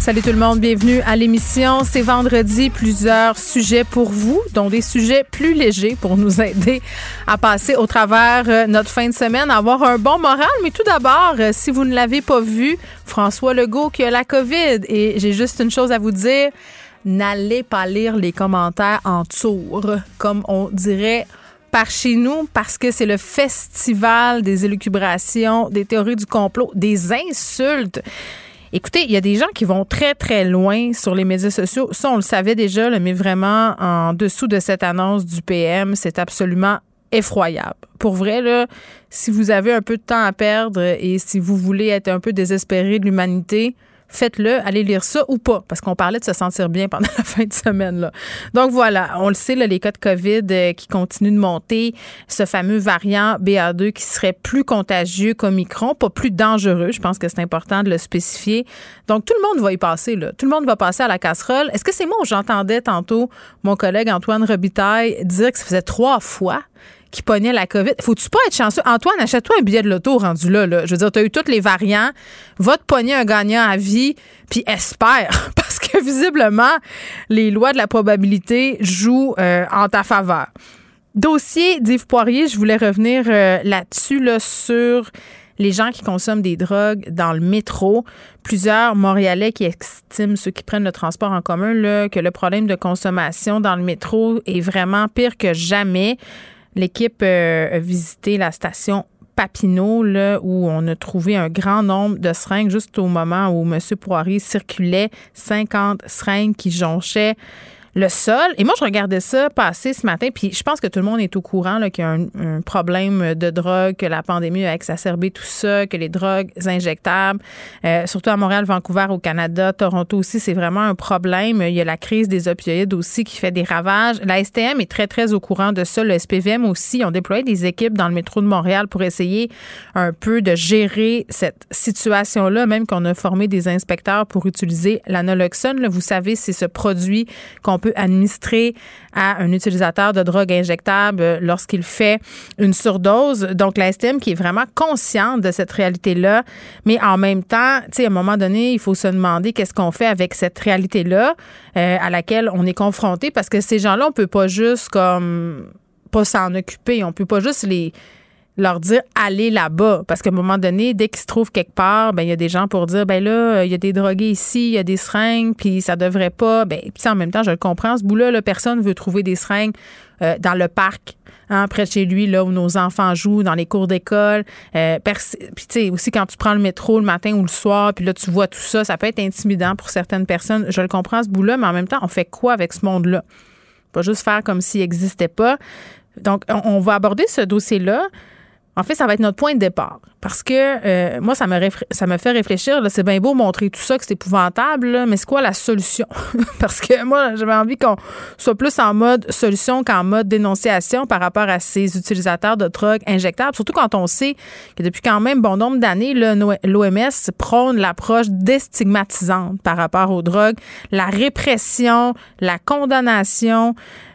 Salut tout le monde, bienvenue à l'émission. C'est vendredi, plusieurs sujets pour vous, dont des sujets plus légers pour nous aider à passer au travers euh, notre fin de semaine, avoir un bon moral. Mais tout d'abord, euh, si vous ne l'avez pas vu, François Legault qui a la COVID. Et j'ai juste une chose à vous dire n'allez pas lire les commentaires en tour, comme on dirait par chez nous, parce que c'est le festival des élucubrations, des théories du complot, des insultes. Écoutez, il y a des gens qui vont très, très loin sur les médias sociaux. Ça, on le savait déjà, mais vraiment, en dessous de cette annonce du PM, c'est absolument effroyable. Pour vrai, là, si vous avez un peu de temps à perdre et si vous voulez être un peu désespéré de l'humanité, faites-le, allez lire ça ou pas, parce qu'on parlait de se sentir bien pendant la fin de semaine. Là. Donc voilà, on le sait, là, les cas de COVID euh, qui continuent de monter, ce fameux variant BA2 qui serait plus contagieux qu'Omicron, pas plus dangereux, je pense que c'est important de le spécifier. Donc tout le monde va y passer, là. tout le monde va passer à la casserole. Est-ce que c'est moi où j'entendais tantôt mon collègue Antoine Robitaille dire que ça faisait trois fois qui pognait la COVID. Faut-tu pas être chanceux? Antoine, achète-toi un billet de loto rendu là, là. Je veux dire, tu as eu tous les variants. Va te pogner un gagnant à vie, puis espère. Parce que visiblement, les lois de la probabilité jouent euh, en ta faveur. Dossier d'Yves Poirier, je voulais revenir euh, là-dessus, là, sur les gens qui consomment des drogues dans le métro. Plusieurs Montréalais qui estiment, ceux qui prennent le transport en commun, là, que le problème de consommation dans le métro est vraiment pire que jamais. L'équipe euh, a visité la station Papineau, là, où on a trouvé un grand nombre de seringues juste au moment où M. Poirier circulait, 50 seringues qui jonchaient le sol. Et moi, je regardais ça passer ce matin, puis je pense que tout le monde est au courant qu'il y a un, problème de drogue, que la pandémie a exacerbé tout ça, que les drogues injectables, euh, surtout à Montréal, Vancouver, au Canada, Toronto aussi, c'est vraiment un problème. Il y a la crise des opioïdes aussi qui fait des ravages. La STM est très, très au courant de ça. Le SPVM aussi ont déployé des équipes dans le métro de Montréal pour essayer un peu de gérer cette situation-là, même qu'on a formé des inspecteurs pour utiliser l'anoloxone. Vous savez, c'est ce produit qu'on peut administrer à un utilisateur de drogue injectable lorsqu'il fait une surdose. Donc, la STM qui est vraiment consciente de cette réalité-là, mais en même temps, tu sais, à un moment donné, il faut se demander qu'est-ce qu'on fait avec cette réalité-là euh, à laquelle on est confronté. Parce que ces gens-là, on peut pas juste comme pas s'en occuper, on peut pas juste les leur dire allez là-bas. Parce qu'à un moment donné dès qu'ils se trouvent quelque part ben il y a des gens pour dire ben là il y a des drogués ici il y a des seringues puis ça devrait pas. Ben puis en même temps je le comprends ce bout là, personne veut trouver des seringues euh, dans le parc hein, près de chez lui là où nos enfants jouent dans les cours d'école. Euh, puis tu sais aussi quand tu prends le métro le matin ou le soir puis là tu vois tout ça ça peut être intimidant pour certaines personnes. Je le comprends ce bout là mais en même temps on fait quoi avec ce monde là pas juste faire comme s'il n'existait pas. Donc on va aborder ce dossier là en fait, ça va être notre point de départ. Parce que euh, moi, ça me, fait réfléchir. C'est bien beau montrer tout ça, que c'est épouvantable, mais c'est quoi la solution? Parce que moi, j'avais envie qu'on soit plus en mode solution qu'en mode dénonciation par rapport à ces utilisateurs de drogue injectables. Surtout quand on sait que depuis quand même bon nombre d'années, l'OMS prône l'approche déstigmatisante par rapport aux drogues, la répression, la condamnation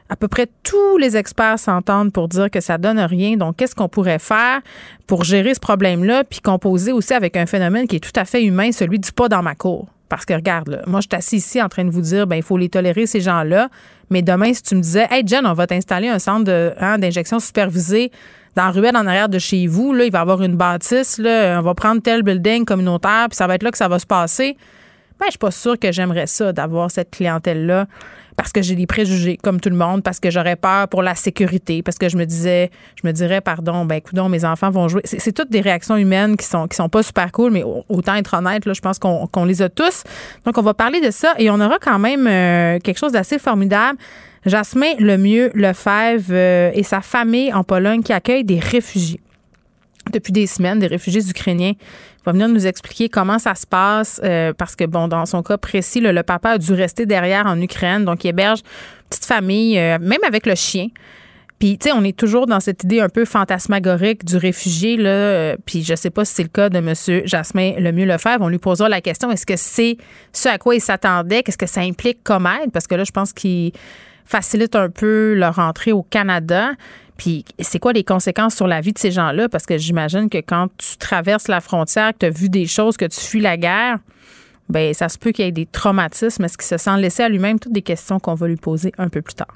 à peu près tous les experts s'entendent pour dire que ça donne rien. Donc, qu'est-ce qu'on pourrait faire pour gérer ce problème-là, puis composer aussi avec un phénomène qui est tout à fait humain, celui du pas dans ma cour? Parce que regarde, moi, je suis assis ici en train de vous dire, ben il faut les tolérer, ces gens-là. Mais demain, si tu me disais, hey, Jen, on va t'installer un centre hein, d'injection supervisé dans la ruelle en arrière de chez vous, là, il va y avoir une bâtisse, là, on va prendre tel building communautaire, puis ça va être là que ça va se passer. Ben, je suis pas sûre que j'aimerais ça, d'avoir cette clientèle-là parce que j'ai des préjugés comme tout le monde, parce que j'aurais peur pour la sécurité, parce que je me disais, je me dirais, pardon, ben écoute, mes enfants vont jouer. C'est toutes des réactions humaines qui sont qui sont pas super cool, mais autant être honnête, là, je pense qu'on les a tous. Donc on va parler de ça et on aura quand même euh, quelque chose d'assez formidable. Jasmin Lemieux Lefebvre euh, et sa famille en Pologne qui accueille des réfugiés depuis des semaines, des réfugiés ukrainiens. Il va venir nous expliquer comment ça se passe euh, parce que, bon, dans son cas précis, le papa a dû rester derrière en Ukraine. Donc, il héberge une petite famille, euh, même avec le chien. Puis, tu sais, on est toujours dans cette idée un peu fantasmagorique du réfugié, là. Euh, puis, je sais pas si c'est le cas de M. Jasmin Lemieux Lefebvre. On lui posera la question est-ce que c'est ce à quoi il s'attendait? Qu'est-ce que ça implique comme aide? Parce que là, je pense qu'il facilite un peu leur entrée au Canada. Puis, c'est quoi les conséquences sur la vie de ces gens-là? Parce que j'imagine que quand tu traverses la frontière, que tu as vu des choses, que tu fuis la guerre, ben ça se peut qu'il y ait des traumatismes. Est-ce qu'il se sent laissé à lui-même? Toutes des questions qu'on va lui poser un peu plus tard.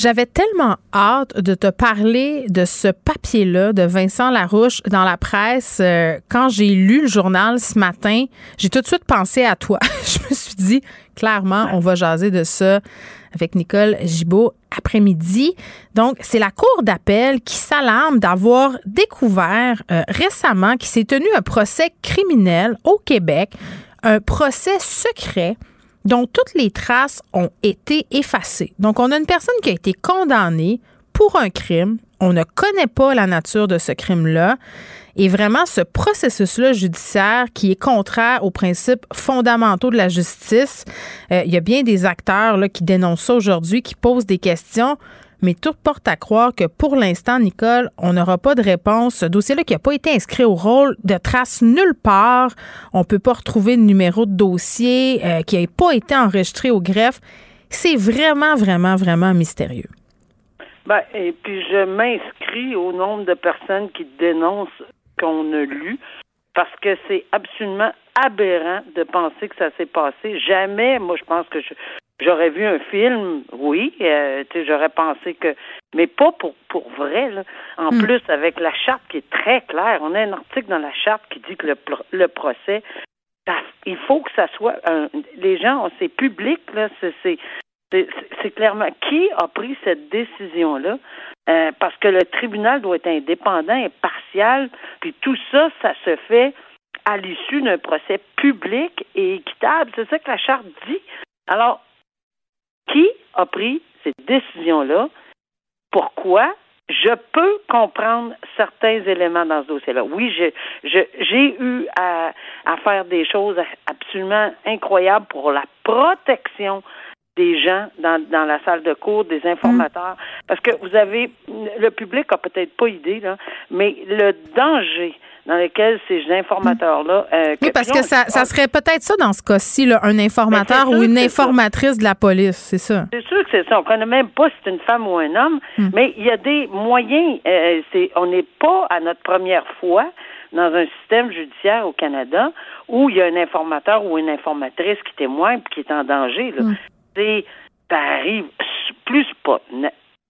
J'avais tellement hâte de te parler de ce papier-là de Vincent Larouche dans la presse. Euh, quand j'ai lu le journal ce matin, j'ai tout de suite pensé à toi. Je me suis dit, clairement, on va jaser de ça avec Nicole Gibault après-midi. Donc, c'est la Cour d'appel qui s'alarme d'avoir découvert euh, récemment qu'il s'est tenu un procès criminel au Québec, un procès secret dont toutes les traces ont été effacées. Donc, on a une personne qui a été condamnée pour un crime. On ne connaît pas la nature de ce crime-là. Et vraiment, ce processus-là judiciaire qui est contraire aux principes fondamentaux de la justice, euh, il y a bien des acteurs là, qui dénoncent ça aujourd'hui, qui posent des questions mais tout porte à croire que pour l'instant, Nicole, on n'aura pas de réponse. Ce dossier-là qui n'a pas été inscrit au rôle de trace nulle part. On ne peut pas retrouver de numéro de dossier euh, qui n'a pas été enregistré au greffe. C'est vraiment, vraiment, vraiment mystérieux. Ben, et puis je m'inscris au nombre de personnes qui dénoncent qu'on a lu parce que c'est absolument aberrant de penser que ça s'est passé. Jamais, moi, je pense que je, J'aurais vu un film, oui, euh, j'aurais pensé que, mais pas pour pour vrai. Là. En hmm. plus, avec la charte qui est très claire, on a un article dans la charte qui dit que le, le procès, il faut que ça soit, un, les gens, c'est public là, c'est c'est clairement qui a pris cette décision là. Euh, parce que le tribunal doit être indépendant, impartial, puis tout ça, ça se fait à l'issue d'un procès public et équitable. C'est ça que la charte dit. Alors, qui a pris cette décision-là? Pourquoi? Je peux comprendre certains éléments dans ce dossier-là? Oui, j'ai eu à, faire des choses absolument incroyables pour la protection des gens dans, dans la salle de cours, des informateurs, parce que vous avez, le public a peut-être pas idée, là, mais le danger dans lesquels ces informateurs-là. Euh, oui, parce que ça, ça serait peut-être ça dans ce cas-ci, un informateur ben, ou une informatrice de la police, c'est ça. C'est sûr que c'est ça. On ne connaît même pas si c'est une femme ou un homme, hmm. mais il y a des moyens. Euh, c'est, on n'est pas à notre première fois dans un système judiciaire au Canada où il y a un informateur ou une informatrice qui témoigne et qui est en danger. Là. Hmm. C'est, ça arrive plus pas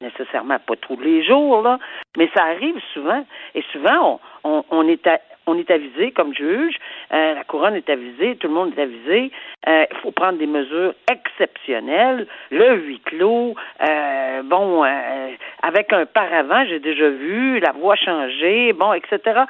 nécessairement pas tous les jours, là, mais ça arrive souvent. Et souvent, on, on, est, on est avisé comme juge, euh, la couronne est avisée, tout le monde est avisé. Euh, il faut prendre des mesures exceptionnelles, le huis clos, euh, bon, avec un paravent, j'ai déjà vu, la voix changer, bon, etc.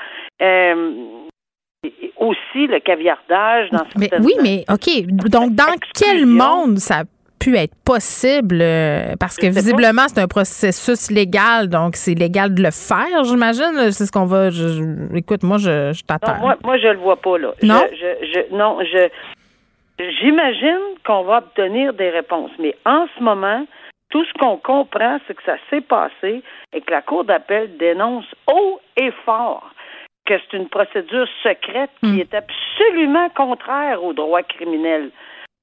aussi le caviardage dans mais, Oui, mais OK. Donc, dans quel monde ça pu être possible euh, parce que visiblement c'est un processus légal donc c'est légal de le faire j'imagine c'est ce qu'on va écoute moi je, je t'attends moi moi je le vois pas là non? je, non je j'imagine qu'on va obtenir des réponses mais en ce moment tout ce qu'on comprend c'est que ça s'est passé et que la cour d'appel dénonce haut et fort que c'est une procédure secrète qui hmm. est absolument contraire au droit criminel.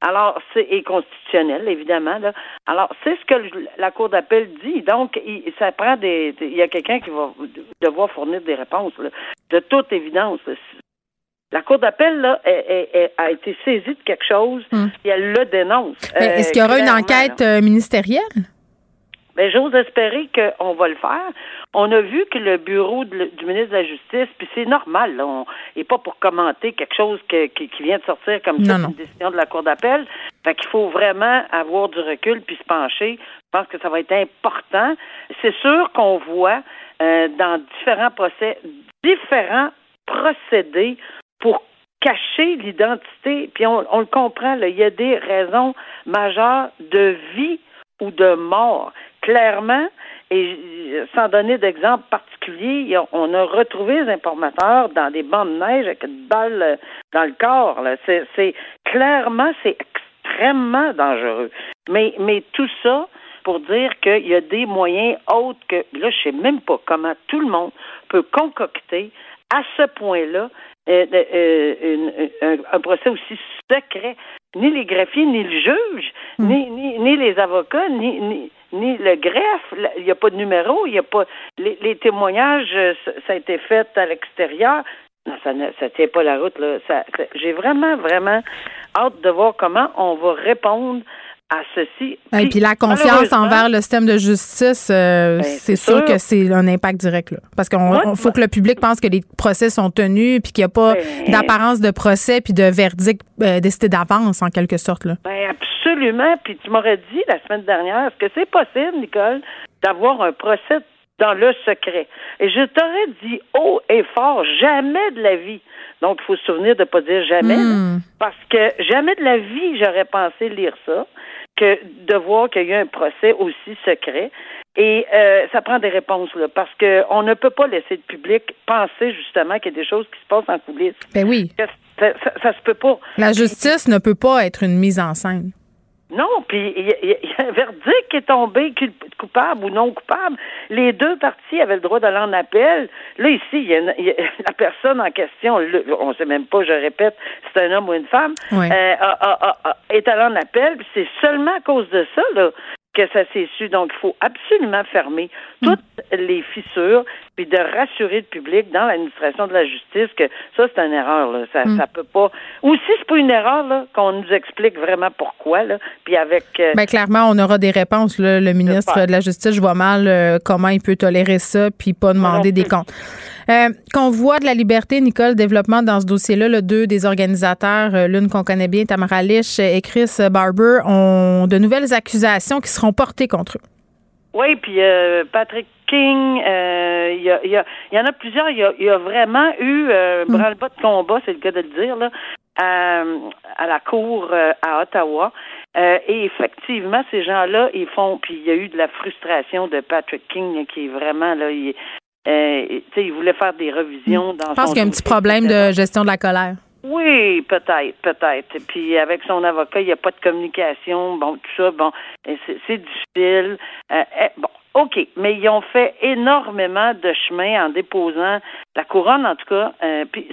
Alors, c'est et constitutionnel, évidemment. Là. Alors, c'est ce que la Cour d'appel dit. Donc, il, ça prend des. Il y a quelqu'un qui va devoir fournir des réponses, de toute évidence. La Cour d'appel là, a été saisie de quelque chose hum. et elle le dénonce. est-ce qu'il y aura une enquête euh, ministérielle? Mais j'ose espérer qu'on va le faire. On a vu que le bureau du ministre de la Justice, puis c'est normal, là, on, et pas pour commenter quelque chose qui, vient de sortir comme ça, une décision de la Cour d'appel. Fait qu'il faut vraiment avoir du recul puis se pencher. Je pense que ça va être important. C'est sûr qu'on voit euh, dans différents procès, différents procédés pour cacher l'identité. Puis on, le comprend, là, il y a des raisons majeures de vie ou de mort. Clairement, et sans donner d'exemple particulier, on a retrouvé les informateurs dans des bancs de neige avec une balle euh, dans le corps. C'est clairement, c'est extrêmement dangereux. Mais, mais tout ça pour dire qu'il y a des moyens autres que là, je sais même pas comment tout le monde peut concocter à ce point-là euh, euh, un, procès aussi secret. Ni les greffiers, ni le juge, hmm. ni, ni, les avocats, ni, ni, ni le greffe. Il n'y a pas de numéro, il n'y a pas. Les, témoignages, euh, ça, a été fait à l'extérieur. Non, ça ne ça tient pas la route. Là. j'ai vraiment, vraiment hâte de voir comment on va répondre à ceci. Et puis, la confiance envers le système de justice, euh, ben, c'est sûr, que c'est un impact direct. Là. Parce qu'il faut que le public pense que les procès sont tenus, puis qu'il n'y a pas ben, d'apparence de procès, puis de verdict euh, décidé d'avance, en quelque sorte. Là. Ben, absolument. Puis tu m'aurais dit la semaine dernière, est-ce que c'est possible, Nicole, d'avoir un procès dans le secret? Et je t'aurais dit haut et fort, jamais de la vie. Donc, il faut se souvenir de ne pas dire jamais, hmm. parce que jamais de la vie, j'aurais pensé lire ça que de voir qu'il y a un procès aussi secret. Et euh, ça prend des réponses, là, parce qu'on ne peut pas laisser le public penser justement qu'il y a des choses qui se passent en coulisses. Ben oui. Ça, ça, se peut pas. La justice ne peut pas être une mise en scène. Non, puis il y, a un verdict qui est tombé coupable ou non coupable. Les deux parties avaient le droit d'aller en appel. Là, ici, il y a, la personne en question, on ne sait même pas, je répète, c'est un homme ou une femme, euh, est allé en appel. C'est seulement à cause de ça là, que ça s'est su. Donc, il faut absolument fermer toutes les fissures puis de rassurer le public dans l'administration de la justice que ça, c'est une erreur. Là. Ça, mm. ça peut pas. Ou si c'est pas une erreur, là, qu'on nous explique vraiment pourquoi. Là, puis avec. Euh, ben, clairement, on aura des réponses. Là. Le ministre de la Justice, je vois mal euh, comment il peut tolérer ça puis pas demander des comptes. Euh, voit de la liberté, Nicole, développement dans ce dossier-là, le deux des organisateurs, euh, l'une qu'on connaît bien, Tamara Lich et Chris Barber, ont de nouvelles accusations qui seront portées contre eux. Oui, puis euh, Patrick King, euh, il y, y, en a plusieurs. Il y a, vraiment eu euh, mm. bras-le-bas de combat, c'est le cas de le dire, là, à, la cour à Ottawa. et effectivement, ces gens-là, ils font. Puis il y a eu de la frustration de Patrick King, qui est vraiment là. Il, il voulait faire des revisions dans. Je pense qu'il y a un petit problème de gestion de la colère. Oui, peut-être, peut-être. Puis avec son avocat, il n'y a pas de communication. Bon, tout ça, bon, c'est difficile. Euh, eh, bon, OK, mais ils ont fait énormément de chemin en déposant la couronne, en tout cas. Euh, puis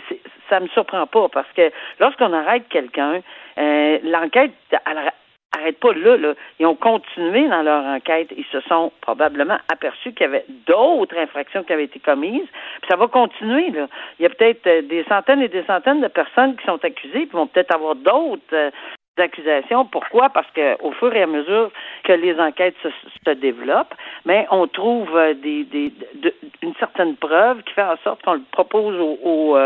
ça me surprend pas parce que lorsqu'on arrête quelqu'un, euh, l'enquête, arrête pas là, là. Ils ont continué dans leur enquête. Ils se sont probablement aperçus qu'il y avait d'autres infractions qui avaient été commises. Puis ça va continuer, là. Il y a peut-être euh, des centaines et des centaines de personnes qui sont accusées, puis vont peut-être avoir d'autres euh, accusations. Pourquoi? Parce que au fur et à mesure que les enquêtes se, développent, mais on trouve euh, des, des une certaine preuve qui fait en sorte qu'on le propose au, au,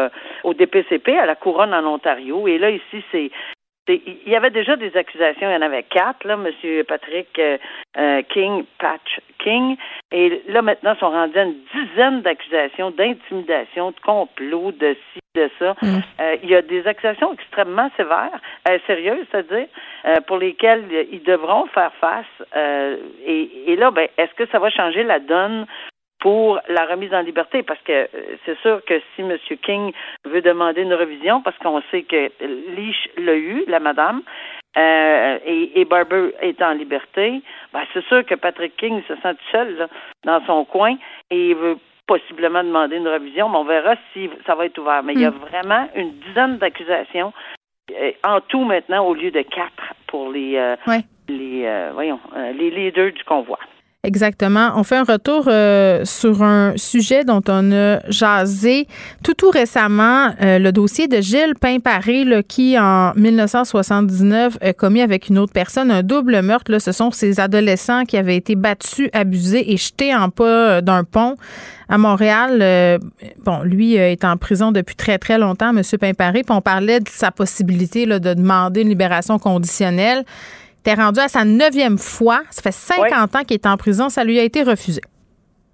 au, DPCP, à la couronne en Ontario. Et là, ici, c'est il y avait déjà des accusations, il y en avait quatre, là, M. Patrick euh, euh, King, Patch King, et là maintenant sont rendus à une dizaine d'accusations d'intimidation, de complot, de ci, de ça. Mm. Euh, il y a des accusations extrêmement sévères, sérieuses, c'est-à-dire, pour lesquelles ils devront faire face. Et, et, là, ben, est-ce que ça va changer la donne pour la remise en liberté, parce que euh, c'est sûr que si M. King veut demander une revision, parce qu'on sait que Leach l'a eu, la madame, euh, et, et, Barber est en liberté, ben c'est sûr que Patrick King se sent seul dans son coin et il veut possiblement demander une revision, mais on verra si ça va être ouvert. Mais il y a hmm. vraiment une dizaine d'accusations euh, en tout maintenant au lieu de quatre pour les les voyons les leaders du convoi. Exactement. On fait un retour euh, sur un sujet dont on a jasé tout tout récemment, euh, le dossier de Gilles Pimparé, qui en 1979 a commis avec une autre personne un double meurtre. Là, ce sont ces adolescents qui avaient été battus, abusés et jetés en pas euh, d'un pont à Montréal. bon, lui est en prison depuis très très longtemps, M. Pimparé. Puis on parlait de sa possibilité là, de demander une libération conditionnelle était rendu à sa neuvième fois. Ça fait 50 ans qu'il est en prison. Ça lui a été refusé.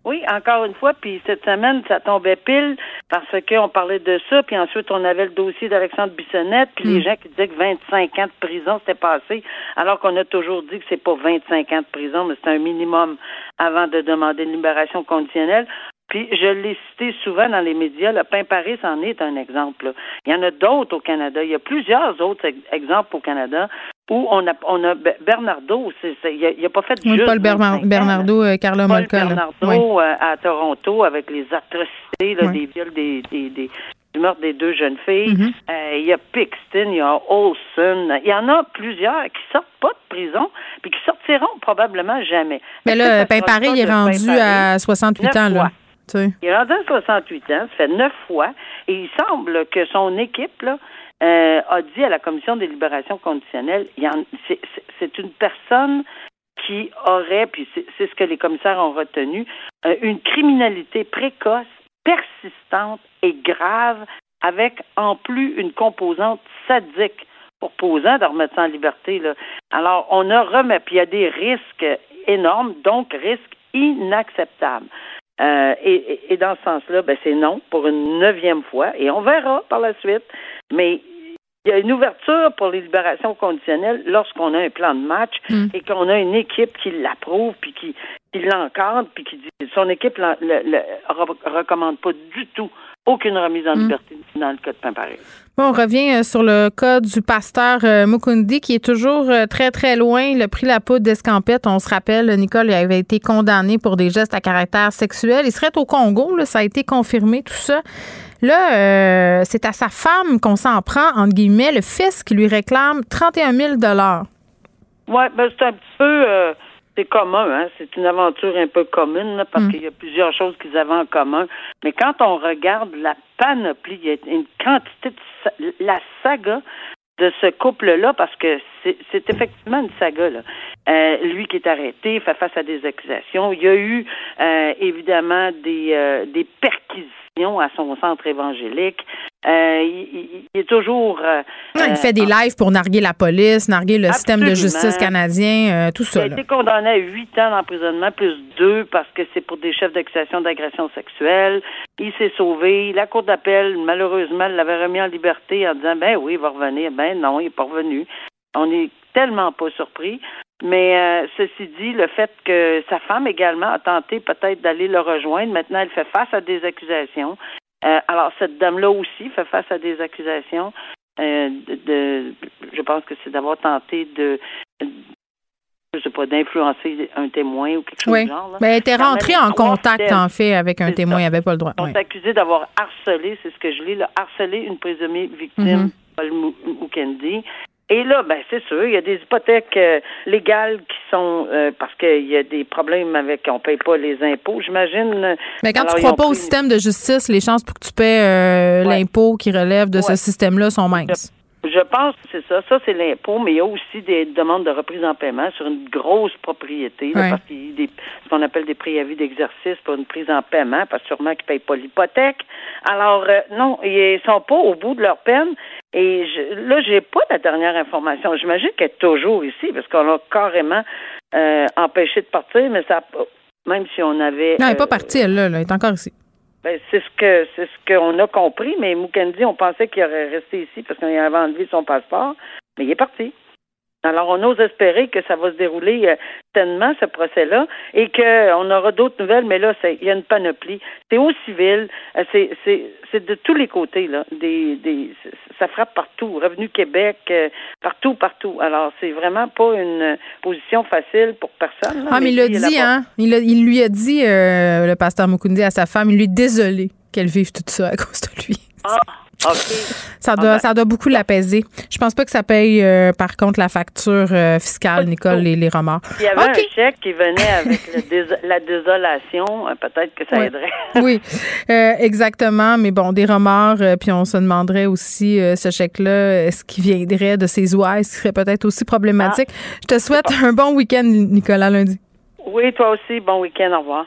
Oui, encore une fois, puis cette semaine, ça tombait pile parce qu'on parlait de ça, puis ensuite on avait le dossier d'Alexandre Bissonnette, puis les Mm. gens qui disaient que 25 ans de prison c'était passé, alors qu'on a toujours dit que c'est pas 25 ans de prison, mais c'est un minimum avant de demander une libération conditionnelle. Puis je l'ai cité souvent dans les médias, le pain Paris en est un exemple. là. Il y en a d'autres au Canada. Il y a plusieurs autres ex- exemples au Canada où on a on a Be- Bernardo, il, a, il a pas fait Oui, juste Paul Bernar- 25 ans, là. Bernardo, euh, Carla Paul. Bernardo euh, à Toronto avec les atrocités, là, Ouais. des viols des, des, des du meurtre des deux jeunes filles. Mhm. Euh, Il y a Pixton, il y a Olson. Il y en a plusieurs qui sortent pas de prison puis qui sortiront probablement jamais. Mais là, Pain Paris, est de rendu à 68 ans, là. Il est rendu à 68 ans, ça fait neuf fois, et il semble que son équipe là, euh, a dit à la commission des libérations conditionnelles, c'est- une personne qui aurait, puis c'est c'est ce que les commissaires ont retenu, euh, une criminalité précoce, persistante et grave, avec en plus une composante sadique pour posant de remettre ça en liberté. Là. Alors, on a remis, puis il y a des risques énormes, donc risques inacceptables. Euh, et, et- dans ce sens-là, ben, c'est non pour une neuvième fois, et on verra par la suite. Mais il y a une ouverture pour les libérations conditionnelles lorsqu'on a un plan de match Mm. et qu'on a une équipe qui l'approuve, puis qui, qui l'encadre, puis qui dit son équipe ne recommande pas du tout aucune remise en Mm. liberté dans le cas de Pain-Paris. Bon, on revient euh, sur le cas du pasteur euh, Mukundi qui est toujours euh, très, très loin. Il a pris la poudre d'escampette. On se rappelle, Nicole il avait été condamné pour des gestes à caractère sexuel. Il serait au Congo, là, ça a été confirmé, tout ça. Là, euh, c'est à sa femme qu'on s'en prend, entre guillemets, le fils qui lui réclame 31 000 Oui, ben c'est un petit peu euh, c'est commun, hein. C'est une aventure un peu commune, là, parce Mm. qu'il y a plusieurs choses qu'ils avaient en commun. Mais quand on regarde la panoplie, il y a une quantité de la saga de ce couple-là, parce que c'est c'est effectivement une saga, là. Euh, lui qui est arrêté, fait face à des accusations. Il y a eu euh, évidemment des, euh, des perquisitions à son centre évangélique. Euh, il, il- il est toujours. euh, il euh, fait des lives pour narguer la police, narguer le système de justice canadien, euh, tout Il ça. a là. été condamné à huit ans d'emprisonnement, plus deux parce que c'est pour des chefs d'accusation d'agression sexuelle. Il s'est sauvé. La Cour d'appel, malheureusement, l'avait remis en liberté en disant, ben oui, il va revenir. Ben non, il n'est pas revenu. On est tellement pas surpris. Mais euh, ceci dit, le fait que sa femme également a tenté peut-être d'aller le rejoindre, maintenant elle fait face à des accusations. Euh, alors cette dame-là aussi fait face à des accusations. euh, de, de- je pense que c'est d'avoir tenté de, je sais pas, d'influencer un témoin ou quelque chose Oui. du genre. là. Ben, elle était rentrée en contact, en fait, avec un témoin. ça. N'avait pas le droit. Ouais. accusés d'avoir harcelé, c'est ce que je lis, là, harcelé une présumée victime, Mhm. Paul Mou- Mukendi. Et là, ben c'est sûr, il y a des hypothèques euh, légales qui sont euh, parce qu'il y a des problèmes avec on paye pas les impôts, j'imagine. Mais quand Alors, tu crois pas au système de justice, les chances pour que tu paies euh, Ouais. l'impôt qui relève de ce système-là sont minces. Je pense que c'est ça. Ça, c'est l'impôt, mais il y a aussi des demandes de reprise en paiement sur une grosse propriété, là, Ouais. parce qu'il y a des, ce qu'on appelle des préavis d'exercice pour une prise en paiement, parce que sûrement qu'ils ne payent pas l'hypothèque. Alors, euh, non, ils sont pas au bout de leur peine. Et je, là, j'ai pas la dernière information. J'imagine qu'elle est toujours ici, parce qu'on l'a carrément euh, empêché de partir, mais ça, même si on avait. Non, elle n'est pas euh, partie, elle, là, là. Elle est encore ici. Ben, c'est ce que c'est ce qu'on a compris, mais Mukendi, on pensait qu'il aurait resté ici parce qu'on avait enlevé son passeport, mais il est parti. Alors, on ose espérer que ça va se dérouler euh, sainement, ce procès-là, et qu'on aura d'autres nouvelles, mais là, c'est- il y a une panoplie. C'est au civil, euh, c'est, de tous les côtés, là. Des, des, ça frappe partout. Revenu Québec, euh, partout, partout. Alors, c'est vraiment pas une euh, position facile pour personne. là, Ah, mais il l'a dit, hein? Il, a- il lui a dit, euh, le pasteur Mukundi, à sa femme, il lui est désolé qu'elle vive tout ça à cause de lui. Ah, Ça doit, ben. ça doit beaucoup l'apaiser. Je pense pas que ça paye, euh, par contre, la facture euh, fiscale, Nicole, les, les remords. Il y avait OK. un chèque qui venait avec dés- la désolation. euh, Peut-être que ça aiderait. Oui, euh, exactement. Mais bon, des remords, puis on se demanderait aussi, ce chèque-là, est-ce qu'il viendrait de ses ouailles, ce qui serait peut-être aussi problématique? Je te souhaite un bon week-end, Nicolas, lundi. Oui, toi aussi. Bon week-end. Au revoir.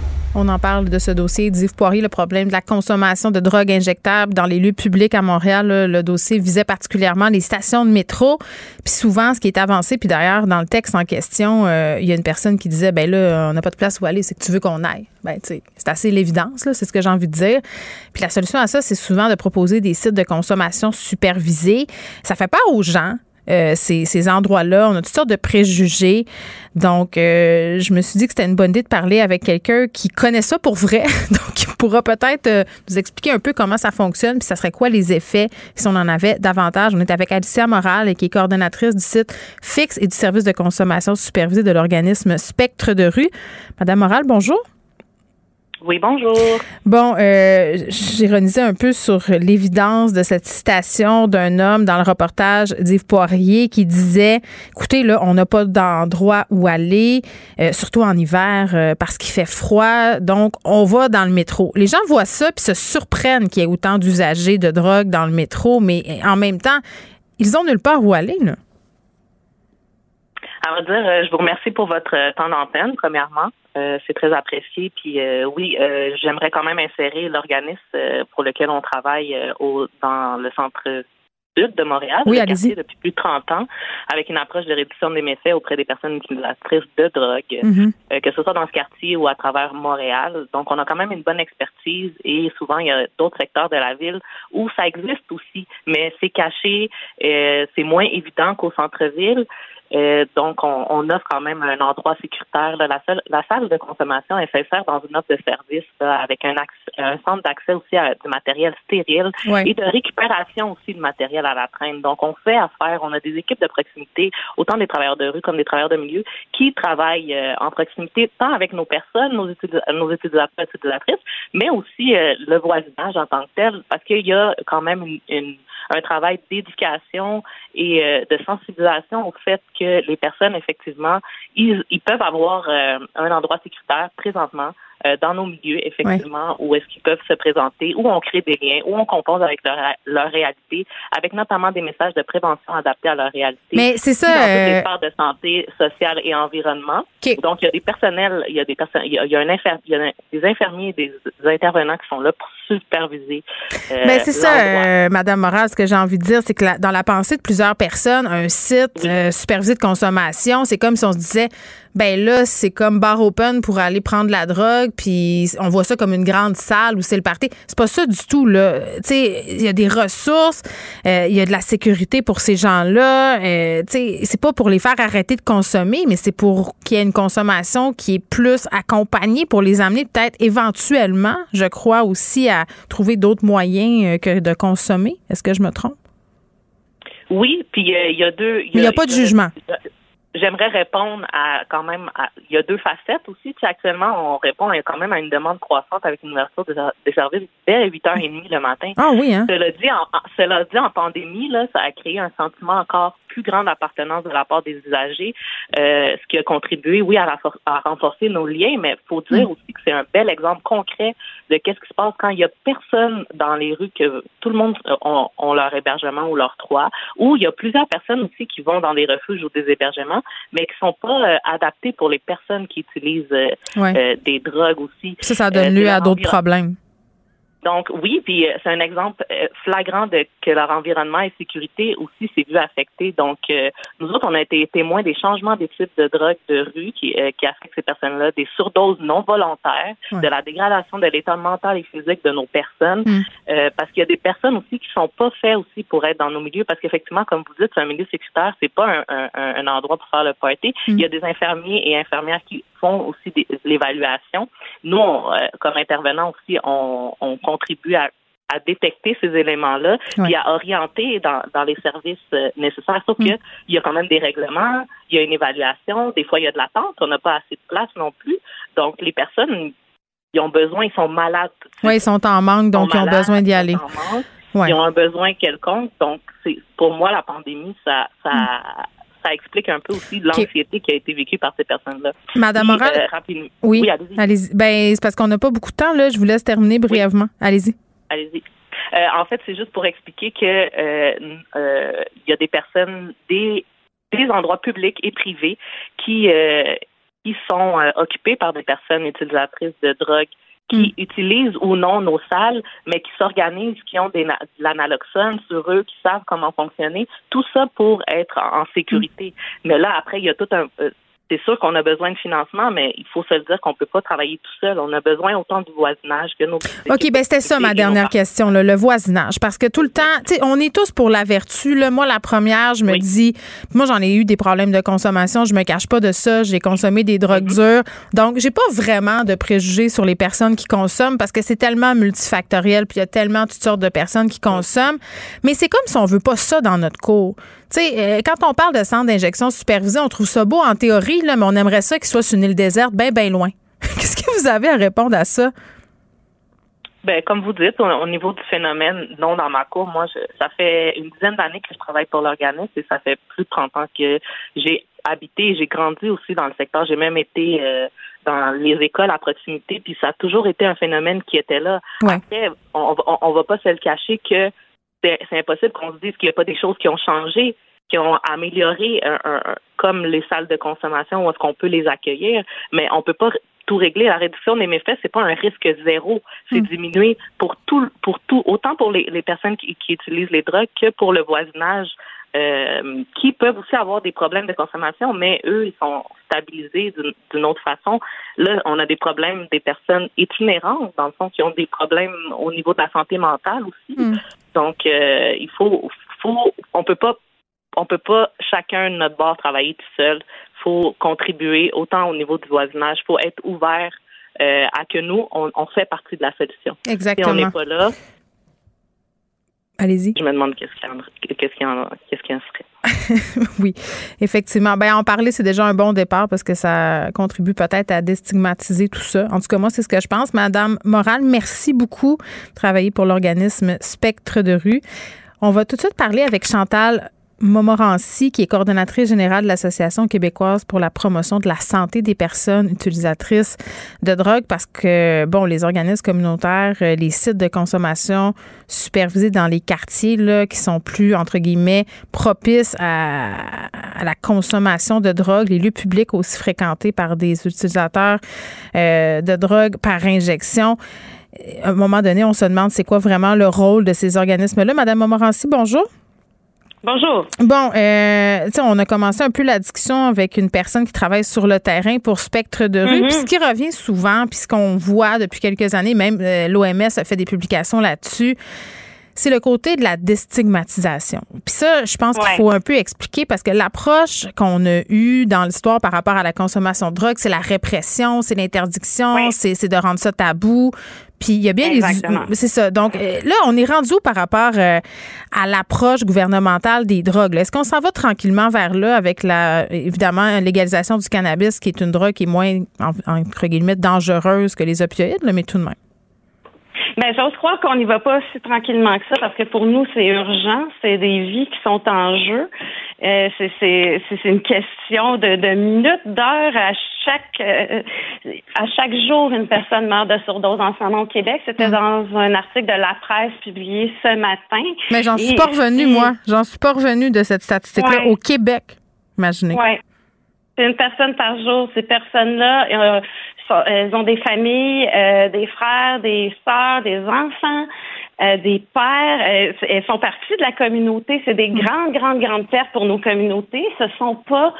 On en parle de ce dossier d'Yves Poirier, le problème de la consommation de drogues injectables dans les lieux publics à Montréal. le dossier visait particulièrement les stations de métro. Puis souvent, ce qui est avancé, puis d'ailleurs, dans le texte en question, euh, il y a une personne qui disait, ben là, on n'a pas de place où aller, c'est que tu veux qu'on aille. Ben, tu sais, c'est assez l'évidence, là, c'est ce que j'ai envie de dire. Puis la solution à ça, c'est souvent de proposer des sites de consommation supervisés. Ça fait peur aux gens. Euh, ces, endroits-là. On a toutes sortes de préjugés. Donc, euh, je me suis dit que c'était une bonne idée de parler avec quelqu'un qui connaît ça pour vrai. Donc, qui pourra peut-être euh, nous expliquer un peu comment ça fonctionne, puis ça serait quoi les effets si on en avait davantage. On est avec Alicia Moral, qui est coordonnatrice du site Fixe et du service de consommation supervisé de l'organisme Spectre de rue. Madame Moral, bonjour. Oui, bonjour. Bon, euh, j'ironisais un peu sur l'évidence de cette citation d'un homme dans le reportage d'Yves Poirier qui disait écoutez, là, on n'a pas d'endroit où aller, euh, surtout en hiver, euh, parce qu'il fait froid, donc on va dans le métro. Les gens voient ça puis se surprennent qu'il y ait autant d'usagers de drogue dans le métro, mais en même temps, ils ont nulle part où aller, là. À dire, euh, je vous remercie pour votre temps d'antenne, premièrement. Euh, c'est très apprécié. Puis euh, oui, euh, j'aimerais quand même insérer l'organisme pour lequel on travaille au, dans le centre sud de Montréal, oui, depuis plus de 30 ans, avec une approche de réduction des méfaits auprès des personnes utilisatrices de drogue, mm-hmm. que ce soit dans ce quartier ou à travers Montréal. Donc, on a quand même une bonne expertise et souvent, il y a d'autres secteurs de la ville où ça existe aussi, mais c'est caché, c'est moins évident qu'au centre-ville. Euh, donc, on, on, offre quand même un endroit sécuritaire. La, salle, la salle de consommation est faire dans une offre de service avec un, un centre d'accès aussi à du matériel stérile et de récupération aussi de matériel à la traîne. Donc, on fait affaire. On a des équipes de proximité, autant des travailleurs de rue comme des travailleurs de milieu, qui travaillent euh, en proximité tant avec nos personnes, nos, utilisateurs, nos utilisateurs, utilisatrices, mais aussi euh, le voisinage en tant que tel, parce qu'il y a quand même une un travail d'éducation et euh, de sensibilisation au fait que les personnes, effectivement, ils, peuvent avoir euh, un endroit sécuritaire présentement euh, dans nos milieux, effectivement, où est-ce qu'ils peuvent se présenter, où on crée des liens, où on compose avec leur, leur réalité, avec notamment des messages de prévention adaptés à leur réalité. Mais c'est ça. Dans toutes les parts de santé sociale et environnement. Donc, il y a des personnels, il y a des personnes, il y a, un infirmier, il y a des infirmiers, des, intervenants qui sont là pour superviser. Euh, Mais c'est ça, euh, Madame Moral, ce que j'ai envie de dire, c'est que dans la pensée de plusieurs personnes, un site euh, supervisé de consommation, c'est comme si on se disait ben là, c'est comme bar open pour aller prendre la drogue, puis on voit ça comme une grande salle où c'est le party. C'est pas ça du tout, là. Tu sais, il y a des ressources, il y a de la sécurité pour ces gens-là. tu sais, c'est pas pour les faire arrêter de consommer, mais c'est pour qu'il y ait une consommation qui est plus accompagnée pour les amener peut-être éventuellement, je crois aussi, à trouver d'autres moyens euh, que de consommer. Est-ce que je me trompe? Oui, puis euh, il y a deux. Il n'y a, pas de jugement. J'aimerais répondre à quand même. il y a deux facettes aussi. Puis actuellement, on répond quand même à une demande croissante avec une ouverture des services dès 8h30 le matin. Ah oui, hein? Cela dit, en, cela dit, en pandémie, là, ça a créé un sentiment encore plus grande appartenance de la part des usagers, euh, ce qui a contribué, oui, à, à renforcer nos liens, mais il faut dire mm. aussi que c'est un bel exemple concret de qu'est-ce qui se passe quand il y a personne dans les rues, que tout le monde euh, ont, leur hébergement ou leur toit, ou il y a plusieurs personnes aussi qui vont dans des refuges ou des hébergements, mais qui sont pas euh, adaptés pour les personnes qui utilisent des drogues aussi. Ça, ça donne lieu à d'autres problèmes. Donc oui, puis euh, c'est un exemple euh, flagrant de que leur environnement et sécurité aussi s'est vu affecté. Donc euh, nous autres, on a été témoins des changements des types de drogues de rue qui, qui affectent ces personnes-là, des surdoses non volontaires, de la dégradation de l'état mental et physique de nos personnes, mm. parce qu'il y a des personnes aussi qui sont pas faites aussi pour être dans nos milieux, parce qu'effectivement, comme vous dites, c'est un milieu sécuritaire, c'est pas un, un, endroit pour faire le party. Mm. Il y a des infirmiers et infirmières qui font aussi l'évaluation. Nous, comme intervenants aussi, on, on contribue à, détecter ces éléments-là et à orienter dans, les services euh, nécessaires. Sauf mm. qu'il y a quand même des règlements, il y a une évaluation, des fois il y a de l'attente, on n'a pas assez de place non plus. Donc les personnes, ils ont besoin, ils sont malades. Oui, ils sont en manque, donc ils, ont besoin d'y aller. Ils ont un besoin quelconque. Donc c'est pour moi la pandémie, ça, ça mm ça explique un peu aussi l'anxiété qui a été vécue par ces personnes-là. Madame Moral. Euh, oui, allez-y. ben, c'est parce qu'on n'a pas beaucoup de temps, là. Je vous laisse terminer brièvement. Allez-y. Allez-y. Euh, en fait, c'est juste pour expliquer que euh, il y a des personnes, des, des endroits publics et privés qui qui sont euh, occupés par des personnes utilisatrices de drogue qui utilisent ou non nos salles, mais qui s'organisent, qui ont de l'analoxone sur eux, qui savent comment fonctionner, tout ça pour être en sécurité. Mais là, après, il y a tout un, euh, c'est sûr qu'on a besoin de financement, mais il faut se le dire qu'on peut pas travailler tout seul. On a besoin autant du voisinage que nos. OK, ben c'était ça ma dernière question, le voisinage. Parce que tout le temps, tu sais, on est tous pour la vertu. Là. Moi, la première, je me dis, moi, j'en ai eu des problèmes de consommation. Je me cache pas de ça. J'ai consommé des drogues mm-hmm. dures. Donc, j'ai pas vraiment de préjugés sur les personnes qui consomment parce que c'est tellement multifactoriel. Puis il y a tellement toutes sortes de personnes qui consomment. Mais c'est comme si on veut pas ça dans notre cours. Tu sais, euh, quand on parle de centre d'injection supervisé, on trouve ça beau en théorie, là, mais on aimerait ça qu'il soit sur une île déserte, bien, bien loin. Qu'est-ce que vous avez à répondre à ça? Ben, comme vous dites, au, niveau du phénomène, non, dans ma cour, moi, je, ça fait une dizaine d'années que je travaille pour l'organisme et ça fait plus de 30 ans que j'ai habité et j'ai grandi aussi dans le secteur. J'ai même été euh, dans les écoles à proximité, puis ça a toujours été un phénomène qui était là. Après, on, on, on va pas se le cacher que c'est impossible qu'on se dise qu'il n'y a pas des choses qui ont changé, qui ont amélioré, comme les salles de consommation, où est-ce qu'on peut les accueillir, mais on peut pas tout régler. La réduction des méfaits, c'est pas un risque zéro, c'est mm. diminuer pour tout, pour tout, autant pour les, personnes qui, utilisent les drogues que pour le voisinage. Euh, qui peuvent aussi avoir des problèmes de consommation, mais eux, ils sont stabilisés d'une autre façon. Là, on a des problèmes des personnes itinérantes, dans le fond, qui ont des problèmes au niveau de la santé mentale aussi. Mm. Donc, euh, il faut, faut, on peut pas, on peut pas chacun de notre bord travailler tout seul. Faut contribuer autant au niveau du voisinage. Faut être ouvert euh, à que nous, on, on, fait partie de la solution. Exactement. Si on n'est pas là, Allez-y. Je me demande qu'est-ce qu'il y, en, serait. oui, effectivement. Ben, en parler, c'est déjà un bon départ parce que ça contribue peut-être à déstigmatiser tout ça. En tout cas, moi, c'est ce que je pense. Madame Moral, merci beaucoup de travailler pour l'organisme Spectre de rue. On va tout de suite parler avec Chantal Momorancy, qui est coordonnatrice générale de l'Association québécoise pour la promotion de la santé des personnes utilisatrices de drogue, parce que, bon, les organismes communautaires, euh, les sites de consommation supervisés dans les quartiers, là, qui sont plus, entre guillemets, propices à, la consommation de drogue, les lieux publics aussi fréquentés par des utilisateurs euh, de drogue par injection. À un moment donné, on se demande c'est quoi vraiment le rôle de ces organismes-là. Madame Momorancy, bonjour. Bonjour. Bon, euh, on a commencé un peu la discussion avec une personne qui travaille sur le terrain pour Spectre de rue. Puis ce qui revient souvent, puis ce qu'on voit depuis quelques années, même euh, l'OMS a fait des publications là-dessus, c'est le côté de la déstigmatisation. Puis ça, je pense qu'il faut un peu expliquer parce que l'approche qu'on a eue dans l'histoire par rapport à la consommation de drogue, c'est la répression, c'est l'interdiction, c'est de rendre ça tabou. Puis il y a bien les. C'est ça. Donc euh, là, on est rendu où par rapport euh, à l'approche gouvernementale des drogues? Est-ce qu'on s'en va tranquillement vers là avec la, évidemment, légalisation du cannabis, qui est une drogue qui est moins, entre guillemets, dangereuse que les opioïdes, mais tout de même? Ben, j'ose croire qu'on n'y va pas si tranquillement que ça parce que pour nous, c'est urgent. C'est des vies qui sont en jeu. Euh, c'est une question de, de minutes, d'heures à chaque euh, à chaque jour, une personne meurt de surdose en ce moment au Québec. C'était mm. dans un article de la presse publié ce matin. Mais j'en suis pas revenue, moi. J'en suis pas revenue de cette statistique-là au Québec. Imaginez. Oui. C'est une personne par jour. Ces personnes-là, euh, elles ont des familles, euh, des frères, des sœurs, des enfants, euh, des pères. elles font partie de la communauté. C'est des mm. grandes, grandes, grandes pertes pour nos communautés. Ce sont pas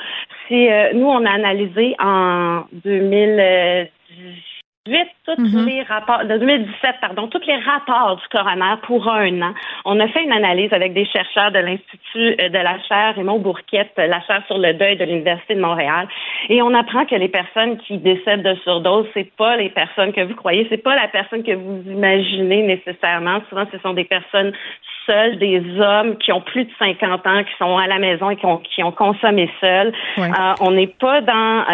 si nous on a analysé en 2018 tous mm-hmm. les rapports, de 2017, pardon, tous les rapports du coroner pour un an. On a fait une analyse avec des chercheurs de l'Institut euh, de la chaire Raymond Bourquette, la chaire sur le deuil de l'Université de Montréal. Et on apprend que les personnes qui décèdent de surdose, c'est pas les personnes que vous croyez, c'est pas la personne que vous imaginez nécessairement. Souvent, ce sont des personnes seuls, des hommes qui ont plus de 50 ans, qui sont à la maison et qui ont, qui ont consommé seuls. Euh, on n'est pas dans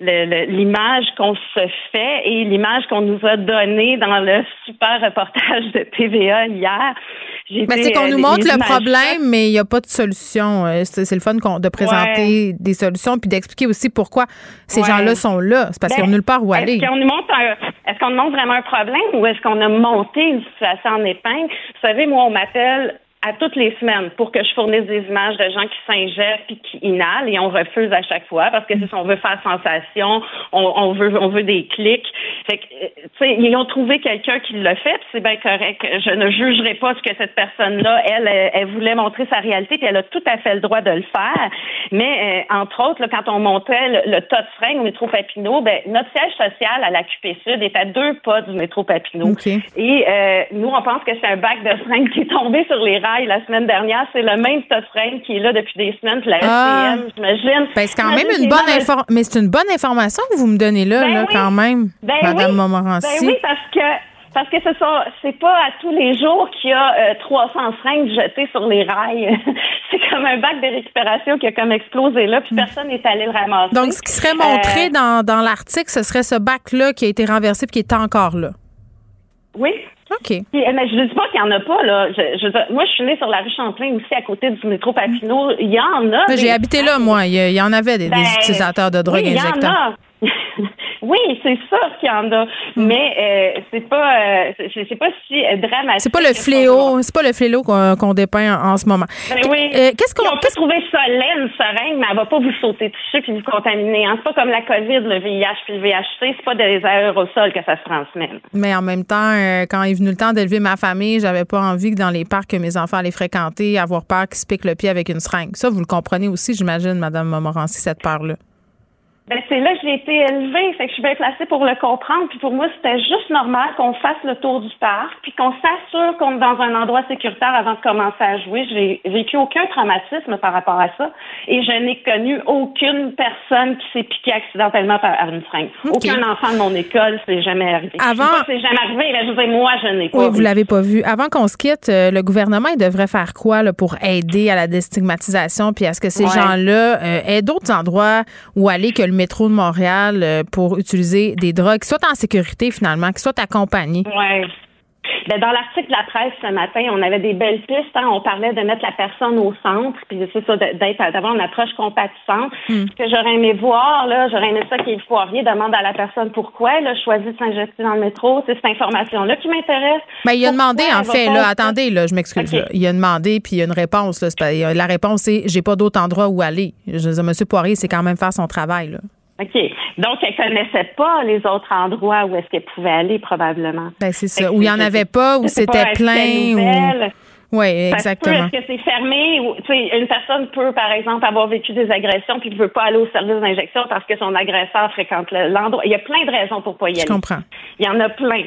l'image qu'on se fait et l'image qu'on nous a donnée dans le super reportage de TVA hier. Mais c'est qu'on nous montre le problème, mais il n'y a pas de solution. Euh, c'est le fun de présenter des solutions puis d'expliquer aussi pourquoi ces gens-là sont là. C'est parce qu'ils n'ont ben, nulle part où aller. Est-ce qu'on nous montre est-ce qu'on montre vraiment un problème ou est-ce qu'on a monté une situation en épingle? Vous savez, moi, on m'appelle à toutes les semaines pour que je fournisse des images de gens qui s'ingèrent puis qui inhalent et on refuse à chaque fois parce que si on veut faire sensation, on, veut on veut des clics. Fait que, euh, tu sais, ils ont trouvé quelqu'un qui l'a fait, c'est bien correct. Je ne jugerai pas ce que cette personne-là, elle, elle, voulait montrer sa réalité, puis elle a tout à fait le droit de le faire. Mais euh, entre autres, là, quand on montait le, tas de fringues au métro Papineau, ben notre siège social à la QP Sud est à deux pas du métro Papineau. Et euh, nous, on pense que c'est un bac de fringues qui est tombé sur les rails la semaine dernière. C'est le même de fringues qui est là depuis des semaines, puis la ah. J'imagine. Ben, c'est quand même une bonne information. Mais c'est une bonne information que vous me donnez là, ben là quand même, ben Madame oui. Montmorency. Ben oui, parce que parce que ce sont, c'est pas à tous les jours qu'il y a 300 euh, fringues jetées sur les rails. c'est comme un bac de récupération qui a comme explosé là, puis personne n'est allé le ramasser. Donc, ce qui serait montré euh, dans, dans l'article, ce serait ce bac-là qui a été renversé puis qui est encore là. Oui. OK. Euh, mais je ne dis pas qu'il n'y en a pas, là. Je, moi, je suis née sur la rue Champlain aussi, à côté du métro Papineau. Il y en a. J'ai habité là, moi. Il y, en avait des, ben, utilisateurs de drogue oui. Il y en a. Oui, c'est sûr qu'il y en a, hmm. mais euh, c'est pas, euh, c'est pas si dramatique. C'est pas le fléau, c'est pas le fléau qu'on dépeint en, ce moment. Ben oui. Euh, qu'est-ce qu'on peut trouver ça laine, seringue, mais elle va pas vous sauter dessus puis vous contaminer. Hein. C'est pas comme la COVID, le VIH puis le VHC, c'est pas des aérosols que ça se transmet. Mais en même temps, quand est venu le temps d'élever ma famille, j'avais pas envie que dans les parcs que mes enfants allaient fréquenter, avoir peur qu'ils se piquent le pied avec une seringue. Ça, vous le comprenez aussi, j'imagine, Madame Montmorency, cette peur-là. Ben, c'est là que j'ai été élevée, fait que je suis bien placée pour le comprendre. Puis pour moi, c'était juste normal qu'on fasse le tour du parc, puis qu'on s'assure qu'on est dans un endroit sécuritaire avant de commencer à jouer. J'ai vécu aucun traumatisme par rapport à ça, et je n'ai connu aucune personne qui s'est piquée accidentellement par une fringue. Aucun enfant de mon école, c'est jamais arrivé. Avant, c'est jamais arrivé. Mais je veux moi, je n'ai pas. Oui, vu. vous l'avez pas vu. Avant qu'on se quitte, euh, le gouvernement il devrait faire quoi là, pour aider à la déstigmatisation, puis à ce que ces gens-là euh, aient d'autres endroits où aller que le métro de Montréal euh, pour utiliser des drogues qui soient en sécurité finalement, qui soient accompagnés? Ben, dans l'article de la presse ce matin, on avait des belles pistes. Hein. On parlait de mettre la personne au centre, puis c'est ça, d'être d'avoir une approche compatissante. Hmm. Ce que j'aurais aimé voir, là, j'aurais aimé ça qu'il foirier demande à la personne pourquoi elle a choisi de s'injecter dans le métro. C'est cette information-là qui m'intéresse. Ben, il a demandé, en fait, là, attendez, là, je m'excuse. Il a demandé, puis il y a une réponse. Là, la réponse, c'est j'ai pas d'autre endroit où aller. Je veux M. Poirier, c'est quand même faire son travail. Là. OK. Donc, elle connaissait pas les autres endroits où est-ce qu'elle pouvait aller, probablement. Ben, c'est ça. Où il n'y en avait pas, où c'était plein. Ou... Oui, exactement. Est-ce que c'est fermé ou une personne peut, par exemple, avoir vécu des agressions puis ne veut pas aller au service d'injection parce que son agresseur fréquente l'endroit. Il y a plein de raisons pour pas y aller. Je comprends. Il y en a plein.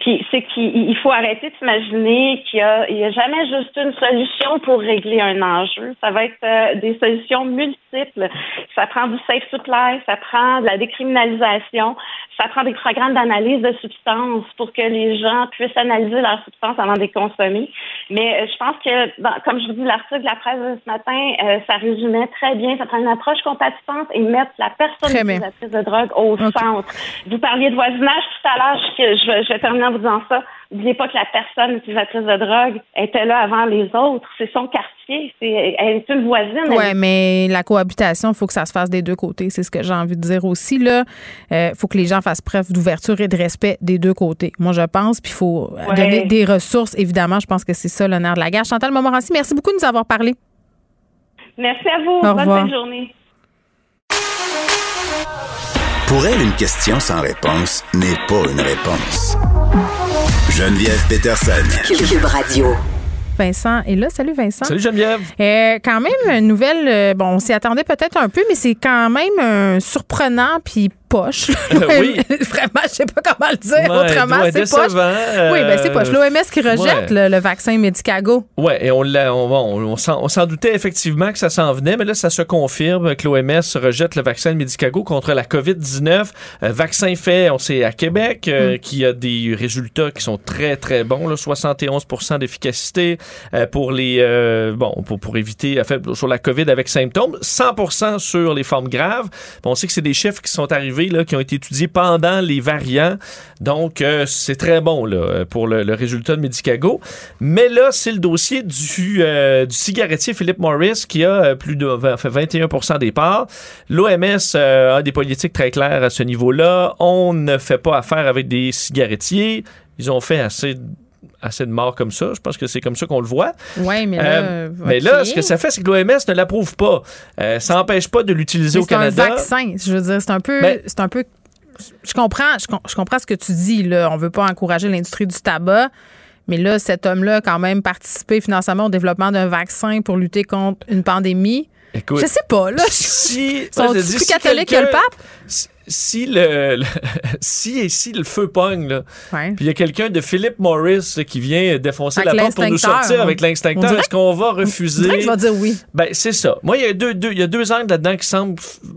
Puis c'est qu'il faut arrêter de s'imaginer qu'il y a, il y a jamais juste une solution pour régler un enjeu. Ça va être euh, des solutions multiples. Ça prend du safe supply, ça prend de la décriminalisation, ça prend des programmes d'analyse de substances pour que les gens puissent analyser leurs substances avant de les consommer. Mais euh, je pense que, comme je vous dis, l'article de la presse de ce matin, euh, ça résumait très bien. Ça prend une approche compatissante et mettre la personne utilisatrice de drogue au centre. Vous parliez de voisinage tout à l'heure. Je, je, je vais terminer en vous disant ça. N'oubliez pas que la personne utilisatrice de drogue était là avant les autres. C'est son quartier. C'est, elle est une voisine. Oui, mais la cohabitation, il faut que ça se fasse des deux côtés. C'est ce que j'ai envie de dire aussi. Il euh, faut que les gens fassent preuve d'ouverture et de respect des deux côtés. Moi, je pense. Puis il faut donner des ressources. Évidemment, je pense que c'est ça l'honneur de la guerre. Chantal Montmorency, merci beaucoup de nous avoir parlé. Merci à vous. Bonne fin de journée. Pour elle, une question sans réponse n'est pas une réponse. Geneviève Peterson. Cube Radio. Vincent est là. Salut Vincent. Salut Geneviève. Euh, quand même, une nouvelle, euh, bon, on s'y attendait peut-être un peu, mais c'est quand même un surprenant puis poche. oui. Vraiment, je sais pas comment le dire autrement. C'est poche. oui, ben c'est poche. L'OMS qui rejette le, vaccin Medicago. Oui, et on, on, on, s'en doutait effectivement que ça s'en venait, mais là, ça se confirme que l'OMS rejette le vaccin Medicago contre la COVID-19. Euh, vaccin fait, on sait, à Québec, euh, mm. qui a des résultats qui sont très, très bons. Là, 71 d'efficacité euh, pour les bon pour, pour éviter fait, sur la COVID avec symptômes, 100 sur les formes graves. on sait que c'est des chiffres qui sont arrivés qui ont été étudiés pendant les variants. Donc, euh, c'est très bon là, pour le, résultat de Medicago. Mais là, c'est le dossier du, euh, du cigarettier Philip Morris qui a euh, plus de fait 21% des parts. L'OMS a des politiques très claires à ce niveau-là. On ne fait pas affaire avec des cigarettiers. Ils ont fait assez assez de morts comme ça. Je pense que c'est comme ça qu'on le voit. Oui, mais là. Euh, mais là, ce que ça fait, c'est que l'OMS ne l'approuve pas. Euh, ça n'empêche pas de l'utiliser au c'est un Canada. vaccin. Je veux dire, c'est un peu. Ben- c'est un peu. Je comprends, je, com- je comprends ce que tu dis. Là. On veut pas encourager l'industrie du tabac. Mais là, cet homme-là a quand même participé financièrement au développement d'un vaccin pour lutter contre une pandémie. Écoute, je sais pas, là. si, Sont plus si catholiques que le pape? Si, si le, le- si et si le feu pogne puis il y a quelqu'un de Philip Morris là, qui vient défoncer Avec la porte pour nous sortir avec dirait est-ce qu'on va refuser? que je vais dire oui. Ben, c'est ça. Moi, il y a deux, deux- il y a deux angles là-dedans qui semblent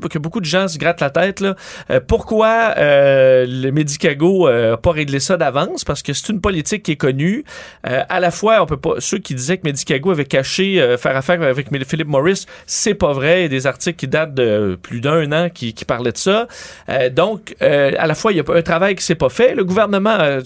que beaucoup de gens se grattent la tête. Là. Euh, pourquoi euh, le Medicago n'a pas réglé ça d'avance? Parce que c'est une politique qui est connue. Euh, à la fois, on peut pas. Ceux qui disaient que Medicago avait caché euh, faire affaire avec Philip Morris, c'est pas vrai. Il y a des articles qui datent de plus d'un an qui, qui parlaient de ça. Euh, donc, euh, à la fois, il y a un travail qui s'est pas fait. Le gouvernement, euh,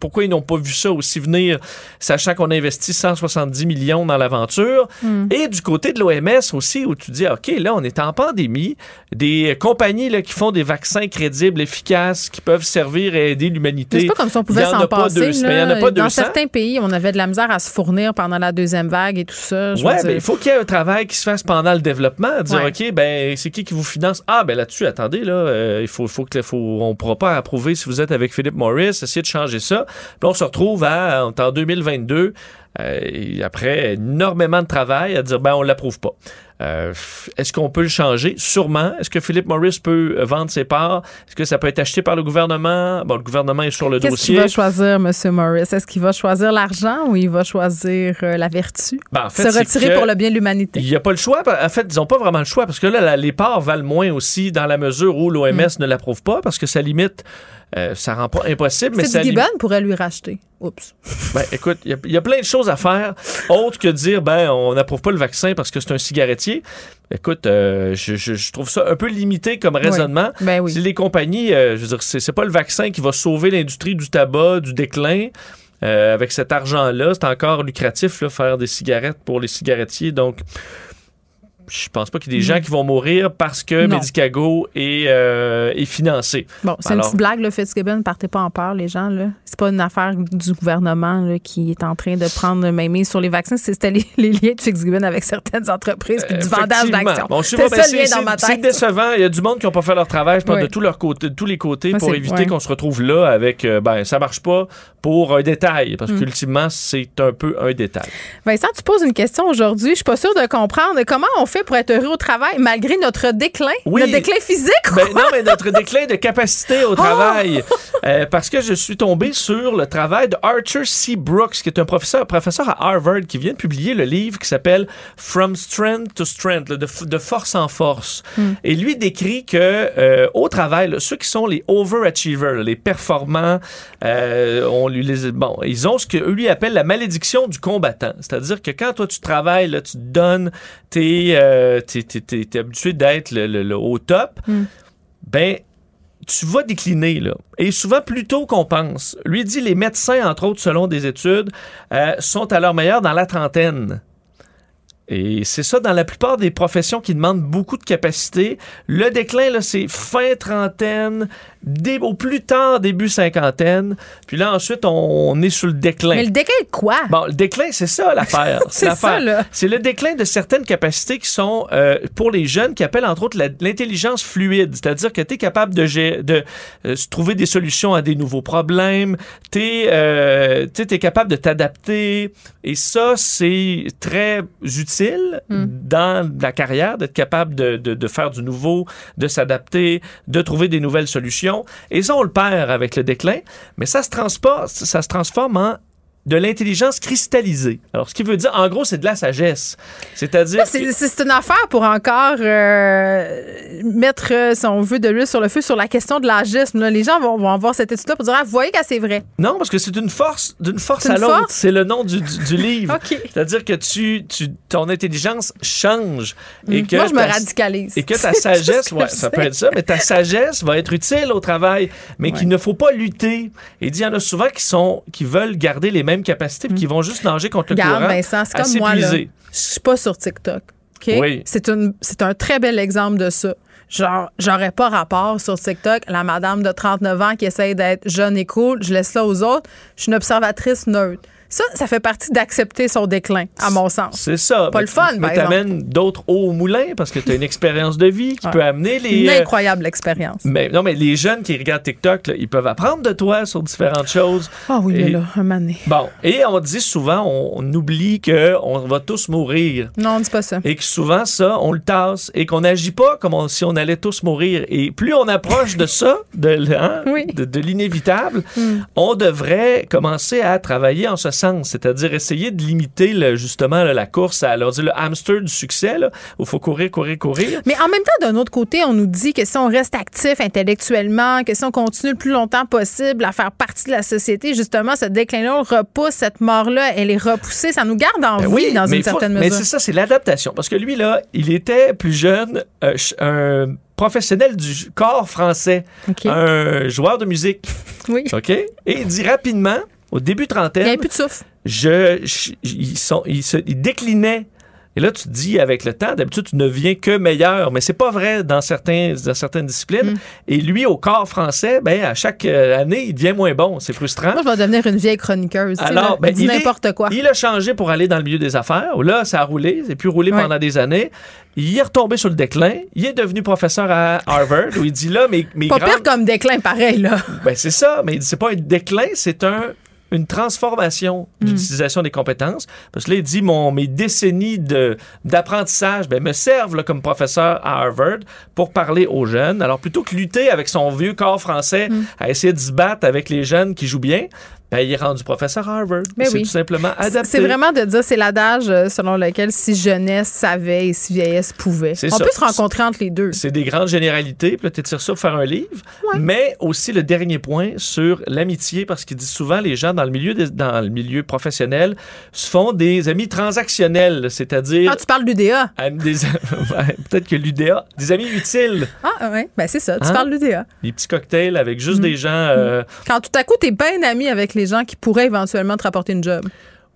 pourquoi ils n'ont pas vu ça aussi venir, sachant qu'on a investi 170 millions dans l'aventure? Et du côté de l'OMS aussi, où tu dis, OK, là, on est en pandémie, des compagnies là, qui font des vaccins crédibles, efficaces, qui peuvent servir et aider l'humanité. C'est pas comme si on pouvait s'en passer. deux- là. mais il y en a pas Dans 200. certains pays, on avait de la misère à se fournir pendant la deuxième vague et tout ça. dire. mais il faut qu'il y ait un travail qui se fasse pendant le développement. Dire, Ouais. OK, ben, c'est qui qui vous finance? Ah, ben là-dessus, attendez, là, euh, il faut, faut que, faut, on pourra pas approuver si vous êtes avec Philip Morris, essayez de changer ça. Puis on se retrouve en 2022, euh, après énormément de travail à dire, ben, on l'approuve pas. Euh, Est-ce qu'on peut le changer? Sûrement. Est-ce que Philip Morris peut euh, vendre ses parts? Est-ce que ça peut être acheté par le gouvernement? Bon, le gouvernement est sur le Qu'est-ce qu'il dossier. va choisir, M. Morris? Est-ce qu'il va choisir l'argent ou il va choisir euh, la vertu? Ben, en fait, Se retirer pour le bien de l'humanité. Il n'y a pas le choix. En fait, ils n'ont pas vraiment le choix parce que là, la- les parts valent moins aussi dans la mesure où l'OMS Mm. ne l'approuve pas parce que ça limite, euh, ça rend pas impossible, mais ça. Fitzgibbon pourrait lui racheter. Oups. Ben, écoute, il y a- il y, a plein de choses à faire autre que dire, ben, on n'approuve pas le vaccin parce que c'est un cigarettier. Écoute, euh, je, je- je trouve ça un peu limité comme raisonnement. Ben oui. Si les compagnies, euh, je veux dire, c'est c'est pas le vaccin qui va sauver l'industrie du tabac, du déclin. Avec cet argent-là, c'est encore lucratif là, faire des cigarettes pour les cigarettiers. Donc, je pense pas qu'il y ait des gens qui vont mourir parce que Mm. Non. Medicago est, euh, est financé. Bon, c'est une petite blague, le Fitzgibbon. Partez pas en peur, les gens. là. C'est pas une affaire du gouvernement là, qui est en train de prendre main mise sur les vaccins. C'est- C'était les, les liens de Fitzgibbon avec certaines entreprises puis du vendage Effectivement. d'actions. Bon, c'est ben, le c'est- c'est- décevant. Il y a du monde qui n'ont pas fait leur travail, je pense, Oui. de tous, de les côtés pour éviter ouais. qu'on se retrouve là avec, euh, ben, ça marche pas pour un détail, Mm. parce qu'ultimement, c'est un peu un détail. Vincent, tu poses une question aujourd'hui. Je suis pas sûre de comprendre. Comment on fait pour être heureux au travail malgré notre déclin? Oui. Notre déclin physique? Ben, non, mais notre déclin de capacité au travail. Euh, parce que je suis tombé sur le travail de Arthur C. Brooks, qui est un professeur, professeur à Harvard, qui vient de publier le livre qui s'appelle From Strength to Strength, de, force en force. Et lui décrit que euh, au travail, là, ceux qui sont les overachievers, là, les performants, euh, on lui les, bon, ils ont ce que lui appelle la malédiction du combattant. C'est-à-dire que quand toi tu travailles, là, tu te donnes, t'es euh, t'es- t'es habitué d'être le, le- le au top ben tu vas décliner là. Et souvent plus tôt qu'on pense. Lui dit les médecins entre autres selon des études euh, sont à leur meilleur dans la trentaine. Et c'est ça dans la plupart des professions qui demandent beaucoup de capacité. Le déclin, là, c'est fin trentaine, dé- au plus tard début cinquantaine. Puis là, ensuite, on, on est sur le déclin. Mais le déclin de quoi? Bon, le déclin, c'est ça l'affaire. C'est ça, là. C'est le déclin de certaines capacités qui sont euh, pour les jeunes, qui appellent entre autres l'intelligence fluide. C'est-à-dire que tu es capable de, de euh, trouver des solutions à des nouveaux problèmes, tu es, capable de t'adapter. Et ça, c'est très utile dans la carrière, d'être capable de, de- de faire du nouveau, de s'adapter, de trouver des nouvelles solutions. Et ça, on le perd avec le déclin. Mais ça se ça se transforme en de l'intelligence cristallisée. Alors, ce qui veut dire, en gros, c'est de la sagesse. C'est-à-dire... C'est une affaire pour encore euh, mettre, euh, si on veut, de l'huile sur le feu sur la question de l'agisme. là. Les gens vont, vont voir cette étude-là pour dire Ah, vous voyez que c'est vrai. Non, parce que c'est une force, d'une force C'est à une l'autre. C'est le nom du, du- du livre. C'est-à-dire que tu, tu, ton intelligence change. Et que Moi, je me radicalise. Et que ta sagesse, ouais, ça peut être ça, mais ta sagesse va être utile au travail, mais qu'il ne faut pas lutter. Et il y en a souvent qui sont, qui veulent garder les mêmes capacités, puis qui vont juste nager contre le Regarde, courant. Vincent, c'est comme moi. là. Je suis pas sur TikTok. OK? Oui. C'est une- c'est un très bel exemple de ça. genre, j'aurais pas rapport sur TikTok, la madame de 39 ans qui essaye d'être jeune et cool, je laisse ça aux autres. Je suis une observatrice neutre. Ça, ça fait partie d'accepter son déclin, à mon sens. C'est ça. Pas Mais le fun, Mais t'amènes d'autres au moulin parce que tu as une expérience de vie qui Ouais. peut amener les. Une euh, incroyable expérience. mais, non, mais les jeunes qui regardent TikTok, là, ils peuvent apprendre de toi sur différentes choses. Ah oui, Et- mais là, un donné. Bon, et on dit souvent, on, on oublie qu'on va tous mourir. Non, on dit pas ça. Et que souvent, ça, on le tasse et qu'on n'agit pas comme on- si on allait tous mourir. Et plus on approche de ça, de, hein, Oui. de, de l'inévitable, Hmm. on devrait commencer à travailler en ce sens, c'est-à-dire essayer de limiter le- justement là, la course à alors, dire, le hamster du succès, là, où il faut courir, courir, courir. Mais en même temps, d'un autre côté, on nous dit que si on reste actif intellectuellement, que si on continue le plus longtemps possible à faire partie de la société, justement, ce déclin-là, on repousse, cette mort-là, elle est repoussée. Ça nous garde en Ben vie oui, dans mais une faut- certaine Mais mesure. c'est ça, c'est l'adaptation. Parce que lui, là, il était plus jeune, euh, un professionnel du corps français, un joueur de musique. Oui. OK? Et il dit rapidement, au début Il n'y trentaine, avait plus de souffle. je, je- ils, sont, ils, se, ils déclinaient. Et là, tu te dis, avec le temps, d'habitude, tu ne viens que meilleur. Mais c'est pas vrai dans, certains, dans certaines disciplines. Mm. Et lui, au corps français, ben, à chaque euh, année, il devient moins bon. C'est frustrant. Moi, je vais devenir une vieille chroniqueuse. tu sais, Alors, ben, il n'importe quoi. Il a changé pour aller dans le milieu des affaires. Là, ça a roulé. C'est plus roulé Ouais. pendant des années. Il est retombé sur le déclin. Il est devenu professeur à Harvard où il dit là, mes Pas grandes- pire comme déclin, pareil, là. Ben, c'est ça, mais il dit, c'est pas un déclin, c'est un une transformation Hmm. d'utilisation des compétences. Parce que là, il dit, mon, mes décennies de, d'apprentissage ben, me servent là, comme professeur à Harvard pour parler aux jeunes. Alors, plutôt que lutter avec son vieux corps français Hmm. à essayer de se battre avec les jeunes qui jouent bien, ben, il est rendu professeur à Harvard. Ben c'est oui. tout simplement adapté. C'est vraiment de dire, c'est l'adage euh, selon lequel si jeunesse savait et si vieillesse pouvait. On ça. peut se rencontrer entre les deux. C'est des grandes généralités, puis là, tu tires ça pour faire un livre. Mais aussi le dernier point sur l'amitié, parce qu'il dit souvent les gens dans le milieu des- dans le milieu professionnel se font des amis transactionnels, c'est-à-dire Ah, tu parles d'UDA. peut-être que l'UDA, des amis utiles, Ah, oui, ben c'est ça. Tu Hein? parles d'UDA. des petits cocktails avec juste Mm. des gens. euh, Quand tout à coup, t'es bien ami avec les gens qui pourraient éventuellement te rapporter une job.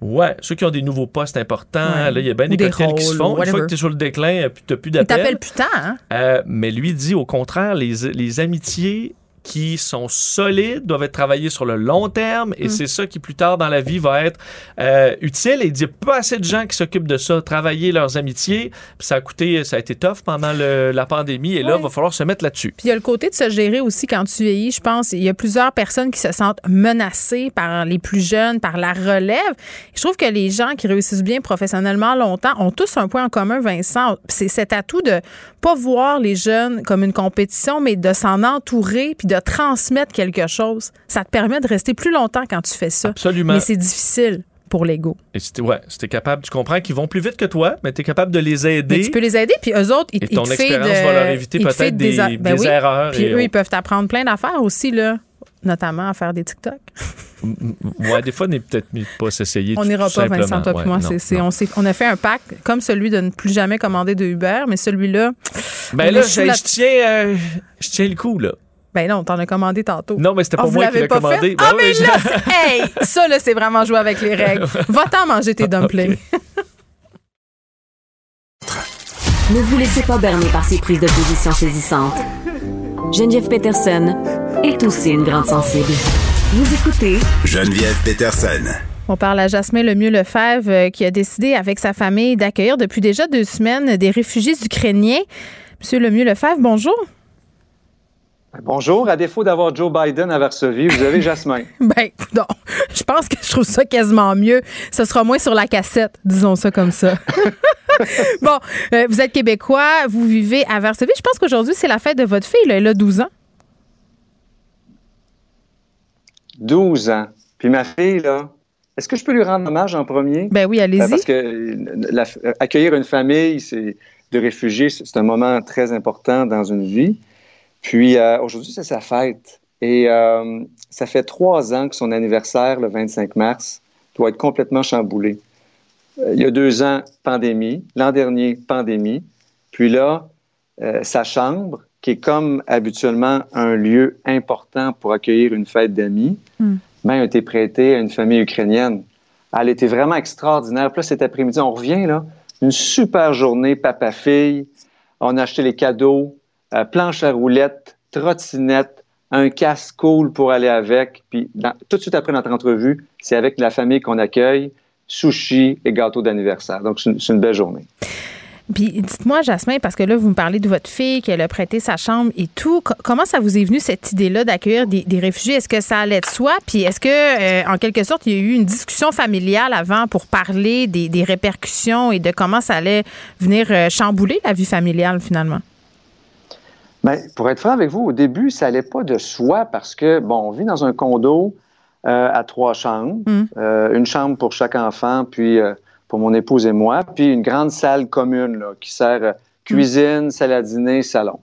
Ouais, ceux qui ont des nouveaux postes importants, Ouais. là, il y a bien des des cocktails qui se font. Une fois que tu es sur le déclin, euh, tu n'as plus Ils t'appellent d'appel. putain, hein? Euh, mais lui dit au contraire, les, les amitiés qui sont solides doivent être travaillées sur le long terme et Mm. c'est ça qui plus tard dans la vie va être euh, utile et il dit il y a pas assez de gens qui s'occupent de ça travailler leurs amitiés Puis ça a coûté ça a été tough pendant le- la pandémie et là il va falloir se mettre là-dessus Puis il y a le côté de se gérer aussi quand tu vieillis. Je pense il y a plusieurs personnes qui se sentent menacées par les plus jeunes, par la relève. Je trouve que les gens qui réussissent bien professionnellement longtemps ont tous un point en commun, Vincent. C'est cet atout de pas voir les jeunes comme une compétition, mais de s'en entourer puis de transmettre quelque chose. Ça te permet de rester plus longtemps quand tu fais ça. absolument Mais c'est difficile pour l'ego. et si ouais si capable tu comprends qu'ils vont plus vite que toi mais tu es capable de les aider Mais tu peux les aider, puis eux autres, ils, et ils ton te feedent, expérience va leur éviter ils te peut-être des, ben des oui. erreurs Puis et eux, ils peuvent t'apprendre plein d'affaires aussi, là. Notamment à faire des TikTok. ouais des fois on est peut-être de pas s'essayer On n'ira pas. Vincent, toi Ouais, puis moi. non, C'est- non. on, on a fait un pacte comme celui de ne plus jamais commander de Uber, mais celui-là, ben là échoue je, la- je tiens euh, je tiens le coup là ben non, t'en as commandé tantôt. non mais c'était Ah, pas vous moi qui l'avez l'ai pas commandé fait? Ben Ah, oui, mais je- là, c'est- hey, ça, là, c'est vraiment jouer avec les règles. Va-t'en manger tes dumplings. Ne vous laissez pas berner par ces prises de position saisissantes. Geneviève Peterson est aussi une grande sensible. Vous écoutez Geneviève Peterson. On parle à Jasmin Lemieux Lefebvre euh, qui a décidé avec sa famille d'accueillir depuis déjà deux semaines des réfugiés ukrainiens. Monsieur Lemieux Lefebvre, bonjour. Bonjour. À défaut d'avoir Joe Biden à Varsovie, vous avez Jasmin. Ben, non. Je pense que je trouve ça quasiment mieux. Ce sera moins sur la cassette, disons ça comme ça. bon, euh, vous êtes québécois, vous vivez à Varsovie. Je pense qu'aujourd'hui, c'est la fête de votre fille. là. Elle a 12 ans. 12 ans. Puis ma fille, là, est-ce que je peux lui rendre hommage en premier? Ben oui, allez-y. Parce que euh, la- euh, accueillir une famille c'est, de réfugiés, c'est un moment très important dans une vie. Puis euh, aujourd'hui, c'est sa fête. Et euh, ça fait trois ans que son anniversaire, le 25 mars, doit être complètement chamboulé. Euh, il y a deux ans, pandémie. L'an dernier, pandémie. Puis là, euh, sa chambre, qui est comme habituellement un lieu important pour accueillir une fête d'amis, ben, a été prêtée à une famille ukrainienne. Elle était vraiment extraordinaire. Puis là, cet après-midi, on revient, là, une super journée, papa-fille. On a acheté les cadeaux. Euh, planche à roulettes, trottinette, un casque cool pour aller avec. Puis tout de suite après notre entrevue, c'est avec la famille qu'on accueille, sushi et gâteau d'anniversaire. Donc, c'est une, belle journée. Puis dites-moi, Jasmin, parce que là, vous me parlez de votre fille, qu'elle a prêté sa chambre et tout. comment ça vous est venu cette idée-là d'accueillir des, réfugiés? Est-ce que ça allait de soi? Puis est-ce que, euh, en quelque sorte, il y a eu une discussion familiale avant pour parler des, répercussions et de comment ça allait venir euh, chambouler la vie familiale finalement? Bien, pour être franc avec vous, au début, ça n'allait pas de soi parce que, bon, on vit dans un condo euh, à trois chambres, mm. une chambre pour chaque enfant, puis pour mon épouse et moi, puis une grande salle commune là, qui sert euh, cuisine, salle à dîner, salon.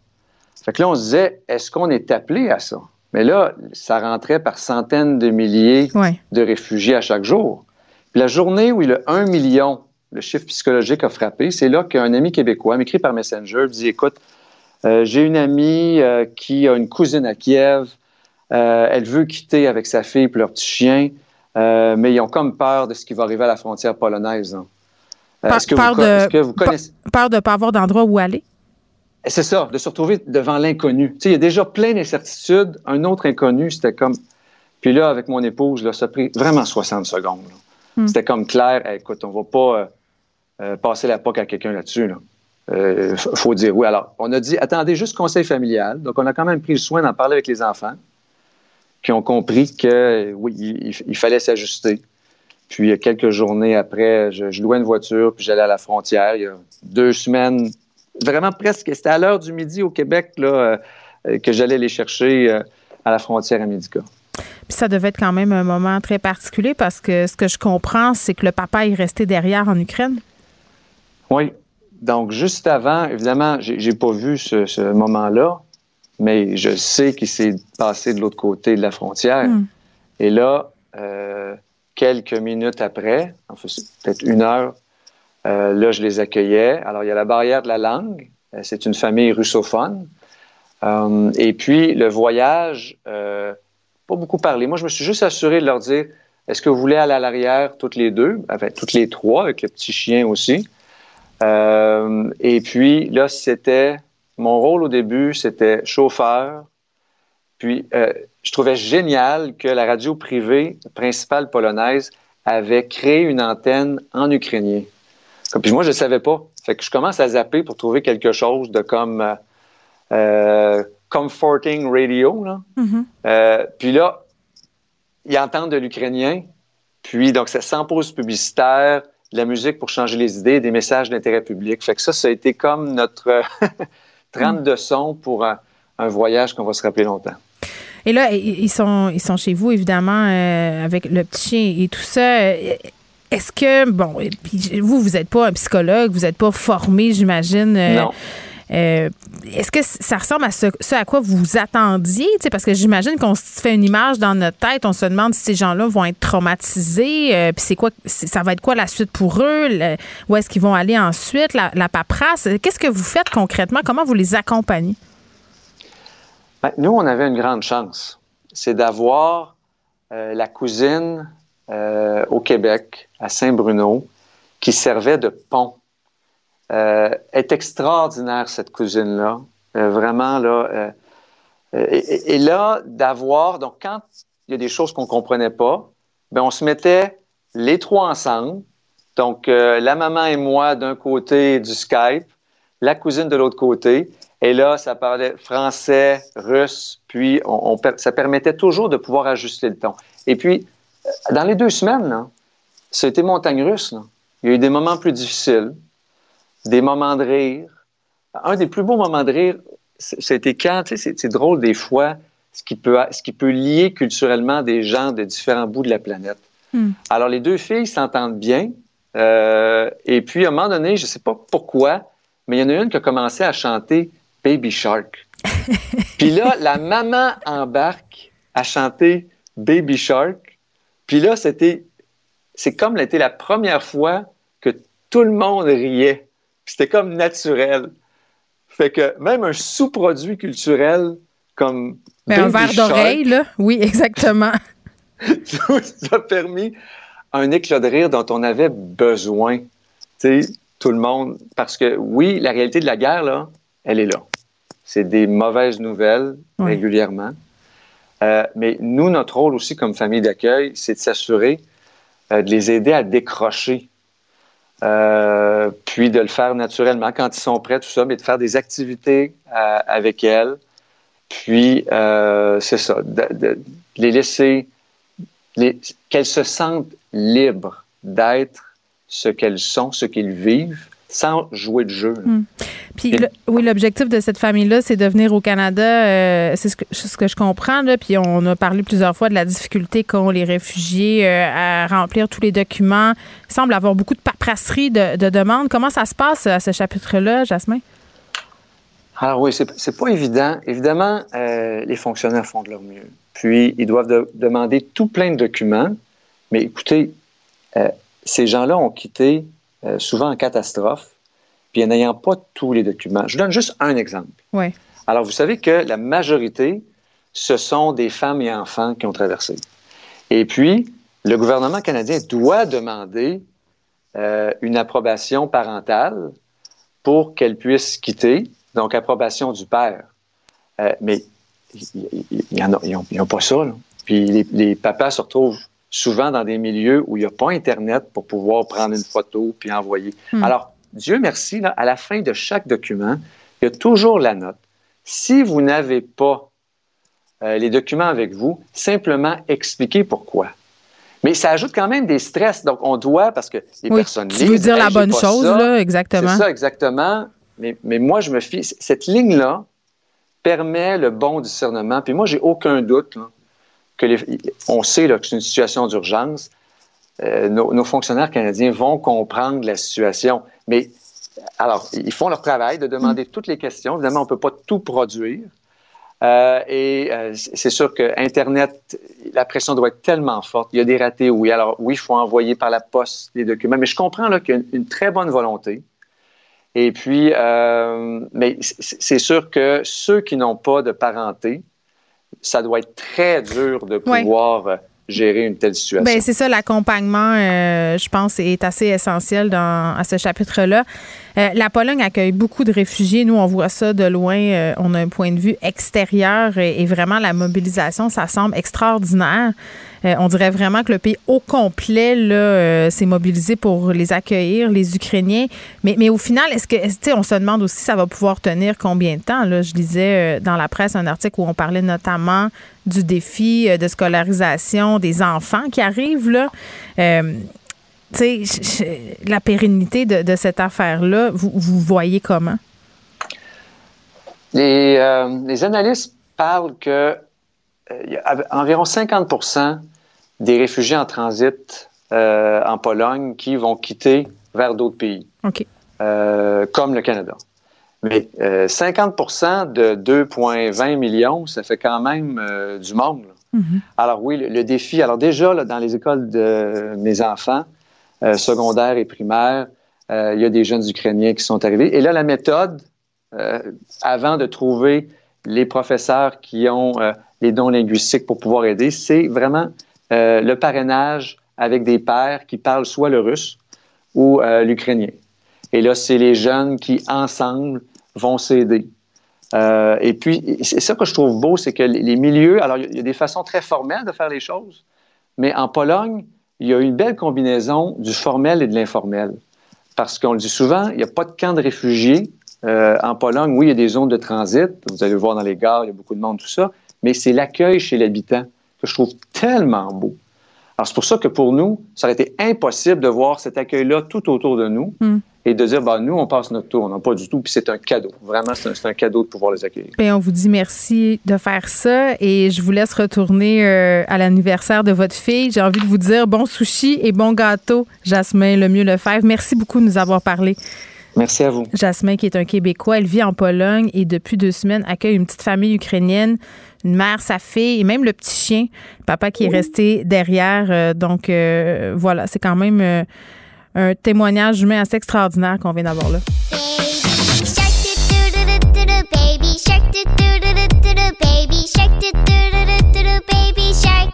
Fait que là, on se disait, est-ce qu'on est appelé à ça? Mais là, ça rentrait par centaines de milliers de réfugiés à chaque jour. Puis la journée où il a un million, le chiffre psychologique a frappé, c'est là qu'un ami québécois m'écrit par Messenger, dit, écoute, euh, j'ai une amie euh, qui a une cousine à Kiev, elle veut quitter avec sa fille et leur petit chien. Euh, mais ils ont comme peur de ce qui va arriver à la frontière polonaise. Hein. Euh, est-ce que, vous, connaissez... Peur de ne pas avoir d'endroit où aller? C'est ça, de se retrouver devant l'inconnu. il y a déjà plein d'incertitudes. Un autre inconnu, c'était comme... Puis là, avec mon épouse, là, ça a pris vraiment 60 secondes. Hmm. C'était comme clair, écoute, on va pas euh, passer la POC à quelqu'un là-dessus. Il faut dire oui. Alors, on a dit, attendez, juste conseil familial. Donc, on a quand même pris le soin d'en parler avec les enfants qui ont compris que oui, il, fallait s'ajuster. Puis quelques journées après, je, louais une voiture, puis j'allais à la frontière. Il y a deux semaines, vraiment presque, c'était à l'heure du midi au Québec là, euh, que j'allais les chercher euh, à la frontière à Médica. Puis ça devait être quand même un moment très particulier parce que ce que je comprends, c'est que le papa est resté derrière en Ukraine. Oui. Donc, juste avant, évidemment, j'ai pas vu ce, ce moment-là, mais je sais qu'il s'est passé de l'autre côté de la frontière. Hmm. Et là, euh, quelques minutes après, enfin, peut-être une heure, euh, là, je les accueillais. Alors, il y a la barrière de la langue. Euh, c'est une famille russophone. et puis, le voyage, pas beaucoup parlé. Moi, je me suis juste assuré de leur dire est-ce que vous voulez aller à l'arrière toutes les deux, enfin, toutes les trois, avec le petit chien aussi. Et puis, là, c'était mon rôle au début, c'était chauffeur. Puis, euh, je trouvais génial que la radio privée principale polonaise avait créé une antenne en ukrainien. Puis moi, je ne savais pas. Fait que je commence à zapper pour trouver quelque chose de comme euh, euh, comforting radio. Là. Mm-hmm. puis là, ils entendent de l'ukrainien. Puis donc, ça sans pause publicitaire, de la musique pour changer les idées, des messages d'intérêt public. Fait que ça, ça a été comme notre 30 de son pour un, voyage qu'on va se rappeler longtemps. Et là, ils sont, ils sont chez vous, évidemment, euh, avec le petit chien et tout ça. Est-ce que, bon, vous, vous n'êtes pas un psychologue, vous n'êtes pas formé, j'imagine. Euh, non. Euh, est-ce que ça ressemble à ce, à quoi vous attendiez? parce que j'imagine qu'on se fait une image dans notre tête, on se demande si ces gens-là vont être traumatisés, euh, puis c'est quoi, ça va être quoi la suite pour eux, où est-ce qu'ils vont aller ensuite, la, paperasse? Qu'est-ce que vous faites concrètement? Comment vous les accompagnez? Ben, nous, on avait une grande chance. C'est d'avoir euh, la cousine au Québec, à Saint-Bruno, qui servait de pont est extraordinaire, cette cousine-là. Euh, vraiment, là. Euh, et, là, d'avoir, donc quand il y a des choses qu'on ne comprenait pas, ben on se mettait les trois ensemble. Donc, la maman et moi d'un côté du Skype, la cousine de l'autre côté. Et là, ça parlait français, russe, puis ça permettait toujours de pouvoir ajuster le ton. Et puis, dans les deux semaines, c'était montagne russe. Il y a eu des moments plus difficiles des moments de rire. Un des plus beaux moments de rire, c'était quand, tu sais, c'est drôle des fois, ce qui, peut, ce qui peut lier culturellement des gens de différents bouts de la planète. Hmm. Alors, les deux filles s'entendent bien. Euh, et puis, à un moment donné, je ne sais pas pourquoi, mais il y en a une qui a commencé à chanter Baby Shark. puis là, la maman embarque à chanter Baby Shark. Puis là, c'était, c'est comme c'était la première fois que tout le monde riait. C'était comme naturel. Fait que même un sous-produit culturel comme. Mais un verre d'oreille, là. Oui, exactement. ça a permis un éclat de rire dont on avait besoin. Tu sais, tout le monde. Parce que oui, la réalité de la guerre, là, elle est là. c'est des mauvaises nouvelles régulièrement. Euh, mais nous, notre rôle aussi comme famille d'accueil, c'est de s'assurer euh, de les aider à décrocher, Euh, puis de le faire naturellement quand ils sont prêts, tout ça, mais de faire des activités euh, avec elles. Puis, euh, c'est ça, de, de les laisser, les- qu'elles se sentent libres d'être ce qu'elles sont, ce qu'ils vivent, sans jouer de jeu. Puis oui, l'objectif de cette famille-là, c'est de venir au Canada. euh, c'est ce que, je comprends. Là, puis on a parlé plusieurs fois de la difficulté qu'ont les réfugiés euh, à remplir tous les documents. Il semble avoir beaucoup de paperasserie de, de demandes. Comment ça se passe à ce chapitre-là, Jasmin? Alors oui, c'est pas évident. Évidemment, euh, les fonctionnaires font de leur mieux. Puis, ils doivent de- demander tout plein de documents. Mais écoutez, ces gens-là ont quitté souvent en catastrophe, puis n'ayant pas tous les documents. Je vous donne juste un exemple. Oui. Alors, vous savez que la majorité, ce sont des femmes et enfants qui ont traversé. Et puis, le gouvernement canadien doit demander euh, une approbation parentale pour qu'elle puisse quitter, donc approbation du père. Euh, mais ils n'ont pas ça. là. Puis les, les papas se retrouvent souvent dans des milieux où il n'y a pas Internet pour pouvoir prendre une photo puis envoyer. Hmm. Alors, Dieu merci, là, à la fin de chaque document, il y a toujours la note. Si vous n'avez pas euh, les documents avec vous, simplement expliquez pourquoi. Mais ça ajoute quand même des stress. Donc, on doit, parce que les Oui, personnes tu veux dire la Hey, bonne chose, ça. là, exactement. C'est ça, exactement. Mais, mais moi, je me fie. Cette ligne-là permet le bon discernement. Puis moi, j'ai aucun doute là, que les, on sait là, que c'est une situation d'urgence. Euh, nos, nos fonctionnaires canadiens vont comprendre la situation. Mais alors, ils font leur travail de demander toutes les questions. Évidemment, on ne peut pas tout produire. Euh, et euh, c'est sûr que Internet, la pression doit être tellement forte. Il y a des ratés, oui. Alors, oui, il faut envoyer par la poste les documents. Mais je comprends là, qu'il y a une, une très bonne volonté. Et puis, mais c'est sûr que ceux qui n'ont pas de parenté, ça doit être très dur de pouvoir gérer une telle situation. Ben, c'est ça, l'accompagnement, euh, je pense, est assez essentiel dans, à ce chapitre-là. Euh, la Pologne accueille beaucoup de réfugiés. Nous, on voit ça de loin. euh, on a un point de vue extérieur et, et vraiment, la mobilisation, ça semble extraordinaire. Euh, on dirait vraiment que le pays au complet là, euh, s'est mobilisé pour les accueillir, les Ukrainiens. Mais, mais au final, est-ce que, sais, on se demande aussi ça va pouvoir tenir combien de temps? Là? Je lisais euh, dans la presse un article où on parlait notamment du défi de scolarisation des enfants qui arrivent. Là. Euh, la pérennité de, cette affaire-là, vous, vous voyez comment? Les, euh, les analystes parlent que euh, environ 50 des réfugiés en transit euh, en Pologne qui vont quitter vers d'autres pays, euh, comme le Canada. Mais euh, 50% de 2,20 millions, ça fait quand même euh, du monde. Mhm. Alors oui, le, le défi. Alors déjà, là, dans les écoles de mes enfants, secondaires et primaires, il y a des jeunes Ukrainiens qui sont arrivés. Et là, la méthode, avant de trouver les professeurs qui ont les dons linguistiques pour pouvoir aider, c'est vraiment euh, le parrainage avec des pères qui parlent soit le russe ou euh, l'ukrainien. Et là, c'est les jeunes qui, ensemble, vont s'aider. Euh, et puis, c'est ça que je trouve beau, c'est que les milieux, alors il y a- des façons très formelles de faire les choses, mais en Pologne, il y a une belle combinaison du formel et de l'informel. Parce qu'on le dit souvent, il n'y a pas de camp de réfugiés en Pologne. Oui, il y a des zones de transit, vous allez le voir dans les gares, il y a beaucoup de monde, tout ça, mais c'est l'accueil chez l'habitant que je trouve tellement beau. Alors, c'est pour ça que pour nous, ça aurait été impossible de voir cet accueil-là tout autour de nous Mm. et de dire, bah, nous, on passe notre tour. Non, pas du tout. Puis c'est un cadeau. Vraiment, c'est un, cadeau de pouvoir les accueillir. Bien, on vous dit merci de faire ça et je vous laisse retourner euh, à l'anniversaire de votre fille. J'ai envie de vous dire bon sushi et bon gâteau, Jasmin Lemieux Lefebvre. Merci beaucoup de nous avoir parlé. Merci à vous. Jasmin, qui est un Québécois, elle vit en Pologne et depuis deux semaines accueille une petite famille ukrainienne, une mère, sa fille et même le petit chien, papa qui est resté derrière. Euh, donc euh, voilà, c'est quand même euh, un témoignage humain assez extraordinaire qu'on vient d'avoir là. Shark doo doo doo doo doo baby shark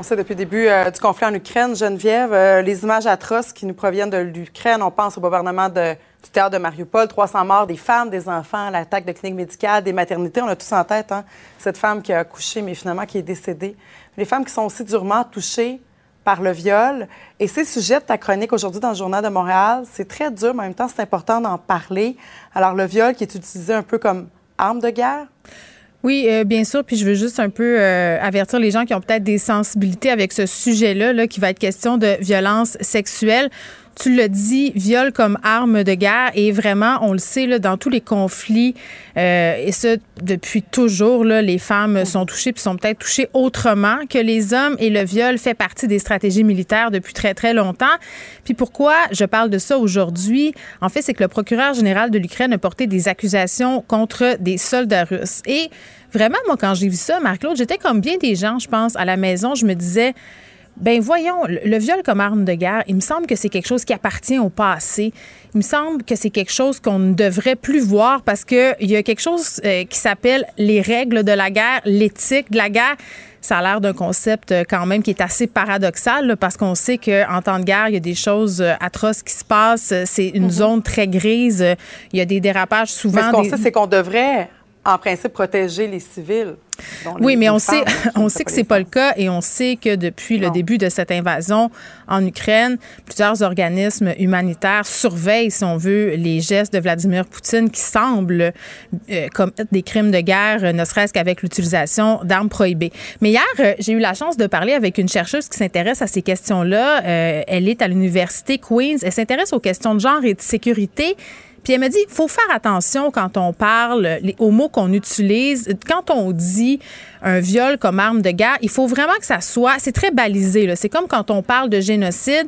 On sait depuis le début euh, du conflit en Ukraine, Geneviève, euh, les images atroces qui nous proviennent de l'Ukraine. On pense au bombardement de, du théâtre de Mariupol, 300 morts, des femmes, des enfants, l'attaque de cliniques médicales, des maternités. On a tous en tête hein, cette femme qui a accouché, mais finalement qui est décédée. Les femmes qui sont aussi durement touchées par le viol. Et c'est sujet de ta chronique aujourd'hui dans le Journal de Montréal. C'est très dur, mais en même temps, c'est important d'en parler. Alors, le viol qui est utilisé un peu comme arme de guerre? Oui, euh, bien sûr. Puis je veux juste un peu euh, avertir les gens qui ont peut-être des sensibilités avec ce sujet-là, là, qui va être question de violence sexuelle. Tu le dis, viol comme arme de guerre et vraiment, on le sait, là, dans tous les conflits, euh, et ça depuis toujours, là, les femmes sont touchées puis sont peut-être touchées autrement que les hommes et le viol fait partie des stratégies militaires depuis très, très longtemps. Puis pourquoi je parle de ça aujourd'hui? En fait, c'est que le procureur général de l'Ukraine a porté des accusations contre des soldats russes. Et vraiment, moi, quand j'ai vu ça, Marc-Claude, j'étais comme bien des gens, je pense, à la maison, je me disais, ben voyons, le viol comme arme de guerre, il me semble que c'est quelque chose qui appartient au passé. Il me semble que c'est quelque chose qu'on ne devrait plus voir parce que il y a quelque chose euh, qui s'appelle les règles de la guerre, l'éthique de la guerre. Ça a l'air d'un concept euh, quand même qui est assez paradoxal là, parce qu'on sait qu'en temps de guerre, il y a des choses euh, atroces qui se passent. C'est une zone très grise. Il y a des dérapages Mais souvent. ce qu'on des- sait, c'est qu'on devrait, en principe, protéger les civils. Oui, les- mais on sait, on sait que c'est pas le cas et on sait que depuis le début de cette invasion en Ukraine, plusieurs organismes humanitaires surveillent, si on veut, les gestes de Vladimir Poutine qui semblent euh, commettre des crimes de guerre, ne serait-ce qu'avec l'utilisation d'armes prohibées. Mais hier, euh, j'ai eu la chance de parler avec une chercheuse qui s'intéresse à ces questions-là. Euh, elle est à l'université Queens. Elle s'intéresse aux questions de genre et de sécurité. Puis elle me dit, faut faire attention quand on parle, aux mots qu'on utilise. Quand on dit un viol comme arme de guerre, il faut vraiment que ça soit, c'est très balisé. C'est comme quand on parle de génocide.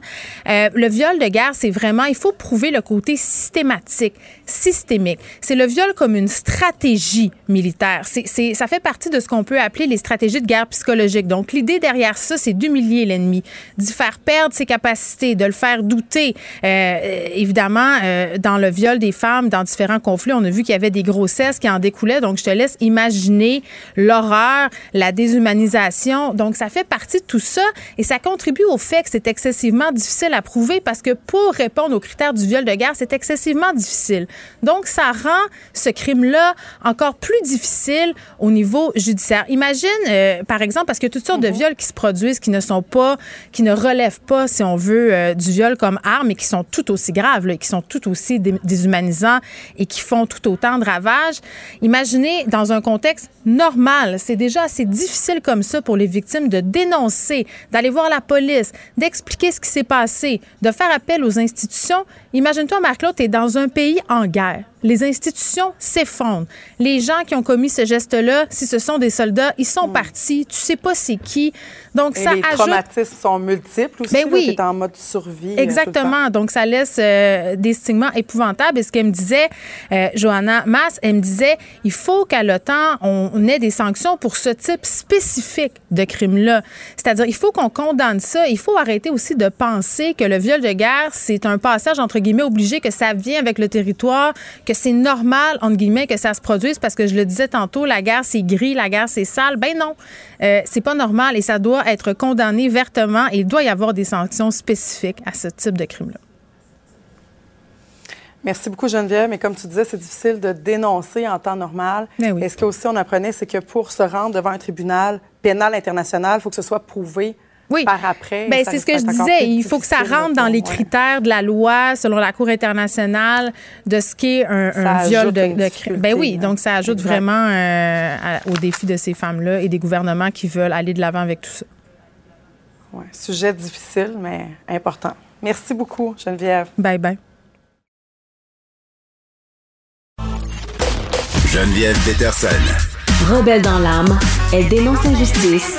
Euh, le viol de guerre, c'est vraiment, il faut prouver le côté systématique, systémique. C'est le viol comme une stratégie militaire. C'est, ça fait partie de ce qu'on peut appeler les stratégies de guerre psychologique. Donc l'idée derrière ça, c'est d'humilier l'ennemi, d'y faire perdre ses capacités, de le faire douter. Euh, évidemment, euh, dans le viol des femmes, dans différents conflits, on a vu qu'il y avait des grossesses qui en découlaient. Donc, je te laisse imaginer l'horreur, la déshumanisation. Donc, ça fait partie de tout ça et ça contribue au fait que c'est excessivement difficile à prouver parce que pour répondre aux critères du viol de guerre, c'est excessivement difficile. Donc, ça rend ce crime-là encore plus difficile au niveau judiciaire. Imagine, euh, par exemple, parce a toutes sortes de viols qui se produisent qui ne sont pas, qui ne relèvent pas, si on veut, euh, du viol comme arme et qui sont tout aussi graves, là, qui sont tout aussi dé- déshumanisants et qui font tout autant de ravages. Imaginez dans un contexte normal, c'est déjà assez difficile comme ça pour les victimes de dénoncer, d'aller voir la police, d'expliquer ce qui s'est passé, de faire appel aux institutions. Imagine-toi, Marc-Claude, tu es dans un pays en guerre. Les institutions s'effondrent. Les gens qui ont commis ce geste-là, si ce sont des soldats, ils sont partis. Tu sais pas c'est qui. Donc, Et ça les ajoute... traumatismes sont multiples aussi. Ben là, oui. en mode survie. temps. Exactement. Donc, ça laisse euh, des stigmas épouvantables. Et ce qu'elle me disait, euh, Johanna Mass, elle me disait, il faut qu'à l'OTAN, on, on ait des sanctions pour ce type spécifique de crime-là. C'est-à-dire, il faut qu'on condamne ça. Il faut arrêter aussi de penser que le viol de guerre, c'est un passage, entre guillemets, obligé, que ça vient avec le territoire, que c'est normal, entre guillemets, que ça se produise parce que je le disais tantôt, la guerre, c'est gris, la guerre, c'est sale. Ben non, euh, c'est pas normal et ça doit être condamné vertement et il doit y avoir des sanctions spécifiques à ce type de crime-là. Merci beaucoup, Geneviève. Mais comme tu disais, c'est difficile de dénoncer en temps normal. Ben oui. Et ce qu'aussi on apprenait, c'est que pour se rendre devant un tribunal pénal international, il faut que ce soit prouvé Oui. par après. Ben, c'est ce que je disais. Il faut que ça rentre dans les ouais. critères de la loi, selon la Cour internationale, de ce qu'est un, un viol de, de Ben oui, hein. donc ça ajoute Exact. vraiment euh, à- au défi de ces femmes-là et des gouvernements qui veulent aller de l'avant avec tout ça. Ouais, sujet difficile, mais important. Merci beaucoup, Geneviève. Bye bye. Geneviève Peterson. Rebelle dans l'âme, elle dénonce l'injustice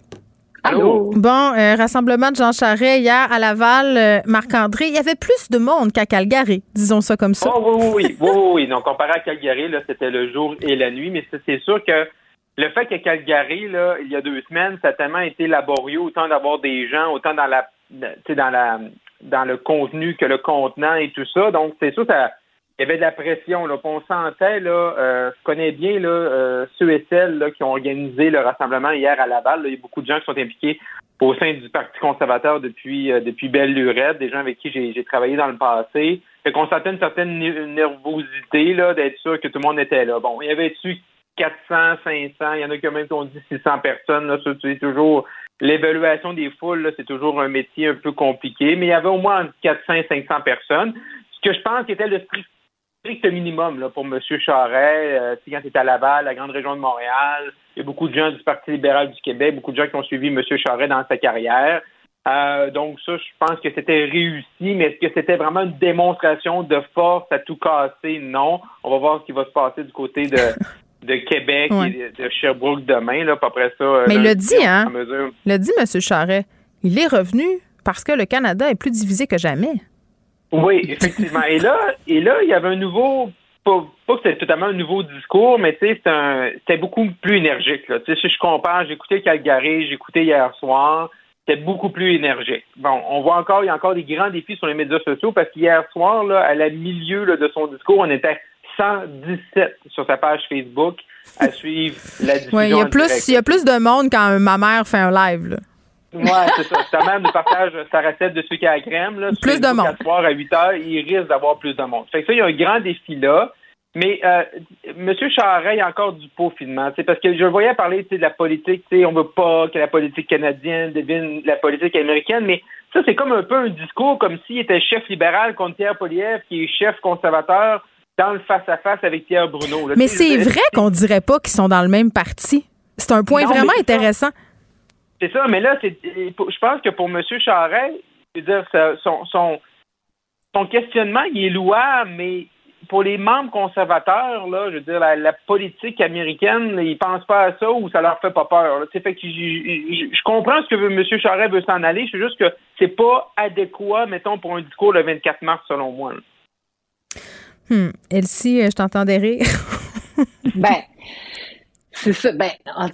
Allô? Bon, euh, rassemblement de Jean Charest hier à Laval, euh, Marc-André, il y avait plus de monde qu'à Calgary, disons ça comme ça. Oh, oui, oui, oui, oui, oui. Donc, comparé à Calgary, là, c'était le jour et la nuit, mais c'est- c'est sûr que le fait que Calgary, là, il y a deux semaines, ça a tellement été laborieux, autant d'avoir des gens, autant dans la, tu sais, dans la, dans le contenu que le contenant et tout ça. Donc, c'est sûr, ça, il y avait de la pression, là. On sentait, là, euh, je connais bien, là, euh, ceux et celles, qui ont organisé le rassemblement hier à Laval. Il y a beaucoup de gens qui sont impliqués au sein du Parti conservateur depuis, euh, depuis belle lurette, des gens avec qui j'ai travaillé dans le passé. Fait qu'on sentait une certaine nervosité, d'être sûr que tout le monde était là. Bon, il y avait-tu 400, 500, il y en a qui même qui ont dit 600 personnes, c'est toujours, l'évaluation des foules, c'est toujours un métier un peu compliqué, mais il y avait au moins entre 400 et 500 personnes, ce que je pense qui était le strict strict minimum là, pour M. Charret, euh, quand il était à Laval, la grande région de Montréal. Il y a beaucoup de gens du Parti libéral du Québec, beaucoup de gens qui ont suivi M. Charret dans sa carrière. Euh, donc ça, je pense que c'était réussi, mais est-ce que c'était vraiment une démonstration de force à tout casser? Non. On va voir ce qui va se passer du côté de, de Québec Ouais. et de, Sherbrooke demain. Là, après ça, euh, Mais il l'a dit, hein? Le dit M. Charret. Il est revenu parce que le Canada est plus divisé que jamais. Oui, effectivement. et là, et là, il y avait un nouveau, pas, pas que c'était totalement un nouveau discours, mais tu sais, c'était un- c'était beaucoup plus énergique. Là. Tu sais, si je compare, j'ai écouté Calgary, j'ai écouté hier soir, c'était beaucoup plus énergique. Bon, on voit encore, il y a encore des grands défis sur les médias sociaux parce qu'hier soir, là, à la milieu là, de son discours, on était 117 sur sa page Facebook à suivre la diffusion. Ouais, il y a plus, il y a plus de monde quand ma mère fait un live. là. Ouais, c'est ça. Ta mère nous partage sa recette de sucre à la crème. Là, Plus de monde. À soir à 8 heures, il risque d'avoir plus de monde. Fait que ça, il y a un grand défi là. Mais euh, M. Charest, il y a encore du peaufinement. C'est parce que je le voyais parler de la politique. On veut pas que la politique canadienne devienne la politique américaine, mais ça, c'est comme un peu un discours comme s'il était chef libéral contre Pierre Poliev, qui est chef conservateur dans le face-à-face avec Pierre Bruno. là. Mais c'est vrai qu'on dirait pas qu'ils sont dans le même parti. C'est un point Non, vraiment ça. C'est ça, mais là, c'est, je pense que pour M. Charest, je veux dire, son, son, son questionnement, il est louable, mais pour les membres conservateurs, là, je veux dire, la, la politique américaine, ils pensent pas à ça ou ça leur fait pas peur. sais, Fait que je, comprends ce que veut, M. Charest veut s'en aller, c'est juste que c'est pas adéquat, mettons, pour un discours le 24 mars, selon moi. là. Hmm. Elsie, je t'entendais rire. Ben, c'est ça. Ben, en-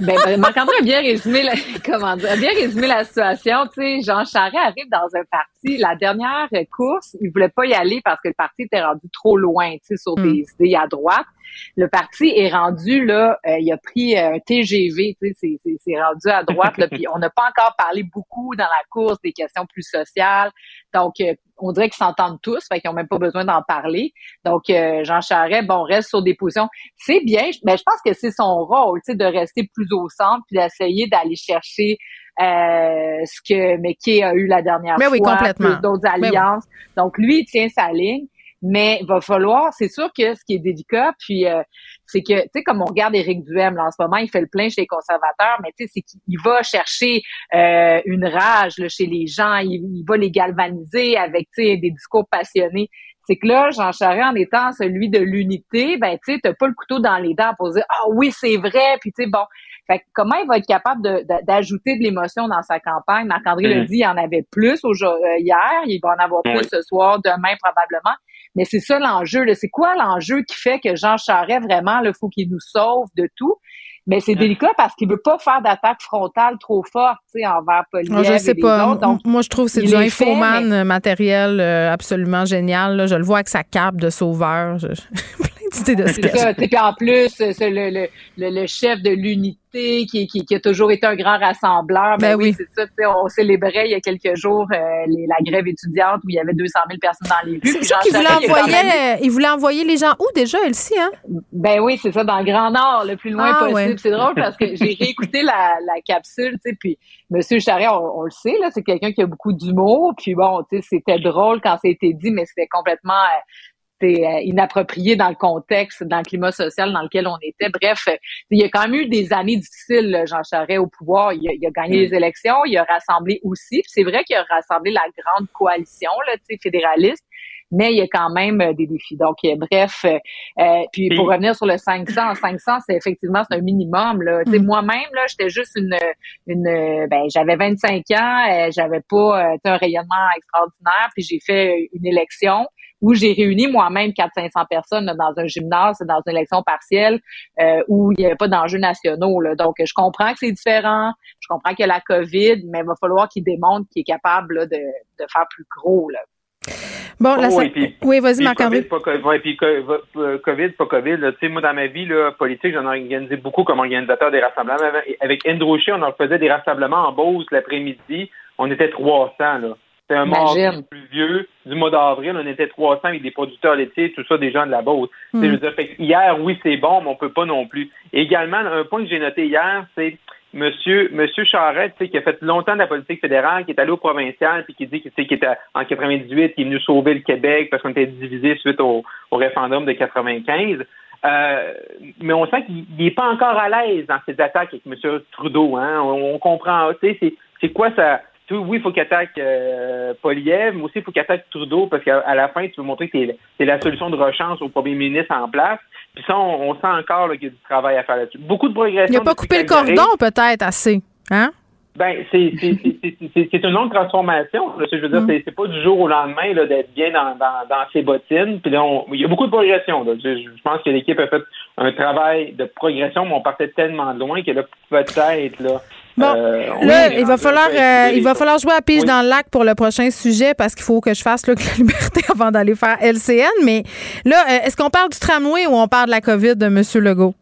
ben, ben, Marc-André a bien résumé la, comment dire, a bien résumé la situation. Tu sais, Jean Charest arrive dans un parti. La dernière course, il voulait pas y aller parce que le parti était rendu trop loin, tu sais, sur Mm. des idées à droite. Le parti est rendu là, euh, il a pris euh, un TGV, tu sais, c'est- c'est rendu à droite. Là, puis on n'a pas encore parlé beaucoup dans la course des questions plus sociales. Donc, euh, on dirait qu'ils s'entendent tous, fait qu'ils ont même pas besoin d'en parler. Donc, euh, Jean Charest, bon, reste sur des positions. C'est bien, mais je pense que c'est son rôle, tu sais, de rester plus au centre puis d'essayer d'aller chercher euh, ce que McKay a eu la dernière Mais fois, oui, complètement. d'autres oui. alliances. Donc, lui, il tient sa ligne. Mais il va falloir, c'est sûr que ce qui est délicat, puis euh, c'est que, tu sais, comme on regarde Éric Duhem, là, en ce moment, il fait le plein chez les conservateurs, mais tu sais, c'est qu'il va chercher euh, une rage là, chez les gens, il, il va les galvaniser avec, tu sais, des discours passionnés. C'est que là, Jean Charest, en étant celui de l'unité, ben, tu sais, t'as pas le couteau dans les dents pour dire, ah oui, c'est vrai, puis tu sais, bon. Fait que comment il va être capable de- de- d'ajouter de, l'émotion dans sa campagne? Marc-André Mm. le dit, il en avait plus euh, hier, il va en avoir plus ce soir, demain probablement. Mais c'est ça l'enjeu. là. C'est quoi l'enjeu qui fait que Jean Charest, vraiment, il faut qu'il nous sauve de tout? Mais c'est délicat parce qu'il veut pas faire d'attaque frontale trop forte, tu sais, envers Poliev Ah, je et sais les pas. autres. Donc, Moi, je trouve que c'est du infoman mais- matériel euh, absolument génial. là. Je le vois avec sa cape de sauveur. Je- Idée de C'est sketch. ça. Puis en plus, c'est le, le, le, le chef de l'unité qui, qui, qui a toujours été un grand rassembleur. Ben, Ben oui, oui. c'est ça. On célébrait il y a quelques jours euh, les- la grève étudiante où il y avait 200 000 personnes dans les rues. C'est ça qu'il voulait envoyer. euh, Il voulait envoyer les gens où déjà, Elsie, hein? Ben oui, c'est ça, dans le Grand Nord, le plus loin Ah, possible. ouais. C'est drôle parce que j'ai réécouté la, la capsule, tu sais, puis Monsieur Charest, on, on le sait, là, c'est quelqu'un qui a beaucoup d'humour, puis bon, tu sais, c'était drôle quand ça a été dit, mais c'était complètement c'est, euh, inapproprié dans le contexte, dans le climat social dans lequel on était. Bref, il y a quand même eu des années difficiles, Jean Charest, au pouvoir. Il a, il a gagné les élections, il a rassemblé aussi. C'est vrai qu'il a rassemblé la grande coalition, là, fédéraliste mais il y a quand même euh, des défis. Donc, euh, bref, euh, puis pour revenir sur le 500, 500, c'est effectivement c'est un minimum. Là. Sais, Moi-même, là, j'étais juste une, une, ben, j'avais 25 ans, j'avais pas un rayonnement extraordinaire, puis j'ai fait une élection où j'ai réuni moi-même 400-500 personnes là, dans un gymnase, dans une élection partielle euh, où il n'y avait pas d'enjeux nationaux. Là. Donc, je comprends que c'est différent, je comprends qu'il y a la COVID, mais il va falloir qu'il démontre qu'il est capable là, de, de faire plus gros. Là. Bon, la Oh, cin- et puis- Oui, vas-y, Marc-André. COVID, pas ouais, puis euh, COVID, pas COVID. là. Tu sais, moi, dans ma vie là, politique, j'en ai organisé beaucoup comme organisateur des rassemblements. Avec- Avec Andrew Shea, on en faisait des rassemblements en Beauce l'après-midi. On était 300. là. C'était un mardi Imagine. pluvieux du mois d'avril. On était 300 avec des producteurs laitiers, tout ça, des gens de la Beauce. Mm. je veux dire, fait hier, oui, c'est bon, mais on peut pas non plus. Également, un point que j'ai noté hier, c'est Monsieur, Monsieur Charette, tu sais, qui a fait longtemps de la politique fédérale, qui est allé au provincial, puis qui dit que, tu sais, qu'il était en 98, qui est venu sauver le Québec parce qu'on était divisé suite au, au référendum de 95. Euh, mais on sent qu'il n'est pas encore à l'aise dans ses attaques avec M. Trudeau. Hein? On, on comprend. Tu sais, c'est, c'est quoi ça? Tu oui, il faut qu'il attaque euh, Poliev, mais aussi il faut qu'il attaque Trudeau parce qu'à la fin, tu veux montrer que t'es, t'es la solution de rechange au premier ministre en place. Puis ça, on, on sent encore qu'il y a du travail à faire là-dessus. Beaucoup de progression. Il n'a pas coupé le cordon, peut-être, assez. Hein? Ben, c'est c'est- c'est- c'est- c'est- c'est une longue transformation. là. Je veux dire, Mm. c'est- pas du jour au lendemain d'être bien dans, dans, dans ses bottines. Puis là, on- il y a beaucoup de progression. là. Je, je pense que l'équipe a fait un travail de progression, mais on partait tellement loin que là, peut-être là. Bon, euh, Là, il va falloir, euh, il va falloir jouer à pige Oui. dans le lac pour le prochain sujet parce qu'il faut que je fasse que la liberté avant d'aller faire LCN. Mais là, euh, est-ce qu'on parle du tramway ou on parle de la COVID de M. Legault?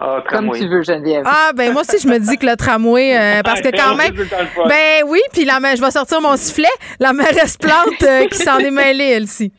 Ah, Comme tu veux, Geneviève. Ah, ben moi aussi, je me dis que le tramway, euh, parce que Ah, quand même. Ben oui, puis la je vais sortir mon sifflet. La mairesse Plante euh, qui s'en est mêlée, elle aussi.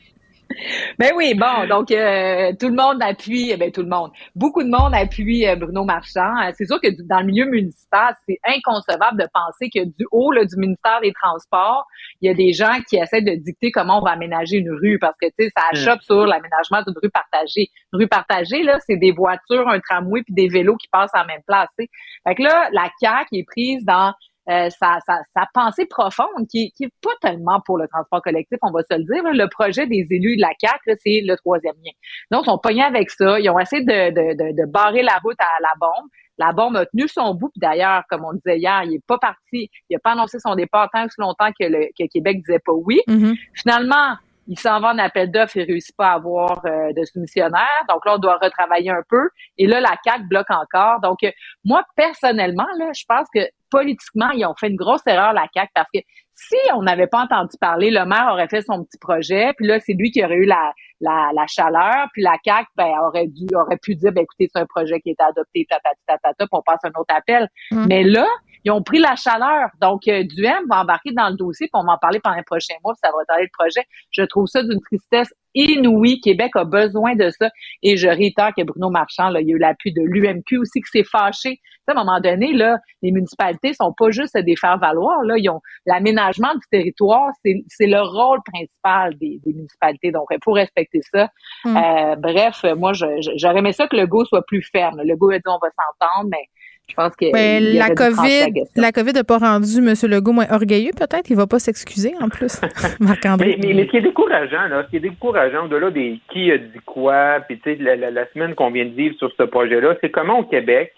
Ben oui, bon, donc euh, tout le monde appuie, ben tout le monde, beaucoup de monde appuie euh, Bruno Marchand. Euh, C'est sûr que dans le milieu municipal, c'est inconcevable de penser que du haut là, du ministère des Transports, il y a des gens qui essaient de dicter comment on va aménager une rue parce que tu sais, ça achoppe sur l'aménagement d'une rue partagée. Une rue partagée là, c'est des voitures, un tramway puis des vélos qui passent en même place. tu sais. Fait que là, la CAQ est prise dans euh, sa, sa, sa pensée profonde qui, qui est pas tellement pour le transport collectif, on va se le dire. là. Le projet des élus de la CAQ, c'est le troisième lien. Donc, ils sont pognés avec ça. Ils ont essayé de, de, de, de barrer la route à la bombe. La bombe a tenu son bout. Puis d'ailleurs, comme on le disait hier, il est pas parti. Il a pas annoncé son départ tant que si longtemps que le que Québec disait pas oui. Mhm. Finalement, il s'en va en appel d'offres et réussit pas à avoir euh, de soumissionnaire. Donc là, on doit retravailler un peu. Et là, la CAQ bloque encore. Donc, euh, moi, personnellement, là, je pense que politiquement, ils ont fait une grosse erreur, la CAQ, parce que si on n'avait pas entendu parler, le maire aurait fait son petit projet, puis là, c'est lui qui aurait eu la, la, la chaleur, puis la CAQ, ben, aurait dû, aurait pu dire, ben, écoutez, c'est un projet qui est adopté, tatati, tatata, puis on passe un autre appel. Mm. Mais là, ils ont pris la chaleur. Donc, euh, Duhem va embarquer dans le dossier, puis on va en parler pendant les prochains mois, puis ça va retarder le projet. Je trouve ça d'une tristesse inouïe. Québec a besoin de ça. Et je réitère que Bruno Marchand, là, il y a eu l'appui de l'UMQ aussi qui s'est fâché. À un moment donné, là, les municipalités sont pas juste des faire-valoir. Là, ils ont l'aménagement du territoire, c'est c'est le rôle principal des, des municipalités. Donc, il faut respecter ça. Mm. Euh, bref, moi, j'aurais aimé ça que le go soit plus ferme. Le go a dit on va s'entendre, mais je pense que Ben, la COVID, question. la COVID n'a pas rendu M. Legault moins orgueilleux, peut-être? Il va pas s'excuser, en plus. Marc-André. Mais, mais, mais ce qui est décourageant, là, ce qui est décourageant, au-delà des qui a dit quoi, puis tu sais, la, la, la semaine qu'on vient de vivre sur ce projet-là, c'est comment au Québec,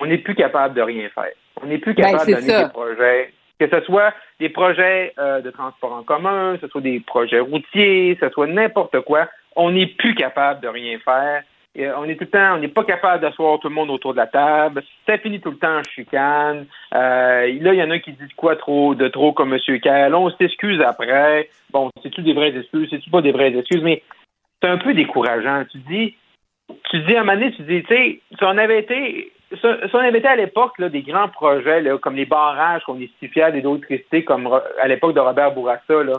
on n'est plus capable de rien faire. On n'est plus Ben, capable de donner ça. des projets, que ce soit des projets euh, de transport en commun, que ce soit des projets routiers, que ce soit n'importe quoi, on n'est plus capable de rien faire. Euh, on est tout le temps, on n'est pas capable d'asseoir tout le monde autour de la table. Ça finit tout le temps en chicane. Euh, là, il y en a qui disent quoi trop de trop comme M. Kerr. Là, on s'excuse après. Bon, c'est-tu des vraies excuses? C'est-tu pas des vraies excuses? Mais c'est un peu décourageant. Tu dis, tu dis à un moment donné, tu dis, tu sais, si on avait été, si on avait été à l'époque des grands projets là, comme les barrages qu'on est si fiers d'hydroélectricité, comme ro- à l'époque de Robert Bourassa, là,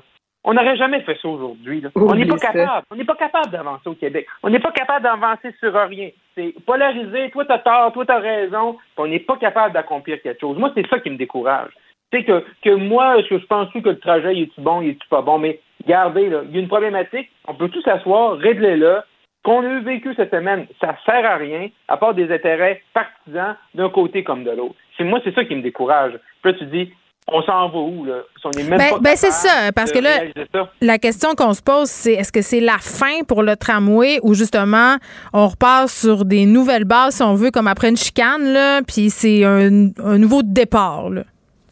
on n'aurait jamais fait ça aujourd'hui. là. On n'est pas capable. On n'est pas capable d'avancer au Québec. On n'est pas capable d'avancer sur rien. C'est polarisé. Toi, t'as tort. Toi, t'as raison. On n'est pas capable d'accomplir quelque chose. Moi, c'est ça qui me décourage. Sais que, que moi, est-ce que je pense que le trajet, il est-tu bon, il est-tu pas bon? Mais regardez, là, il y a une problématique. On peut tous s'asseoir, régler-la. Qu'on a eu vécu cette semaine, ça sert à rien, à part des intérêts partisans d'un côté comme de l'autre. C'est moi, c'est ça qui me décourage. Puis là, tu dis, on s'en va où, là? Si on est même Ben- pas ben, c'est ça, parce que là. La question qu'on se pose, c'est est-ce que c'est la fin pour le tramway ou justement on repart sur des nouvelles bases, si on veut, comme après une chicane, là, puis c'est un, un nouveau départ, là?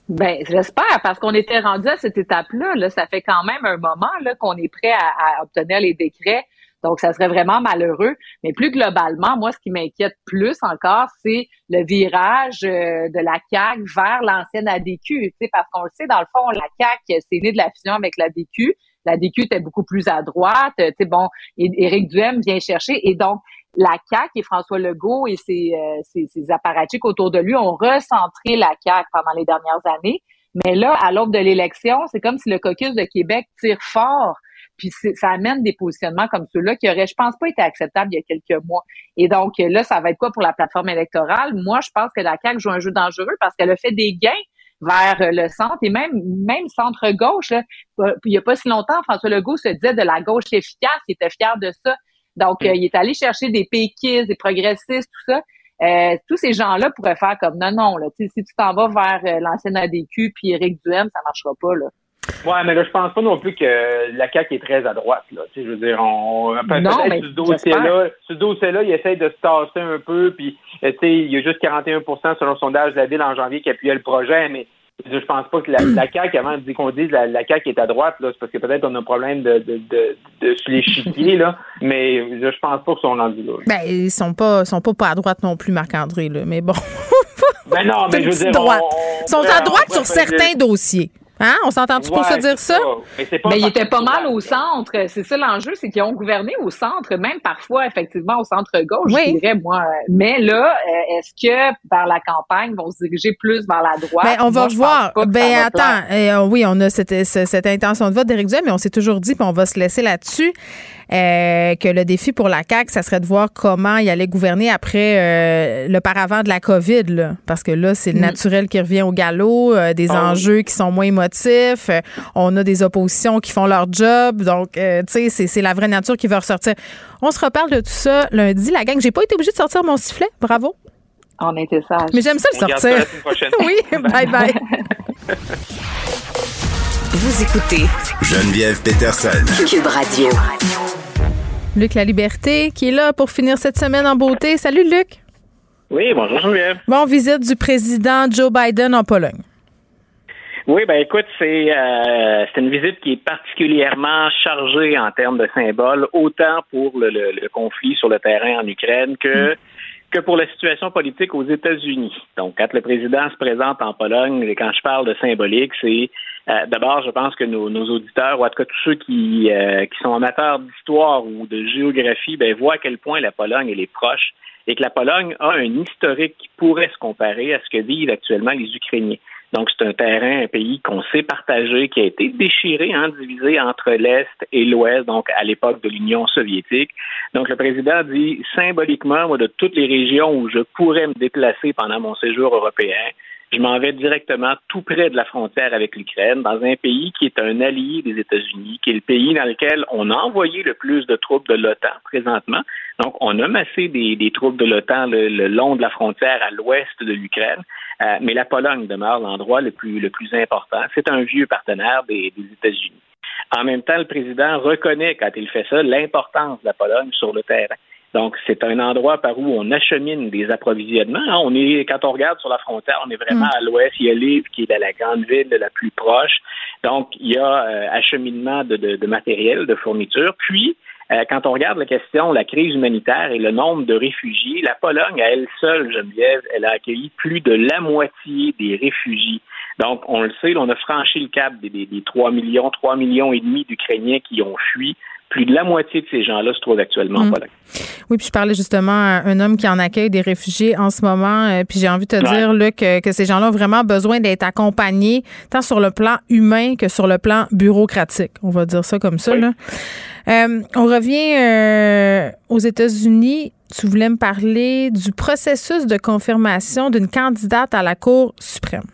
Ben, j'espère, parce qu'on était rendu à cette étape-là. Là. Ça fait quand même un moment là, qu'on est prêt à, à obtenir les décrets. Donc, ça serait vraiment malheureux. Mais plus globalement, moi, ce qui m'inquiète plus encore, c'est le virage euh, de la CAQ vers l'ancienne ADQ. Parce qu'on le sait, dans le fond, la CAQ, c'est né de la fusion avec la DQ. La DQ était beaucoup plus à droite. Sais, bon, Éric Duhem vient chercher. Et donc, la CAQ et François Legault et ses, euh, ses, ses apparatchiks autour de lui ont recentré la CAQ pendant les dernières années. Mais là, à l'aube de l'élection, c'est comme si le caucus de Québec tire fort. Puis c'est- ça amène des positionnements comme ceux-là qui auraient, je pense, pas été acceptables il y a quelques mois. Et donc là, ça va être quoi pour la plateforme électorale? Moi, je pense que la CAQ joue un jeu dangereux parce qu'elle a fait des gains vers euh, le centre et même même centre gauche. Là. Euh, Il y a pas si longtemps, François Legault se disait de la gauche efficace, il était fier de ça. Donc, euh, il est allé chercher des péquistes, des progressistes, tout ça. Euh, tous ces gens-là pourraient faire comme non, non, là, tu sais, si tu t'en vas vers l'ancienne ADQ puis Éric Duhem, ça marchera pas, là. Ouais, mais là, je pense pas non plus que la CAQ est très à droite, là. Tu sais, je veux dire, on, Non, peut-être mais ce dossier-là, ce dossier-là, il essaie de se tasser un peu, puis, euh, tu sais, il y a juste 41% selon le sondage de la Ville en janvier qui appuyait le projet, mais je pense pas que la, la CAQ, avant de dire qu'on dise la, la CAQ est à droite, c'est parce que peut-être on a un problème de, de, de, de sur l'échiquier, là, mais je, je pense pas qu'ils sont rendus là. Ben, ils sont pas, sont pas, pas à droite non plus, Marc-André, là, mais bon. Ben non, mais je veux dire, on- droite. on Ils sont à droite sur certains dossiers. Hein? On s'entend-tu pour Ouais, se dire ça? Mais, c'est pas Mais ils étaient pas mal au centre. C'est ça l'enjeu, c'est qu'ils ont gouverné au centre, même parfois, effectivement, au centre-gauche, Oui. je dirais, moi. Mais là, euh, est-ce que vers la campagne, ils vont se diriger plus vers la droite? Ben, on va Moi, revoir. Ben, attends. euh, oui, on a cette, ce- cette intention de vote d'Éric Duhem, mais on s'est toujours dit, puis on va se laisser là-dessus, euh, que le défi pour la CAQ, ça serait de voir comment il allait gouverner après euh, le paravent de la COVID, là. Parce que là, c'est le Mm. naturel qui revient au galop, euh, des Ah enjeux qui sont moins émotifs, euh, on a des oppositions qui font leur job, donc, euh, tu sais, c'est- c'est la vraie nature qui va ressortir. On se reparle de tout ça lundi. La gang, j'ai pas été obligée de sortir mon sifflet, bravo. On était sages. Mais j'aime ça le On garde ça la sortir. oui, bye bye. Vous écoutez Geneviève Peterson. Cube Radio. Luc La Liberté, qui est là pour finir cette semaine en beauté. Salut, Luc. Oui, bonjour Geneviève. Bon, visite du président Joe Biden en Pologne. Oui, ben écoute, c'est euh, c'est une visite qui est particulièrement chargée en termes de symboles, autant pour le, le- le conflit sur le terrain en Ukraine que que pour la situation politique aux États-Unis. Donc, quand le président se présente en Pologne, et quand je parle de symbolique, c'est euh, d'abord, je pense que nos, nos auditeurs, ou en tout cas tous ceux qui, euh, qui sont amateurs d'histoire ou de géographie, ben, voient à quel point la Pologne elle est proche et que la Pologne a un historique qui pourrait se comparer à ce que vivent actuellement les Ukrainiens. Donc, c'est un terrain, un pays qu'on sait partager, qui a été déchiré, hein, divisé entre l'Est et l'Ouest, donc à l'époque de l'Union soviétique. Donc, le président dit symboliquement, moi, de toutes les régions où je pourrais me déplacer pendant mon séjour européen, je m'en vais directement tout près de la frontière avec l'Ukraine, dans un pays qui est un allié des États-Unis, qui est le pays dans lequel on a envoyé le plus de troupes de l'OTAN présentement. Donc, on a massé des, des troupes de l'OTAN le, le long de la frontière à l'ouest de l'Ukraine, Euh, mais la Pologne demeure l'endroit le plus, le plus important. C'est un vieux partenaire des, des États-Unis. En même temps, le président reconnaît, quand il fait ça, l'importance de la Pologne sur le terrain. Donc, c'est un endroit par où on achemine des approvisionnements. hein. On est, quand on regarde sur la frontière, on est vraiment à l'ouest. Il y a Lviv qui est la grande ville la plus proche. Donc, il y a euh, acheminement de, de, de matériel, de fourniture. Puis, quand on regarde la question, la crise humanitaire et le nombre de réfugiés, la Pologne, à elle seule, Geneviève, elle a accueilli plus de la moitié des réfugiés. Donc, on le sait, on a franchi le cap des, des, des 3 millions, 3 millions et demi d'Ukrainiens qui ont fui plus de la moitié de ces gens-là se trouvent actuellement en Mm. Pologne. Oui, puis je parlais justement à un homme qui en accueille des réfugiés en ce moment. euh, puis j'ai envie de te Ouais. dire là, que, que ces gens-là ont vraiment besoin d'être accompagnés, tant sur le plan humain que sur le plan bureaucratique. On va dire ça comme ça. Là. Euh, on revient euh, aux États-Unis. Tu voulais me parler du processus de confirmation d'une candidate à la Cour suprême.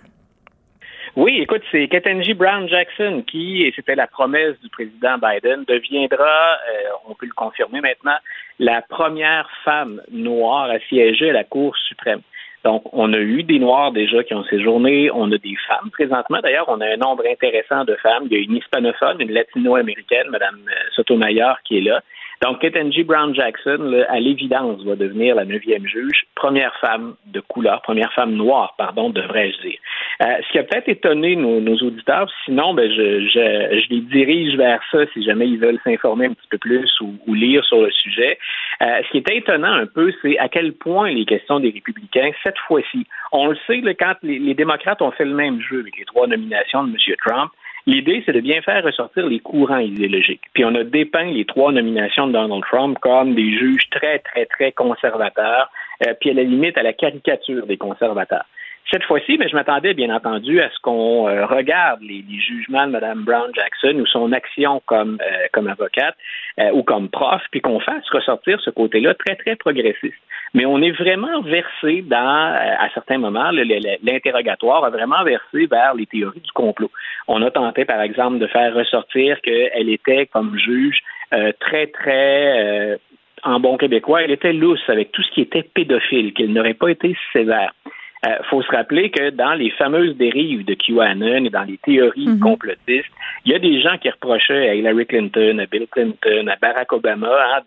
Oui, écoute, c'est Ketanji Brown Jackson qui, et c'était la promesse du président Biden, deviendra, euh, on peut le confirmer maintenant, la première femme noire à siéger à la Cour suprême. Donc, on a eu des Noirs déjà qui ont séjourné, on a des femmes présentement. D'ailleurs, on a un nombre intéressant de femmes. Il y a une hispanophone, une latino-américaine, Mme Sotomayor, qui est là. Donc, Ketanji Brown Jackson, là, à l'évidence, va devenir la neuvième juge, première femme de couleur, première femme noire, pardon, devrais-je dire. Euh, ce qui a peut-être étonné nos, nos auditeurs, sinon, ben, je, je, je les dirige vers ça si jamais ils veulent s'informer un petit peu plus ou, ou lire sur le sujet. Euh, ce qui est étonnant un peu, c'est à quel point les questions des républicains, cette fois-ci, on le sait, là, quand les, les démocrates ont fait le même jeu avec les trois nominations de M. Trump, L'idée, c'est de bien faire ressortir les courants idéologiques. Puis on a dépeint les trois nominations de Donald Trump comme des juges très, très, très conservateurs, euh, puis à la limite à la caricature des conservateurs. Cette fois-ci, mais je m'attendais bien entendu à ce qu'on euh, regarde les, les, jugements de Mme Brown Jackson ou son action comme, euh, comme avocate euh, ou comme prof, puis qu'on fasse ressortir ce côté-là très, très progressiste. Mais on est vraiment versé dans, à certains moments, l'interrogatoire a vraiment versé vers les théories du complot. On a tenté, par exemple, de faire ressortir qu'elle était, comme juge, très, très en bon québécois, elle était lousse avec tout ce qui était pédophile, qu'elle n'aurait pas été sévère. Il euh, faut se rappeler que dans les fameuses dérives de QAnon et dans les théories mm -hmm. complotistes, il y a des gens qui reprochaient à Hillary Clinton, à Bill Clinton, à Barack Obama hein,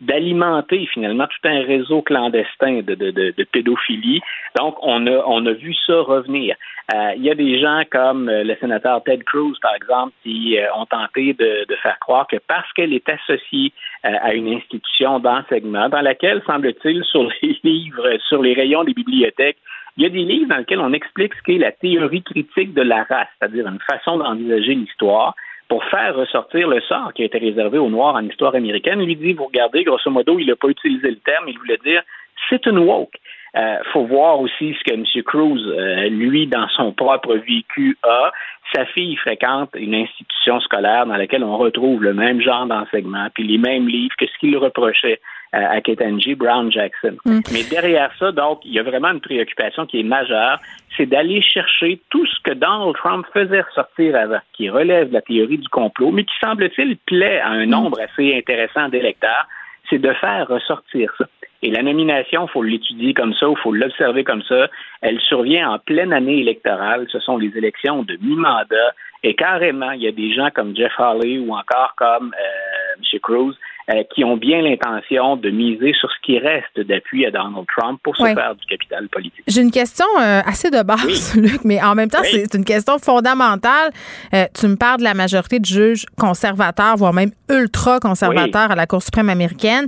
d'alimenter de, finalement tout un réseau clandestin de, de, de, pédophilie. Donc, on a, on a vu ça revenir. Euh, il y a des gens comme euh, le sénateur Ted Cruz, par exemple, qui euh, ont tenté de, de, faire croire que parce qu'elle est associée à une institution d'enseignement dans laquelle, semble-t-il, sur les livres, sur les rayons des bibliothèques, il y a des livres dans lesquels on explique ce qu'est la théorie critique de la race, c'est-à-dire une façon d'envisager l'histoire pour faire ressortir le sort qui a été réservé aux Noirs en histoire américaine. Il lui dit, vous regardez, grosso modo, il n'a pas utilisé le terme, il voulait dire, c'est une woke. Il euh, faut voir aussi ce que M. Cruz, euh, lui, dans son propre vécu, a. Sa fille fréquente une institution scolaire dans laquelle on retrouve le même genre d'enseignement, puis les mêmes livres que ce qu'il reprochait à Ketanji Brown Jackson. Mm. Mais derrière ça, donc, il y a vraiment une préoccupation qui est majeure, c'est d'aller chercher tout ce que Donald Trump faisait ressortir avant, qui relève de la théorie du complot, mais qui semble-t-il plaît à un nombre assez intéressant d'électeurs, c'est de faire ressortir ça. Et la nomination, il faut l'étudier comme ça, il faut l'observer comme ça. Elle survient en pleine année électorale. Ce sont les élections de mi-mandat. Et carrément, il y a des gens comme Jeff Hawley ou encore comme euh, M. Cruz euh, qui ont bien l'intention de miser sur ce qui reste d'appui à Donald Trump pour se oui. faire du capital politique. J'ai une question euh, assez de base, oui. Luc, mais en même temps, oui. c'est une question fondamentale. Euh, tu me parles de la majorité de juges conservateurs, voire même ultra-conservateurs à la Cour suprême américaine.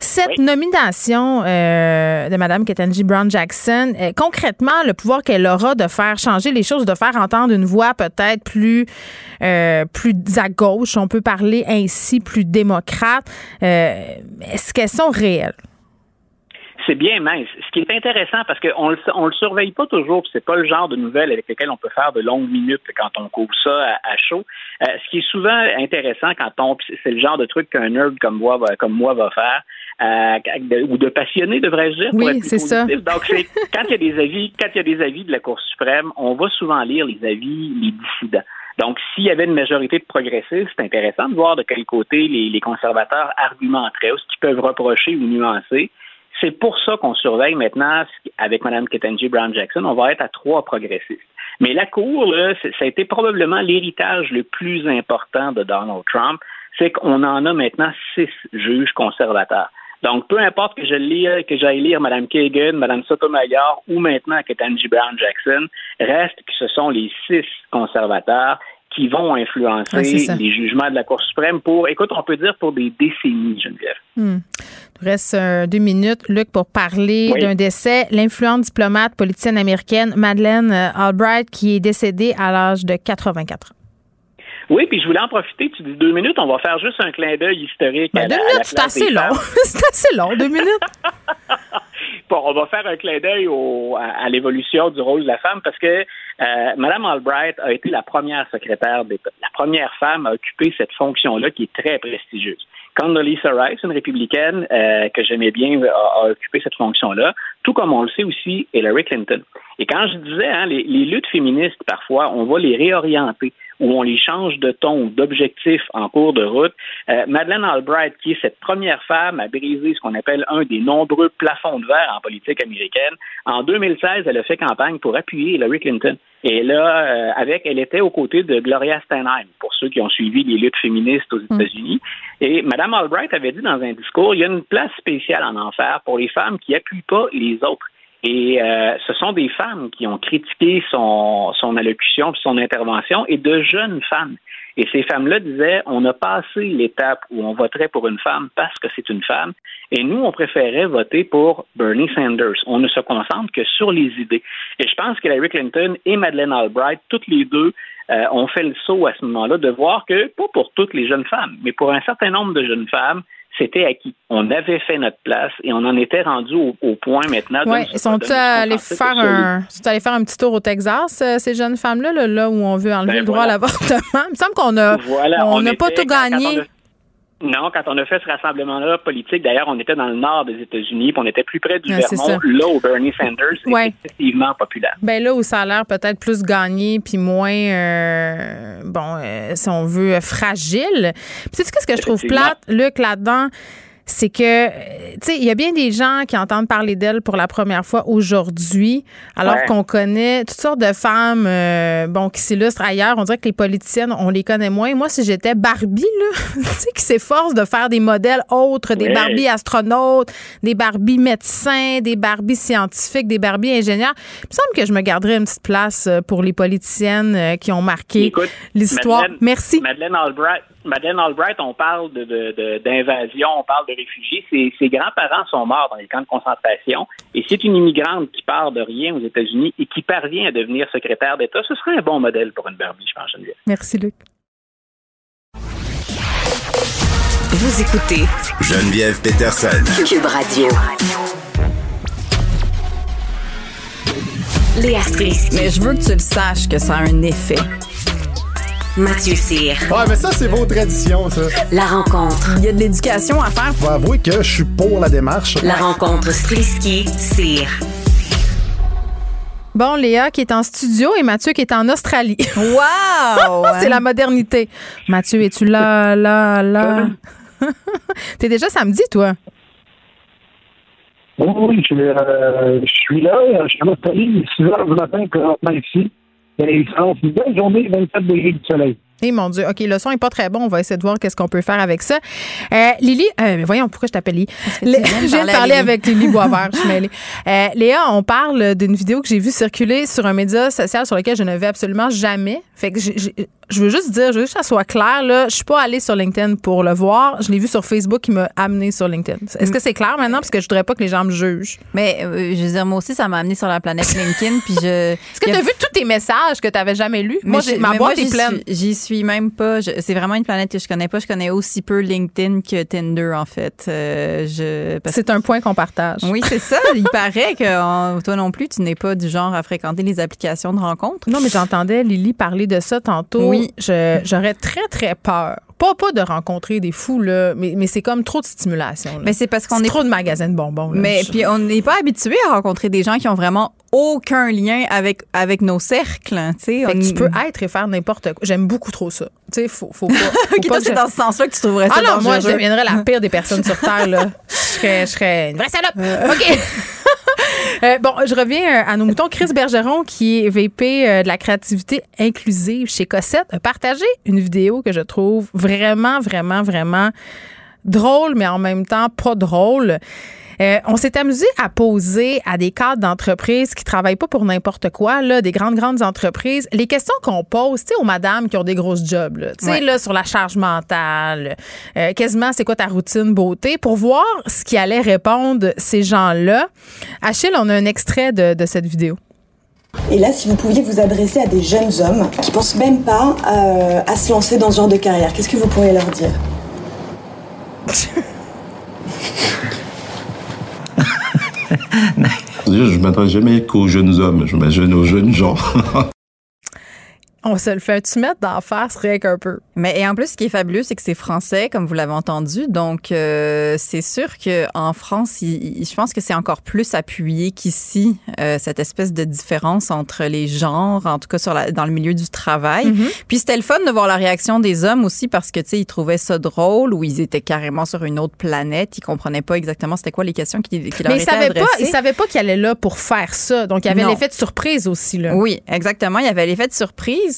Cette oui. nomination euh, de Mme Ketanji Brown Jackson, euh, concrètement, le pouvoir qu'elle aura de faire changer les choses, de faire entendre une voix peut-être plus euh, plus à gauche, on peut parler ainsi, plus démocrate, est-ce qu'elles sont réelles? c'est bien mince. Ce qui est intéressant, parce qu'on le, on le surveille pas toujours, c'est pas le genre de nouvelles avec lesquelles on peut faire de longues minutes quand on couvre ça à, à chaud. Euh, ce qui est souvent intéressant quand on, c'est le genre de truc qu'un nerd comme moi va, comme moi va faire, euh, de, ou de passionné, devrais-je dire. Pour oui, c'est ça. Donc, quand il y a des avis, quand il y a des avis de la Cour suprême, on va souvent lire les avis, les dissidents. Donc, s'il y avait une majorité de progressistes, c'est intéressant de voir de quel côté les, les conservateurs argumenteraient, ou ce qu'ils peuvent reprocher ou nuancer. C'est pour ça qu'on surveille maintenant avec Mme Ketanji Brown Jackson. On va être à trois progressistes. Mais la Cour, là, ça a été probablement l'héritage le plus important de Donald Trump. C'est qu'on en a maintenant six juges conservateurs. Donc, peu importe que je lire, que j'aille lire Mme Kagan, Mme Sotomayor ou maintenant Ketanji Brown Jackson, reste que ce sont les six conservateurs qui vont influencer les jugements de la Cour suprême pour, écoute, on peut dire pour des décennies, Geneviève. Hmm. Il reste euh, deux minutes, Luc, pour parler oui. d'un décès. L'influente diplomate politicienne américaine Madeleine euh, Albright qui est décédée à l'âge de 84 ans. Oui, puis je voulais en profiter. Tu dis deux minutes, on va faire juste un clin d'œil historique. Ben, à deux la- minutes, c'est assez long. c'est assez long, deux minutes. Bon, on va faire un clin d'œil au- à, à l'évolution du rôle de la femme parce que euh, Mme Albright a été la première secrétaire d'État, la première femme à occuper cette fonction-là qui est très prestigieuse. Condoleezza Rice, une républicaine euh, que j'aimais bien, a, a occupé cette fonction-là, tout comme on le sait aussi Hillary Clinton. Et quand je disais, hein, les, les luttes féministes, parfois, on va les réorienter ou on les change de ton d'objectif en cours de route. Euh, Madeleine Albright, qui est cette première femme à briser ce qu'on appelle un des nombreux plafonds de verre en politique américaine, en 2016, elle a fait campagne pour appuyer Hillary Clinton. Et là, euh, avec, elle était aux côtés de Gloria Steinem, pour ceux qui ont suivi les luttes féministes aux États-Unis. Et Madame Albright avait dit dans un discours, il y a une place spéciale en enfer pour les femmes qui appuient pas les autres. Et euh, ce sont des femmes qui ont critiqué son, son allocution, son intervention, et de jeunes femmes. Et ces femmes-là disaient, on a passé l'étape où on voterait pour une femme parce que c'est une femme, et nous, on préférait voter pour Bernie Sanders. On ne se concentre que sur les idées. Et je pense que Hillary Clinton et Madeleine Albright, toutes les deux, euh, ont fait le saut à ce moment-là de voir que, pas pour toutes les jeunes femmes, mais pour un certain nombre de jeunes femmes, c'était acquis. On avait fait notre place et on en était rendu au, au point maintenant de Oui, ne se- sont de ne se allés faire un, sont allés faire un petit tour au Texas, euh, ces jeunes femmes-là, là, là où on veut enlever Ben le droit voilà. à l'avortement? Il me semble qu'on a, Voilà, on n'a pas tout quand gagné. on a- non, quand on a fait ce rassemblement-là politique, d'ailleurs, on était dans le nord des États-Unis, puis on était plus près du Ouais, c'est Vermont, là où Bernie Sanders Ouais. est excessivement populaire. Ben là où ça a l'air peut-être plus gagné puis moins euh, bon euh, si on veut euh, fragile. Puis sais-tu qu'est-ce que je trouve plate Luc là-dedans? C'est que, euh, tu sais, il y a bien des gens qui entendent parler d'elle pour la première fois aujourd'hui, alors Ouais. qu'on connaît toutes sortes de femmes, euh, bon, qui s'illustrent ailleurs. On dirait que les politiciennes, on les connaît moins. Moi, si j'étais Barbie, là, tu sais, qui s'efforce de faire des modèles autres, des Ouais. Barbie astronautes, des Barbie médecins, des Barbie scientifiques, des Barbie ingénieurs, il me semble que je me garderais une petite place euh, pour les politiciennes qui ont marqué l'histoire. Merci. Madeleine Albright, Madeleine Albright, on parle de, de- de- d'invasion, on parle de réfugiés. Ses, ses grands-parents sont morts dans les camps de concentration. Et c'est une immigrante qui part de rien aux États-Unis et qui parvient à devenir secrétaire d'État. Ce serait un bon modèle pour une Barbie, je pense, Geneviève. Merci, Luc. Vous écoutez Geneviève Peterson. Cube Radio. Léa Strisky. Mais je veux que tu le saches que ça a un effet. Mathieu Cyr. Ouais, mais ça, c'est vos traditions, ça. La rencontre. Il y a de l'éducation à faire. Je vais avouer que je suis pour la démarche. La rencontre Strisky-Cyr. Bon, Léa qui est en studio et Mathieu qui est en Australie. Wow! C'est la modernité. Mathieu, es-tu là, là, là? T'es déjà samedi, toi? Oui, oui, je, euh, je suis là, je suis en Australie, 6 heures du matin, présentement ici. Et il s'annonce une belle journée, 24 degrés du soleil. Eh mon Dieu, OK, le son est pas très bon. On va essayer de voir qu'est-ce qu'on peut faire avec ça. Euh, Lily, euh, mais voyons, pourquoi je t'appelle Lily? Je viens de parler avec Lily Boisvert, je suis mêlée. Euh, Léa, on parle d'une vidéo que j'ai vue circuler sur un média social sur lequel je ne vais absolument jamais. Fait que j'ai- j'ai- je veux juste dire, je veux juste que ça soit clair, là, je suis pas allée sur LinkedIn pour le voir. Je l'ai vu sur Facebook qui m'a amené sur LinkedIn. Est-ce que c'est clair maintenant? Parce que je voudrais pas que les gens me jugent. Mais euh, je veux dire, moi aussi, ça m'a amené sur la planète LinkedIn. puis je. Est-ce que tu as vu tous tes messages que tu n'avais jamais lus? Moi, j'ai- ma boîte est pleine. J'y suis même pas. Je- C'est vraiment une planète que je connais pas. Je connais aussi peu LinkedIn que Tinder, en fait. Euh, je, C'est un point qu'on partage. Oui, c'est ça. Il paraît que toi non plus, tu n'es pas du genre à fréquenter les applications de rencontres. Non, mais j'entendais Lily parler de ça tantôt. Oui. J'aurais très, très peur. Pas, pas de rencontrer des fous, là, mais, mais c'est comme trop de stimulation. là. Mais c'est parce qu'on est trop de magasins de bonbons. là. Mais puis on n'est pas habitué à rencontrer des gens qui ont vraiment aucun lien avec avec nos cercles, hein, tu que peux être et faire n'importe quoi. J'aime beaucoup trop ça. Tu sais, faut, faut pas. faut Ok, pas toi, que c'est je- dans ce sens-là que tu trouverais ça Ah non, moi, je deviendrais la pire des personnes sur Terre, là. Je serais, je serais une vraie salope. OK. Euh, bon, je reviens euh, à nos moutons. Chris Bergeron, qui est VP euh, de la créativité inclusive chez Cossette, a partagé une vidéo que je trouve vraiment, vraiment, vraiment drôle, mais en même temps pas drôle. Euh, on s'est amusé à poser à des cadres d'entreprise qui travaillent pas pour n'importe quoi, là, des grandes, grandes entreprises, les questions qu'on pose, tu sais, aux madames qui ont des grosses jobs, là, tu sais, Ouais. là, sur la charge mentale, euh, quasiment, c'est quoi ta routine beauté, pour voir ce qui allait répondre ces gens-là. Achille, on a un extrait de, de cette vidéo. Et là, si vous pouviez vous adresser à des jeunes hommes qui pensent même pas euh, à se lancer dans ce genre de carrière, qu'est-ce que vous pourriez leur dire? je ne m'adresse jamais qu'aux jeunes hommes, je m'imagine aux jeunes gens. On se le fait-tu mettre d'en face rien qu'un peu? Mais et en plus, ce qui est fabuleux, c'est que c'est français, comme vous l'avez entendu. Donc, euh, c'est sûr que en France, il- il- je pense que c'est encore plus appuyé qu'ici euh, cette espèce de différence entre les genres, en tout cas sur la, dans le milieu du travail. Mhm. Puis c'était le fun de voir la réaction des hommes aussi parce que tu sais, ils trouvaient ça drôle ou ils étaient carrément sur une autre planète. Ils comprenaient pas exactement c'était quoi les questions qui, qui leur Mais ils étaient savaient pas, adressées. ils savaient pas qu'il allait là pour faire ça. Donc, il y avait l'effet de surprise aussi, là. Oui, exactement. Il y avait l'effet de surprise.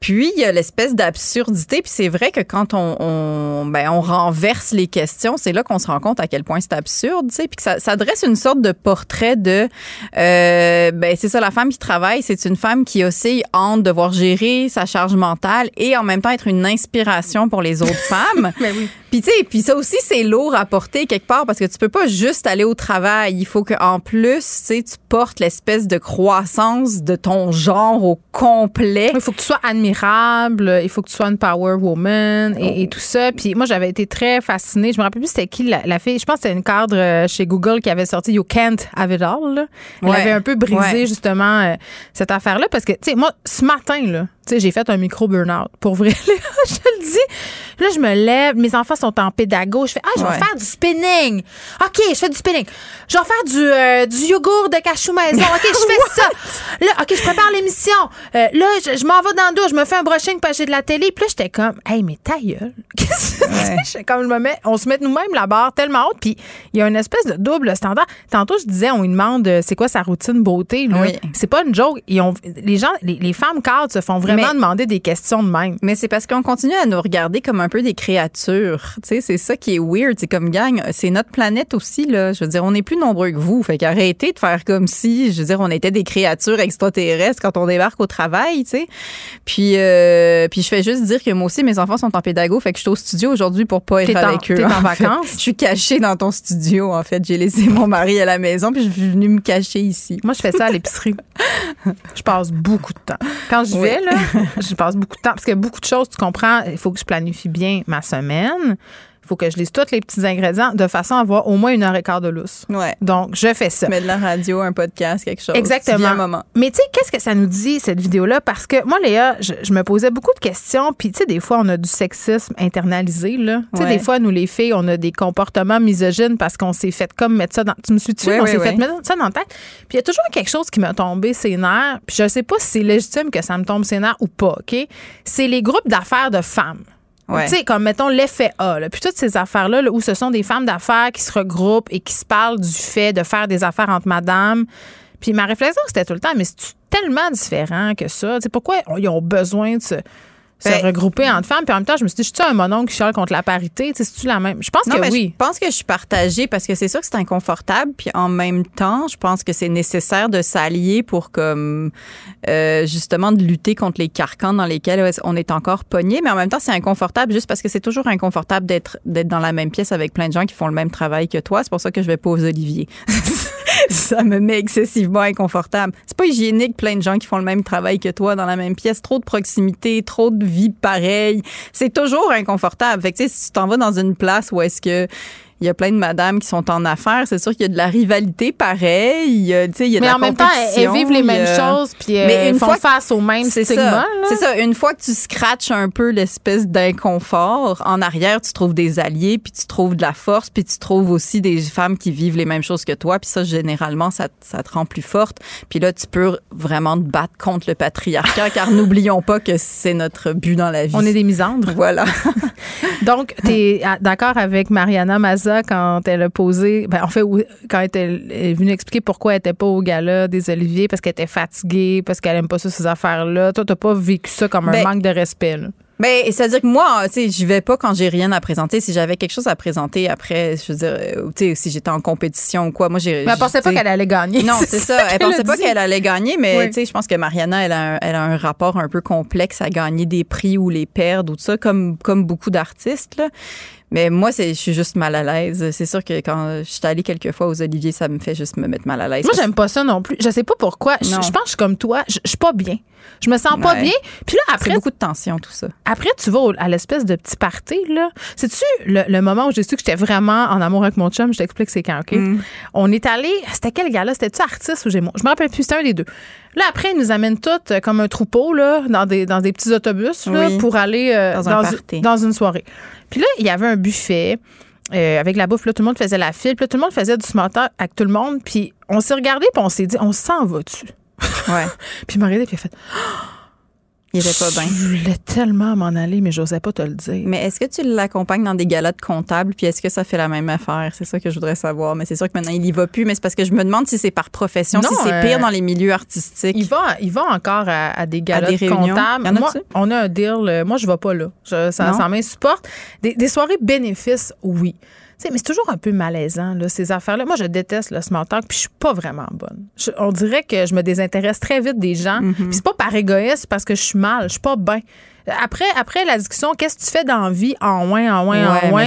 Puis il y a l'espèce d'absurdité. Puis c'est vrai que quand on, on, ben, on renverse les questions, c'est là qu'on se rend compte à quel point c'est absurde. Tu sais. Puis que ça, ça dresse une sorte de portrait de, euh, ben c'est ça, la femme qui travaille, c'est une femme qui aussi hante devoir gérer sa charge mentale et en même temps être une inspiration pour les autres femmes. Mais oui. Puis tu sais, puis ça aussi c'est lourd à porter quelque part parce que tu peux pas juste aller au travail. Il faut que en plus, tu sais, tu portes l'espèce de croissance de ton genre au complet. Il faut que tu sois admirable, il faut que tu sois une power woman et, et tout ça. Puis moi, j'avais été très fascinée. Je me rappelle plus c'était qui la, la fille. Je pense que c'était une cadre euh, chez Google qui avait sorti You Can't Have It All. là. Elle Ouais. avait un peu brisé Ouais. justement euh, cette affaire-là parce que, tu sais, moi, ce matin, là, sais, j'ai fait un micro burn-out. Pour vrai, je le dis. Là, je me lève, mes enfants sont en pédago. Je fais, ah, je vais Ouais. faire du spinning. OK, je fais du spinning. Je vais faire du, euh, du yogourt de cachou maison. OK, je fais ça. Là, OK, je prépare l'émission. Euh, là, je, je m'en vais dans le dos, je me fais un brushing que j'ai de la télé. Puis là, j'étais comme, hey, mais ta gueule. Qu'est-ce que c'est? Comme, je me mets, on se met nous-mêmes la barre tellement haute. Puis il y a une espèce de double standard. Tantôt, je disais, on lui demande euh, c'est quoi sa routine beauté. Là. Oui. C'est pas une joke. Ils ont, les gens, les, les femmes cadres se font vraiment Mais- demander des questions de même. Mais c'est parce qu'on continue à nous regarder comme un peu des créatures. Tu sais, c'est ça qui est weird. C'est comme gang, c'est notre planète aussi là. Je veux dire, on est plus nombreux que vous. Fait qu'arrêtez de faire comme si, je veux dire, on était des créatures extraterrestres quand on débarque au travail, tu sais. Puis, euh, puis je fais juste dire que moi aussi, mes enfants sont en pédago. Fait que je suis au studio aujourd'hui pour pas être en- avec eux. t'es en fait. vacances? Je suis cachée dans ton studio. En fait, j'ai laissé mon mari à la maison puis je suis venue me cacher ici. Moi, je fais ça à l'épicerie. je passe beaucoup de temps. Quand je Oui. vais, là, je passe beaucoup de temps. Parce que beaucoup de choses, tu comprends, il faut que je planifie bien ma semaine. Il faut que je lise tous les petits ingrédients de façon à avoir au moins une heure et quart de lousse. Ouais. Donc, je fais ça. Mets de la radio, un podcast, quelque chose. Exactement. un moment. Mais tu sais, qu'est-ce que ça nous dit, cette vidéo-là? Parce que moi, Léa, je, je me posais beaucoup de questions. Puis, tu sais, des fois, on a du sexisme internalisé, là. Tu sais, Ouais. des fois, nous, les filles, on a des comportements misogynes parce qu'on s'est fait comme mettre ça dans. Tu me suis-tu? Oui, on s'est fait mettre ça dans la tête. Puis, il y a toujours quelque chose qui m'a tombé ses nerfs. Puis, je sais pas si c'est légitime que ça me tombe ses nerfs ou pas, OK? C'est les groupes d'affaires de femmes. Ouais. Tu sais, comme mettons l'effet A, là. puis toutes ces affaires-là, là, où ce sont des femmes d'affaires qui se regroupent et qui se parlent du fait de faire des affaires entre madame. Puis ma réflexion, c'était tout le temps, mais c'est tellement différent que ça? Tu sais, pourquoi ils ont besoin de se, se Ben- regrouper entre femmes? Puis en même temps, je me suis dit, je suis un mononcle qui chiale contre la parité? Tu sais, C'est-tu la même? Je pense Non, que oui. Je pense que je suis partagée parce que c'est sûr que c'est inconfortable, puis en même temps, je pense que c'est nécessaire de s'allier pour comme euh, justement de lutter contre les carcans dans lesquels on est encore pogné. Mais en même temps, c'est inconfortable juste parce que c'est toujours inconfortable d'être d'être dans la même pièce avec plein de gens qui font le même travail que toi. C'est pour ça que je vais pas aux Olivier. ça me met excessivement inconfortable. C'est pas hygiénique, plein de gens qui font le même travail que toi dans la même pièce. Trop de proximité, trop de vie pareille. C'est toujours inconfortable. Fait que, si tu t'en vas dans une place où est-ce que il y a plein de madames qui sont en affaires. C'est sûr qu'il y a de la rivalité pareil. Il y a, il y a de Mais la en même temps, elles- vivent les mêmes a- choses, puis euh, Mais elles une font fois que- face au même c'est stigma. ça. là. C'est ça. Une fois que tu scratches un peu l'espèce d'inconfort, en arrière, tu trouves des alliés, puis tu trouves de la force, puis tu trouves aussi des femmes qui vivent les mêmes choses que toi. Puis ça, généralement, ça, ça te rend plus forte. Puis là, tu peux vraiment te battre contre le patriarcat, car n'oublions pas que c'est notre but dans la vie. On est des misandres. Voilà. Donc, tu es d'accord avec Mariana Quand elle a posé, ben, en fait, quand elle est venue expliquer pourquoi elle n'était pas au gala des Oliviers, parce qu'elle était fatiguée, parce qu'elle aime pas ça, ces affaires-là. Toi, t'as pas vécu ça comme un Ben, manque de respect, là. Ben, c'est-à-dire que moi, tu sais, j'y vais pas quand j'ai rien à présenter. Si j'avais quelque chose à présenter après, je veux dire, euh, tu sais, si j'étais en compétition ou quoi, moi, j'ai. Mais elle pensait pas qu'elle allait gagner. Non, c'est ça. Elle pensait pas qu'elle allait gagner, mais Oui. tu sais, je pense que Mariana, elle a, un, elle a un rapport un peu complexe à gagner des prix ou les perdre ou tout ça, comme, comme beaucoup d'artistes, là. Mais moi, c'est, je suis juste mal à l'aise. C'est sûr que quand je suis allée quelques fois aux Oliviers, ça me fait juste me mettre mal à l'aise. Moi, j'aime pas ça non plus. Je sais pas pourquoi. Je, pense que je suis comme toi. Je, je suis pas bien. Je me sens pas Ouais. bien. Puis là, après. C'est beaucoup de tension, tout ça. Après, tu vas à l'espèce de petit party, là. C'est-tu le, le moment où j'ai su que j'étais vraiment en amour avec mon chum? Je t'explique c'est quand, OK? Mm. On est allé. C'était quel gars-là? C'était-tu artiste ou Gémeaux? Je me rappelle plus. C'était un des deux. Là, après, ils nous amènent toutes euh, comme un troupeau, là, dans des, dans des petits autobus, là, Oui. pour aller euh, Dans un dans, party. dans une soirée. Puis là, il y avait un buffet. euh, avec la bouffe, là, tout le monde faisait la file, puis là, tout le monde faisait du small talk avec tout le monde, puis on s'est regardé, puis on s'est dit, on s'en va-tu? Ouais. puis il m'a regardé, puis il a fait, Il était pas bien. je voulais tellement m'en aller, mais j'osais pas te le dire. Mais est-ce que tu l'accompagnes dans des galas de comptables, puis est-ce que ça fait la même affaire? C'est ça que je voudrais savoir. Mais c'est sûr que maintenant, il y va plus, mais c'est parce que je me demande si c'est par profession, Non, si c'est euh, pire dans les milieux artistiques. Il va, il va encore à, à des galas des de réunions? comptables. Y en Moi, on a un deal. euh, Moi, je vais pas là. Je- ça ça m'insupporte. Des, des soirées bénéfices, oui. Mais c'est toujours un peu malaisant, là, ces affaires-là. Moi, je déteste le small talk, puis je suis pas vraiment bonne. Je- on dirait que je me désintéresse très vite des gens. Mm-hmm. Puis c'est pas par égoïsme, c'est parce que je suis mal, je suis pas bien. Après, après la discussion, qu'est-ce que tu fais dans la vie? En moins, en moins, Ouais, en toi,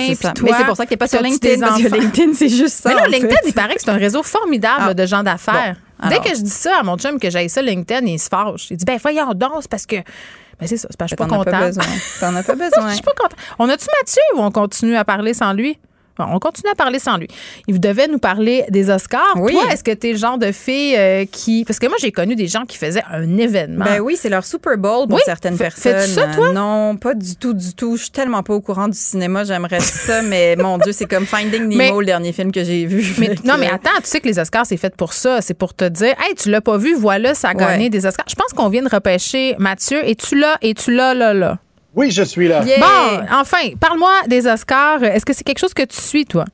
Mais c'est pour ça que t'es pas sur LinkedIn, parce que? LinkedIn, c'est juste ça, Mais là, LinkedIn, fait. il paraît que c'est un réseau formidable Ah. de gens d'affaires. Bon, Dès que je dis ça à mon chum que j'aille ça LinkedIn, il se fâche. Il dit ben voyons donc, c'est parce que ben c'est ça, c'est parce que je suis pas T'en as pas contente. besoin. T'en as pas besoin. Je suis pas contente. On a-tu Mathieu ou on continue à parler sans lui? Bon, on continue à parler sans lui. Il devait nous parler des Oscars. Oui. Toi, est-ce que tu es le genre de fille euh, qui. Parce que moi, j'ai connu des gens qui faisaient un événement. Ben oui, c'est leur Super Bowl pour Oui. certaines personnes. fais-tu ça, toi? Non, pas du tout, du tout. Je suis tellement pas au courant du cinéma. J'aimerais ça, mais mon Dieu, c'est comme Finding Nemo, Mais- le dernier film que j'ai vu. Mais, non, mais attends, tu sais que les Oscars, c'est fait pour ça. C'est pour te dire, hey, tu l'as pas vu, voilà, ça a gagné Ouais. des Oscars. Je pense qu'on vient de repêcher Mathieu. Et tu l'as, et tu l'as, là, là. Oui, je suis là. Yeah. Bon, enfin, parle-moi des Oscars. Est-ce que c'est quelque chose que tu suis, toi?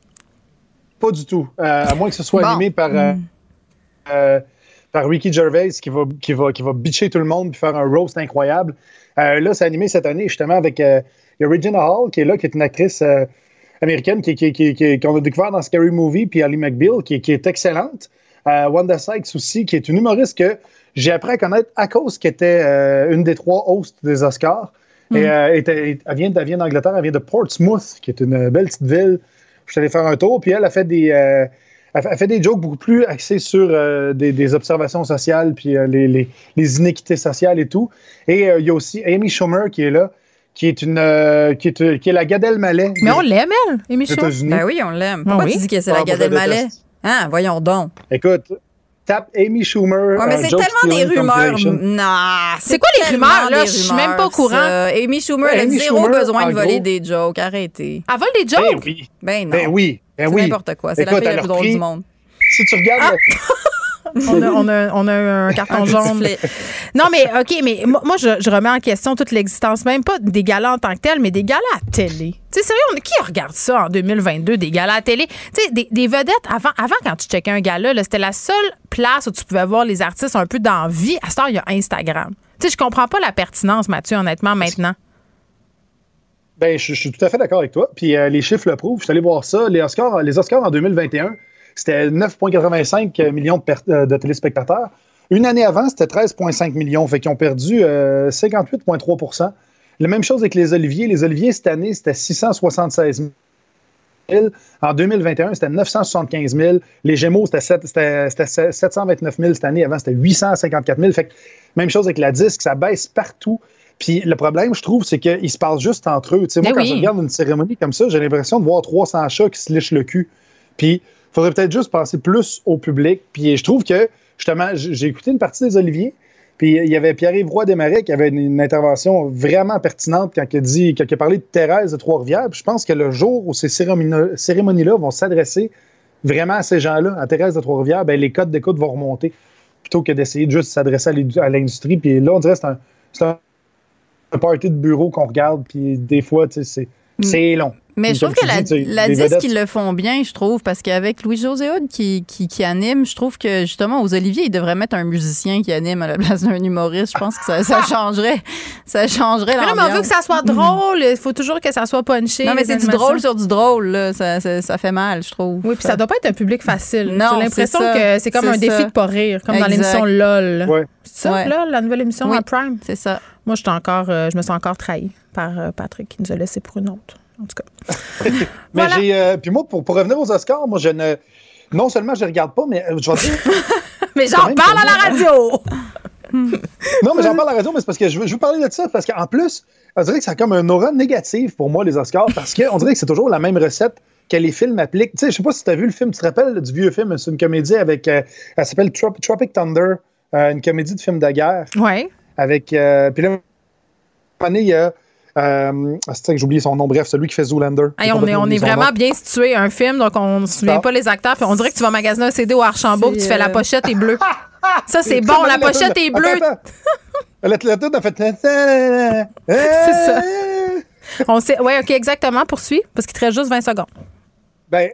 Pas du tout. Euh, à moins que ce soit Bon. animé par, euh, euh, par Ricky Gervais qui va, qui, va, qui va bitcher tout le monde puis faire un roast incroyable. Euh, là, c'est animé cette année justement avec euh, il y a Regina Hall qui est là, qui est une actrice euh, américaine qui, qui, qui, qui- qu'on a découvert dans Scary Movie, puis Ali McBeal qui, qui est excellente. Euh, Wanda Sykes aussi, qui est une humoriste que j'ai appris à connaître à cause qu'elle était euh, une des trois hosts des Oscars. Et euh, elle vient, elle vient d'Angleterre, elle vient de Portsmouth, qui est une belle petite ville. Je suis allé faire un tour, puis elle a fait des, euh, elle fait- des jokes beaucoup plus axés sur euh, des, des observations sociales, puis euh, les, les- les inéquités sociales et tout. Et euh, il y a aussi Amy Schumer qui est là, qui est une, euh, qui est, qui est la Gad Elmaleh. Mais on l'aime, elle, Émichon. Ben oui, on l'aime. Pourquoi oui. tu dis que c'est Ah, la moi, Gad je la Elmaleh? déteste. Ah, voyons donc. Écoute, tape Amy Schumer. Ouais, mais c'est tellement des rumeurs. Non. C'est quoi les rumeurs, là? Je suis même pas au courant. ça. Amy Schumer Ouais, elle a Amy zéro Schumer, besoin de voler gros. des jokes. Arrêtez. Elle vole des Ben jokes? oui. Ben non. Ben oui. Ben C'est oui. n'importe quoi. C'est la fille la plus drôle du monde. Si tu regardes. On a, on a- on a un carton Un jaune. Non, mais OK, mais moi, moi, je, je remets en question toute l'existence, même pas des galas en tant que tels, mais des galas à télé. Tu sais, sérieux, on- qui regarde ça en 2022, des galas à télé? Tu sais, des, des vedettes, avant, avant, quand tu checkais un gala, là, c'était la seule place où tu pouvais voir les artistes un peu dans la vie. À cette heure, il y a Instagram. Tu sais, je comprends pas la pertinence, Mathieu, honnêtement, maintenant. Ben, je, je suis tout à fait d'accord avec toi. Puis euh, les chiffres le prouvent. Je suis allé voir ça. Les Oscars, les Oscars en 2021, c'était 9,85 millions de, euh, de téléspectateurs. Une année avant, c'était 13,5 millions. Fait qu'ils ont perdu euh, 58,3% La même chose avec les Oliviers. Les Oliviers, cette année, c'était 676 000. En 2021, c'était 975 000. Les Gémeaux, c'était sept- c'était- c'était 729 000 cette année. Avant, c'était 854 000. Fait que même chose avec la disque, ça baisse partout. Puis le problème, je trouve, c'est qu'ils se parlent juste entre eux. Moi, Mais quand oui. je regarde une cérémonie comme ça, j'ai l'impression de voir 300 chats qui se lichent le cul. Puis faudrait peut-être juste penser plus au public. Puis je trouve que, justement, j'ai écouté une partie des Oliviers. Puis il y avait Pierre-Yves Roy Desmarais qui avait une, une intervention vraiment pertinente quand il a, dit, quand il a parlé de Thérèse de Trois-Rivières. Puis je pense que le jour où ces cérémonies- cérémonies-là vont s'adresser vraiment à ces gens-là, à Thérèse de Trois-Rivières, ben, les codes d'écoute vont remonter plutôt que d'essayer de juste s'adresser à l'industrie. Puis là, on dirait que c'est un, c'est un, party de bureau qu'on regarde. Puis des fois, tu sais, c'est, c'est long. Mais je trouve que la, dis, disque, ils le font bien, je trouve, parce qu'avec Louis-José Hood qui, qui, qui anime, je trouve que justement, aux Oliviers, ils devraient mettre un musicien qui anime à la place d'un humoriste. Je pense que ça, ça changerait. Ça changerait Mais là, mais on veut l'ambiance. que ça soit drôle. Il faut toujours que ça soit punché. Non, mais c'est du drôle sur du drôle, là. Ça, ça, ça fait mal, je trouve. Oui, puis ça doit pas être un public facile. Non, J'ai l'impression que c'est comme un défi de pas rire, comme dans l'émission LOL. Ouais. C'est ça, Ouais. LOL, la nouvelle émission Oui. à Prime? C'est ça. Moi, je, encore, euh, je me sens encore trahie par euh, Patrick qui nous a laissé pour une autre. En tout cas. Mais j'ai. euh, puis moi, pour, pour revenir aux Oscars, moi, je ne. Non seulement je regarde pas, mais euh, je vais dire. mais j'en parle à la radio! Non, mais j'en parle à la radio, mais c'est parce que je veux, je veux parler de ça. Parce qu'en plus, on dirait que ça a comme un aura négative pour moi, les Oscars, parce qu'on dirait que c'est toujours la même recette que les films appliquent. Tu sais, je sais pas si tu as vu le film, tu te rappelles du vieux film, c'est une comédie avec. euh, elle s'appelle Trop- Tropic Thunder, euh, une comédie de film de guerre. Ouais. Avec. euh, puis là, il y a. Euh, c'est ça que j'ai oublié son nom, bref, celui qui fait Zoolander. Hey, on est, on vraiment nom. bien situé. Un film, donc on ne se souvient pas les acteurs. Puis on dirait que tu vas magasiner un CD au Archambault, tu fais la euh, pochette est bleue. Ça, c'est bon, la pochette est bleue. La, a fait. C'est ça. On sait, ouais, OK, exactement. Poursuis, parce qu'il te reste juste 20 secondes. Ben,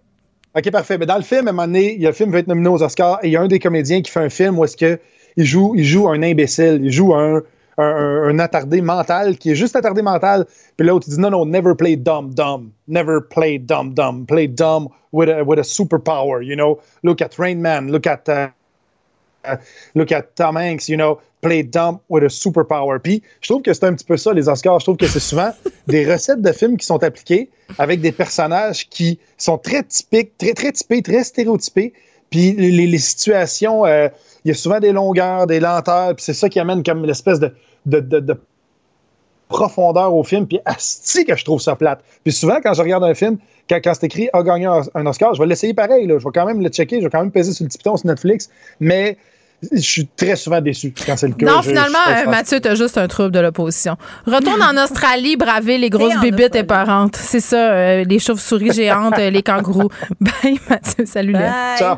OK, parfait. Mais dans le film, à un moment donné, il y a le film qui va être nominé aux Oscars et il y a un des comédiens qui fait un film où est-ce que il joue, il joue un imbécile, il joue un, un, attardé mental qui est juste attardé mental. Puis l'autre, il dit non, non, never play dumb, dumb. Never play dumb, dumb. Play dumb with a, with a superpower, you know? Look at Rain Man, look at, uh, uh, look at Tom Hanks, you know? Play dumb with a superpower. Puis je trouve que c'est un petit peu ça, les Oscars. Je trouve que c'est souvent des recettes de films qui sont appliquées avec des personnages qui sont très typiques, très, très typés, très stéréotypés. Puis les, les situations, euh, il y a souvent des longueurs, des lenteurs, puis c'est ça qui amène comme l'espèce de, de, de- de profondeur au film, puis asti que je trouve ça plate. Puis souvent, quand je regarde un film, quand, quand c'est écrit « a gagné un, Oscar », je vais l'essayer pareil, là. je vais quand même le checker, je vais quand même peser sur le petit piton sur Netflix, mais je suis très souvent déçu quand c'est le cas. Non, Je- finalement, je- je- euh, Mathieu, t'as juste un trouble de l'opposition. Retourne en Australie, braver les grosses en bébites éperantes. C'est ça, euh, les chauves-souris géantes, euh, les kangourous. Bye, Mathieu. Salut. Bye. Ciao.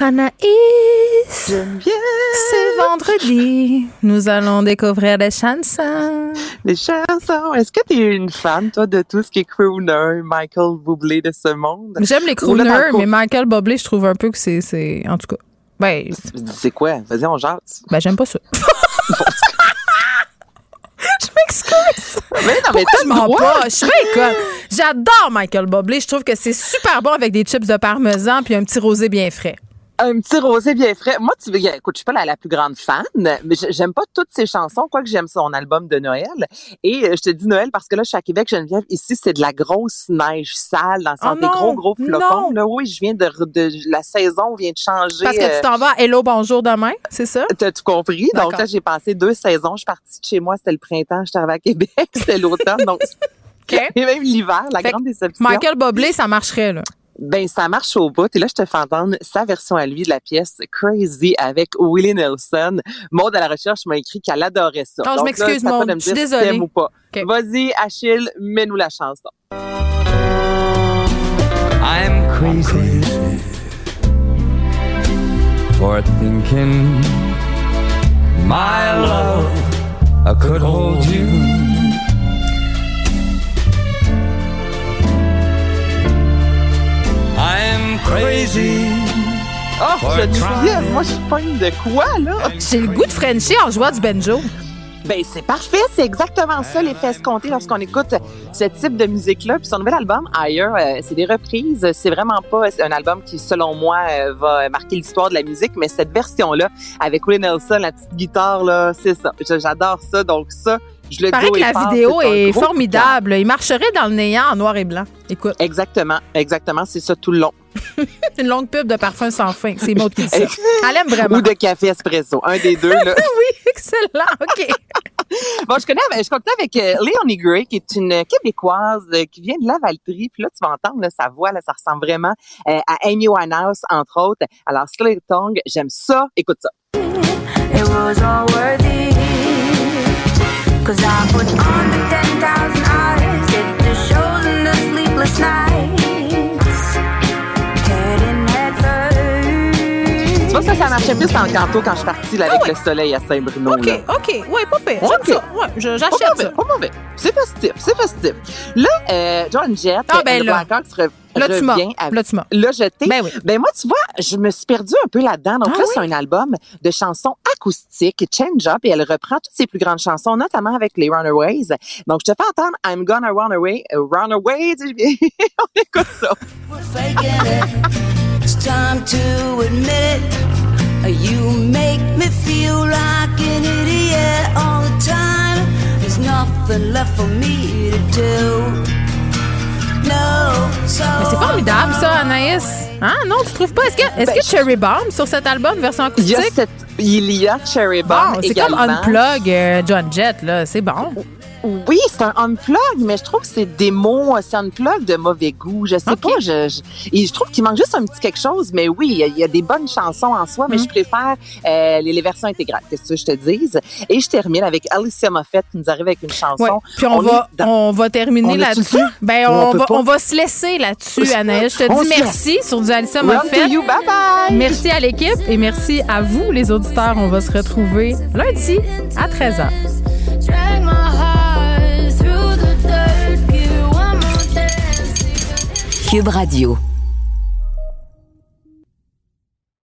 Anaïs, c'est vendredi. Nous allons découvrir des chansons. Les chansons. Est-ce que tu es une fan, toi, de tout ce qui est crooner, Michael Bublé de ce monde? J'aime les là, crooners, le mais Michael Bublé, je trouve un peu que c'est... c'est- En tout cas, ben, C'est quoi? Vas-y, on jase. ben j'aime pas ça. je m'excuse. Mais non, mais je bien conne. J'adore Michael Bublé. Je trouve que c'est super bon avec des chips de parmesan puis un petit rosé bien frais. Un petit rosé bien frais. Moi, tu écoute, je suis pas la, la plus grande fan, mais j'ai- j'aime pas toutes ses chansons, quoique j'aime son album de Noël. Et euh, je te dis Noël parce que là, je suis à Québec, Geneviève. Ici, c'est de la grosse neige sale, dans le sens Oh des non, gros, gros non. flocons. Là, oui, je viens de, de- la saison vient de changer. Parce que euh, tu t'en vas à Hello, bonjour demain, c'est ça? T'as tout compris? Donc là, j'ai passé deux saisons. Je suis partie de chez moi, c'était le printemps. Je suis arrivée à Québec, c'était l'automne. Donc, et même l'hiver, la Fait grande déception. Michael Bublé, ça marcherait, là. Ben, ça marche au bout. Et là, je te fais entendre sa version à lui de la pièce Crazy avec Willie Nelson. Maud, à la recherche, m'a écrit qu'elle adorait ça. Non, je m'excuse, Je suis si désolée. ou pas. Vas-y, Achille, mets-nous la chanson. I'm crazy for thinking my love I could hold you. Crazy. Oh, je te trying. dis, moi, je suis pas une de quoi, là? J'ai le goût de Frenchie en jouant du banjo. Ben, c'est parfait. C'est exactement ça, l'effet escompté lorsqu'on écoute ce type de musique-là. Puis son nouvel album, Higher, euh, c'est des reprises. C'est vraiment pas un album qui, selon moi, euh, va marquer l'histoire de la musique, mais cette version-là, avec Willie Nelson, la petite guitare, là, c'est ça. J'adore ça. Donc ça, je le Il paraît que la vidéo est formidable. Il marcherait dans le néant en noir et blanc. Écoute, Exactement, exactement. C'est ça tout le long. une longue pub de parfum sans fin. C'est Maud qui dit ça. Elle aime vraiment. Ou de café espresso. Un des deux, là. oui, excellent. OK. Bon, je connais, je continue avec euh, Léonie Gray, qui est une Québécoise euh, qui vient de Lavaltrie. Puis là, tu vas entendre là, sa voix, là, ça ressemble vraiment euh, à Amy Winehouse, entre autres. Alors, Slay Tongue, j'aime ça. Écoute ça. It was all worth it. Cause I put on the 10,000 hours, hit the shows and the sleepless nights. Marchait plus Chris Encanto quand je suis partie là, avec le soleil à Saint-Bruno. OK, là. OK. Ouais, pas pire. OK. J'aime ça. Ouais, j'achète ça. pas mauvais. C'est festif, c'est festif. Là, euh, John Jett, Ah, ben le là. Blackhawks Là, tu m'as. avec- Là, tu m'as. Là, je t'ai. Ben oui. Ben moi, tu vois, je me suis perdue un peu là-dedans. Donc Ah là, oui? c'est un album de chansons acoustiques, Change Up, et elle reprend toutes ses plus grandes chansons, notamment avec les Runaways. Donc, je te fais entendre I'm Gonna Run Away. euh, Run Away, on écoute ça. faking it. It's time to admit it. You make me feel like an idiot all the time. There's nothing left for me to do. No, so Mais c'est formidable, ça, Anaïs. Hein? Non, tu trouves pas? Est-ce que, est-ce Ben, que Cherry Bomb, sur cet album, version Il y a, acoustique, cette, il y a Cherry Bomb bon, c'est comme. Unplug euh, John Jett, là. C'est bon. Oui, c'est un unplug, mais je trouve que c'est des mots, c'est un unplug de mauvais goût. Je sais pas, je, je, et je trouve qu'il manque juste un petit quelque chose, mais oui, il y a, il y a des bonnes chansons en soi, Mm. mais je préfère euh, les, les versions intégrales, qu'est-ce que je te dise? Et je termine avec Alicia Moffett qui nous arrive avec une chanson. Ouais. Puis on, va, dans- on va terminer là-dessus? Ben, on va, pas? on va se laisser là-dessus, Anaïs. Je te dis merci sur du Run Moffett. you, bye bye! Merci à l'équipe et merci à vous, les auditeurs. On va se retrouver lundi à 13h. Radio.